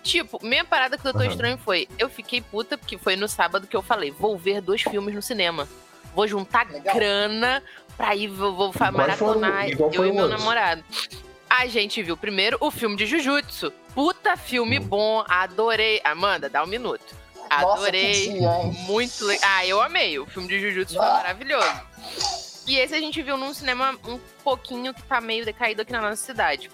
Speaker 3: Tipo, minha parada com o Doutor
Speaker 2: Aham.
Speaker 3: Estranho foi: eu fiquei puta porque foi no sábado que eu falei, vou ver dois filmes no cinema. Vou juntar
Speaker 4: Legal.
Speaker 3: grana pra ir, vou, vou
Speaker 2: Igual
Speaker 3: maratonar eu e meu
Speaker 2: outro.
Speaker 3: namorado. A gente viu primeiro o filme de Jujutsu. Puta filme
Speaker 2: Hum.
Speaker 3: bom, adorei. Amanda, dá um minuto.
Speaker 4: Nossa,
Speaker 3: Adorei.
Speaker 4: que dia?
Speaker 3: Muito legal. Ah, eu amei. O filme de Jujutsu foi
Speaker 4: Ah.
Speaker 3: maravilhoso. E esse a gente viu num cinema um pouquinho que tá meio decaído aqui na nossa cidade.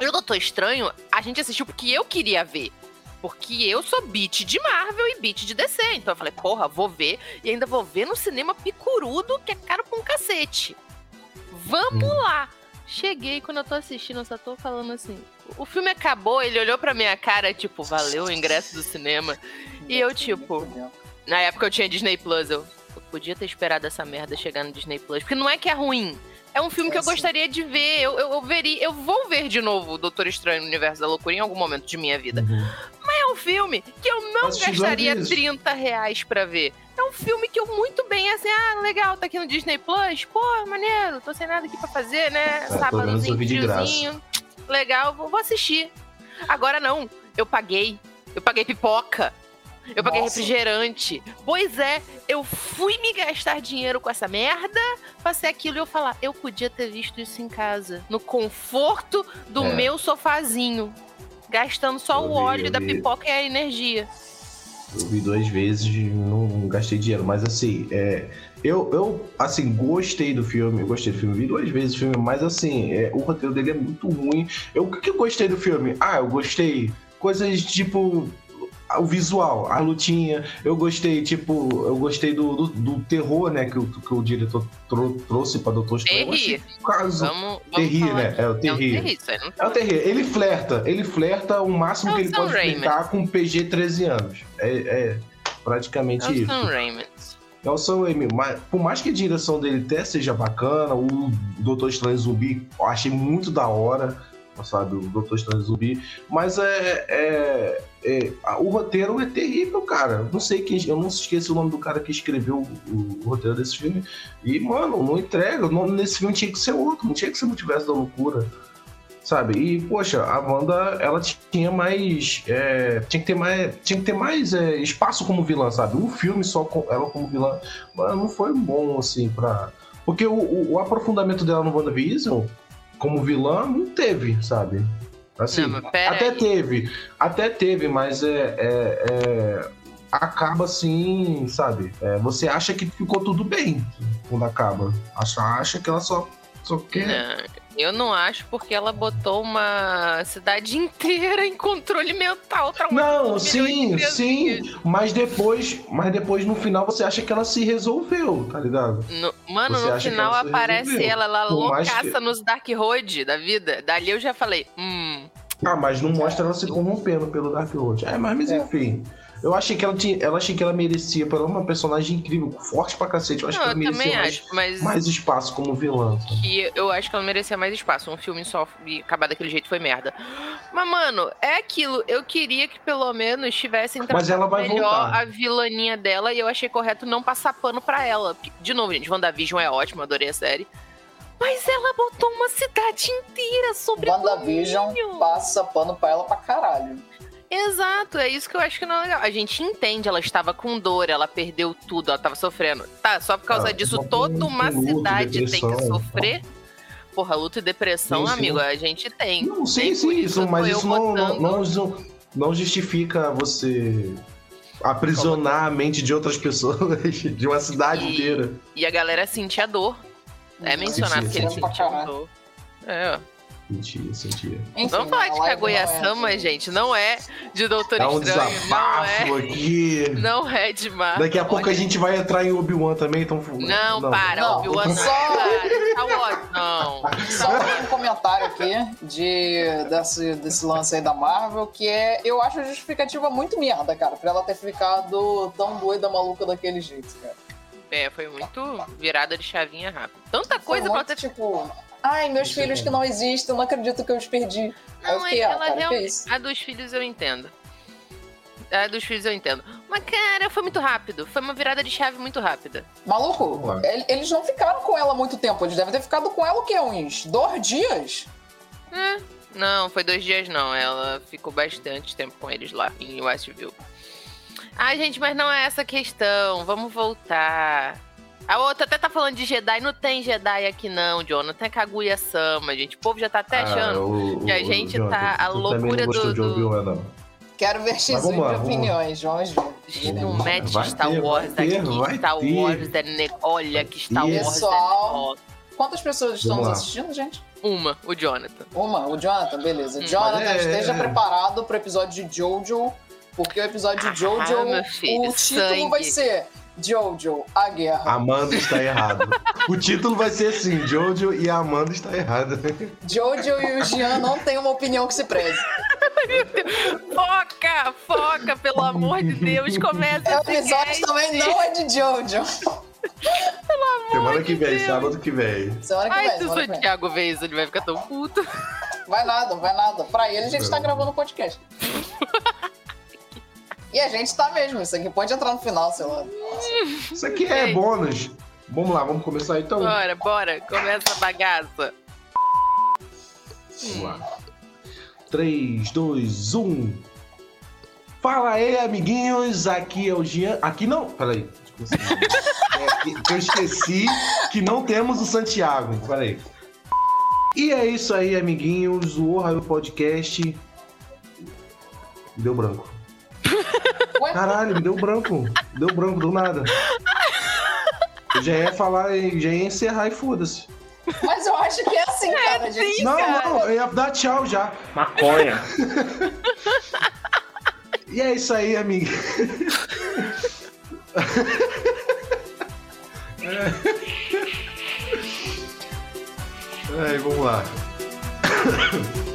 Speaker 3: E o Doutor Estranho, a gente assistiu porque eu queria ver. Porque eu sou beat de Marvel e beat de DC. Então eu falei, porra, vou ver. E ainda vou ver no cinema picurudo, que é caro pra um cacete. Vamos
Speaker 2: Hum.
Speaker 3: lá. Cheguei, quando eu tô assistindo, eu só tô falando assim. O filme acabou, ele olhou pra minha cara, tipo, valeu o ingresso do cinema. E eu, tipo, na época eu tinha Disney Plus, eu, eu podia ter esperado essa merda chegar no Disney Plus. Porque não é que é ruim. É um filme que eu gostaria de ver. Eu, eu, eu veria, eu vou ver de novo o Doutor Estranho no Universo da Loucura em algum momento de minha vida. É um filme que eu não gastaria
Speaker 2: vezes.
Speaker 3: 30 reais pra ver. É um filme que eu muito bem, assim, ah, legal, tá aqui no Disney Plus. Pô, maneiro, tô sem nada aqui pra fazer, né?
Speaker 2: É,
Speaker 3: Sábadozinho, friozinho. Legal, vou assistir. Agora não, eu paguei. Eu paguei pipoca. Eu paguei
Speaker 4: Nossa.
Speaker 3: refrigerante. Pois é, eu fui me gastar dinheiro com essa merda, passei aquilo e eu falar, eu podia ter visto isso em casa, no conforto do
Speaker 2: É.
Speaker 3: meu sofazinho, gastando só
Speaker 2: Eu
Speaker 3: o
Speaker 2: vi,
Speaker 3: óleo da
Speaker 2: vi.
Speaker 3: pipoca e a energia.
Speaker 2: Eu vi duas vezes e não gastei dinheiro, mas assim, é, eu, eu assim, gostei do filme, gostei do filme, vi duas vezes o filme, mas assim, é, o roteiro dele é muito ruim. Eu, o que, que eu gostei do filme? Ah, eu gostei coisas tipo o visual, a lutinha, eu gostei, tipo, eu gostei do, do, do terror, né, que o, que o diretor trou- trouxe pra Doutor Estranho.
Speaker 3: Terri.
Speaker 2: caso.
Speaker 3: Vamos, vamos
Speaker 2: Terri, né? É o
Speaker 3: É
Speaker 2: Terri.
Speaker 3: terri, isso aí não
Speaker 2: É o Terri. Ele flerta, ele flerta o máximo
Speaker 3: É o
Speaker 2: que ele
Speaker 3: Sam
Speaker 2: pode
Speaker 3: Raimi.
Speaker 2: flertar com PG 13 anos. É, é praticamente
Speaker 3: É o
Speaker 2: isso.
Speaker 3: Sam Raimi.
Speaker 2: É o Sam Raimi, mas por mais que a direção dele até seja bacana, o Doutor Estranho Zumbi eu achei muito da hora, sabe, o Doutor Estranho Zumbi, mas é, é- é- o roteiro é terrível, cara. Não sei quem, eu não esqueci o nome do cara que escreveu o, o roteiro desse filme. E, mano, não entrega. O nome desse filme tinha que ser outro, não tinha que ser Multiverso da Loucura. Sabe? E, poxa, a Wanda, ela tinha mais. é, tinha que ter mais, tinha que ter mais é, espaço como vilã, sabe? Um filme só com ela como vilã. Mano, não foi bom, assim, pra. Porque o, o- o aprofundamento dela no WandaVision, como vilã, não teve, sabe? Assim,
Speaker 3: Não,
Speaker 2: até
Speaker 3: aí.
Speaker 2: teve, até teve, mas é. é- é- acaba assim, sabe? É, você acha que ficou tudo bem quando acaba. Acha, acha que ela só, só quer.
Speaker 3: Não, eu não acho porque ela botou uma cidade inteira em controle mental.
Speaker 2: Não, sim, sim, mas depois, mas depois no final você acha que ela se resolveu, tá ligado?
Speaker 3: No- mano,
Speaker 2: Você
Speaker 3: no final
Speaker 2: ela
Speaker 3: aparece
Speaker 2: resolveu?
Speaker 3: ela, ela loucaça
Speaker 2: que-
Speaker 3: nos Dark Road da vida. Dali eu já falei, hum,
Speaker 2: Ah, mas não mostra ela se corrompendo pelo Dark Road. É, mas, mas
Speaker 4: É.
Speaker 2: Eu achei que ela tinha, ela achei que ela merecia, uma personagem incrível, forte pra cacete. Eu acho
Speaker 3: não,
Speaker 2: que ela merecia mais,
Speaker 3: acho, mas
Speaker 2: mais espaço como vilã.
Speaker 3: que eu acho que ela merecia mais espaço. Um filme só e acabar daquele jeito foi merda. Mas, mano, é aquilo. Eu queria que pelo menos tivessem
Speaker 2: Mas ela vai
Speaker 3: melhor
Speaker 2: voltar.
Speaker 3: a vilaninha dela e eu achei correto não passar pano pra ela. De novo, gente, WandaVision é ótimo, adorei a série. Mas ela botou uma cidade inteira sobre
Speaker 4: WandaVision
Speaker 3: Boninho.
Speaker 4: passa pano pra ela pra caralho.
Speaker 3: Exato, é isso que eu acho que não é legal. A gente entende, ela estava com dor, ela perdeu tudo, ela estava sofrendo. Tá, só por causa
Speaker 2: Ah,
Speaker 3: disso toda uma cidade tem que
Speaker 2: depressão.
Speaker 3: sofrer. Porra, luto e depressão,
Speaker 2: Sim, sim.
Speaker 3: amigo, a gente tem.
Speaker 2: Não, sim,
Speaker 3: Nem
Speaker 2: sim, isso, mas isso não, não, não, não, justifica você aprisionar a mente de outras pessoas, de uma cidade
Speaker 3: E-
Speaker 2: inteira.
Speaker 3: E a galera sentia dor. É mencionado que eles
Speaker 4: sentia
Speaker 3: dor. É.
Speaker 2: Sentia, sentia.
Speaker 4: Enfim,
Speaker 3: Vamos falar de
Speaker 4: não é
Speaker 3: Kaguya-sama,
Speaker 4: de-
Speaker 3: gente. Não é de Doutor
Speaker 2: É um
Speaker 3: Estranho, não
Speaker 2: desabafo
Speaker 3: é.
Speaker 2: aqui.
Speaker 3: Não é de Marvel.
Speaker 2: Daqui a pouco a gente vai entrar em Obi-Wan também, então.
Speaker 3: Não, para,
Speaker 4: Não,
Speaker 3: Obi-Wan não.
Speaker 4: só-
Speaker 3: Cara, Star Wars, não.
Speaker 4: Só um comentário aqui de, desse, desse lance aí da Marvel, que é. Eu acho a justificativa muito merda, cara, pra ela ter ficado tão doida, maluca daquele jeito, cara.
Speaker 3: É, foi muito virada de chavinha rápido. Tanta coisa pra ela
Speaker 4: muito,
Speaker 3: ter
Speaker 4: tipo. Ai, meus
Speaker 2: Isso é
Speaker 4: filhos
Speaker 2: bom.
Speaker 4: que não existem, não acredito que eu os perdi.
Speaker 3: Não,
Speaker 4: fiquei,
Speaker 3: é
Speaker 4: ah,
Speaker 3: ela
Speaker 4: cara, que
Speaker 3: realmente.
Speaker 4: isso?
Speaker 3: A dos filhos eu entendo. A dos filhos eu entendo. Mas, cara, foi muito rápido. Foi uma virada de chave muito rápida.
Speaker 4: Maluco, eles não ficaram com ela muito tempo. Eles devem ter ficado com ela o quê? Uns dois dias?
Speaker 3: É. Não, foi dois dias não. Ela ficou bastante tempo com eles lá em Westview. Ai, gente, mas não é essa a questão. Vamos voltar. A outra até tá falando de Jedi. Não tem Jedi aqui não, Jonathan. É Kaguya-sama, gente. O povo já tá até achando.
Speaker 2: Ah, o,
Speaker 3: que a
Speaker 2: o-
Speaker 3: gente
Speaker 2: Jonathan,
Speaker 3: tá- a
Speaker 2: tu também
Speaker 3: loucura do- do-
Speaker 2: Obi-Wan, não.
Speaker 4: Quero ver X1
Speaker 2: vamos lá,
Speaker 4: de opiniões, vamos ver.
Speaker 3: Gente, não
Speaker 2: Vai
Speaker 3: mete
Speaker 2: ter,
Speaker 3: Star
Speaker 2: vai
Speaker 3: Wars
Speaker 2: ter,
Speaker 3: aqui.
Speaker 2: vai
Speaker 3: Star
Speaker 2: ter.
Speaker 3: Wars é. Ne... Olha que Star
Speaker 2: E-
Speaker 3: Wars é
Speaker 4: Pessoal.
Speaker 3: negócio.
Speaker 4: Quantas pessoas estão nos assistindo, gente?
Speaker 3: Uma, o Jonathan.
Speaker 4: Uma, o Jonathan, beleza.
Speaker 3: Hum.
Speaker 4: Jonathan,
Speaker 2: é-
Speaker 4: esteja preparado pro episódio de Jojo, porque o episódio de Jojo,
Speaker 3: Ah, filho,
Speaker 4: o título
Speaker 3: sangue.
Speaker 4: vai ser Jojo, a guerra.
Speaker 2: Amanda está errado. o título vai ser assim: Jojo e a Amanda está errada.
Speaker 4: Jojo e o Jean não têm uma opinião que se preze.
Speaker 3: Foca, foca, pelo amor de Deus. Começa
Speaker 4: O
Speaker 3: esse
Speaker 4: episódio também não é de Jojo.
Speaker 2: Semana que
Speaker 3: de
Speaker 2: vem,
Speaker 3: Deus.
Speaker 2: sábado que vem.
Speaker 4: Semana que
Speaker 3: Ai,
Speaker 4: vem,
Speaker 3: se o
Speaker 4: vem.
Speaker 3: Santiago vê isso, ele vai ficar tão puto.
Speaker 4: Vai nada, vai nada. Pra ele, a gente tá gravando o podcast. E a gente tá mesmo. Isso aqui pode entrar no final, sei lá.
Speaker 2: Isso aqui é bônus. Vamos lá, vamos começar então.
Speaker 3: Bora, bora. Começa a bagaça.
Speaker 2: Vamos lá. 3, 2, 1. Fala aí, amiguinhos. Aqui é o Jean. Aqui não. Peraí. É, que- que eu esqueci que não temos o Santiago. Peraí. E é isso aí, amiguinhos. O Ohio Podcast. Deu branco.
Speaker 4: Ué?
Speaker 2: Caralho, me deu branco. Deu branco do nada. Eu já ia falar, já ia encerrar e foda-se.
Speaker 4: Mas eu acho que é assim, cara. gente.
Speaker 2: Não,
Speaker 3: cara.
Speaker 2: não, eu ia dar tchau já.
Speaker 1: Maconha.
Speaker 2: E é isso aí, amigo. Ai, vamos lá.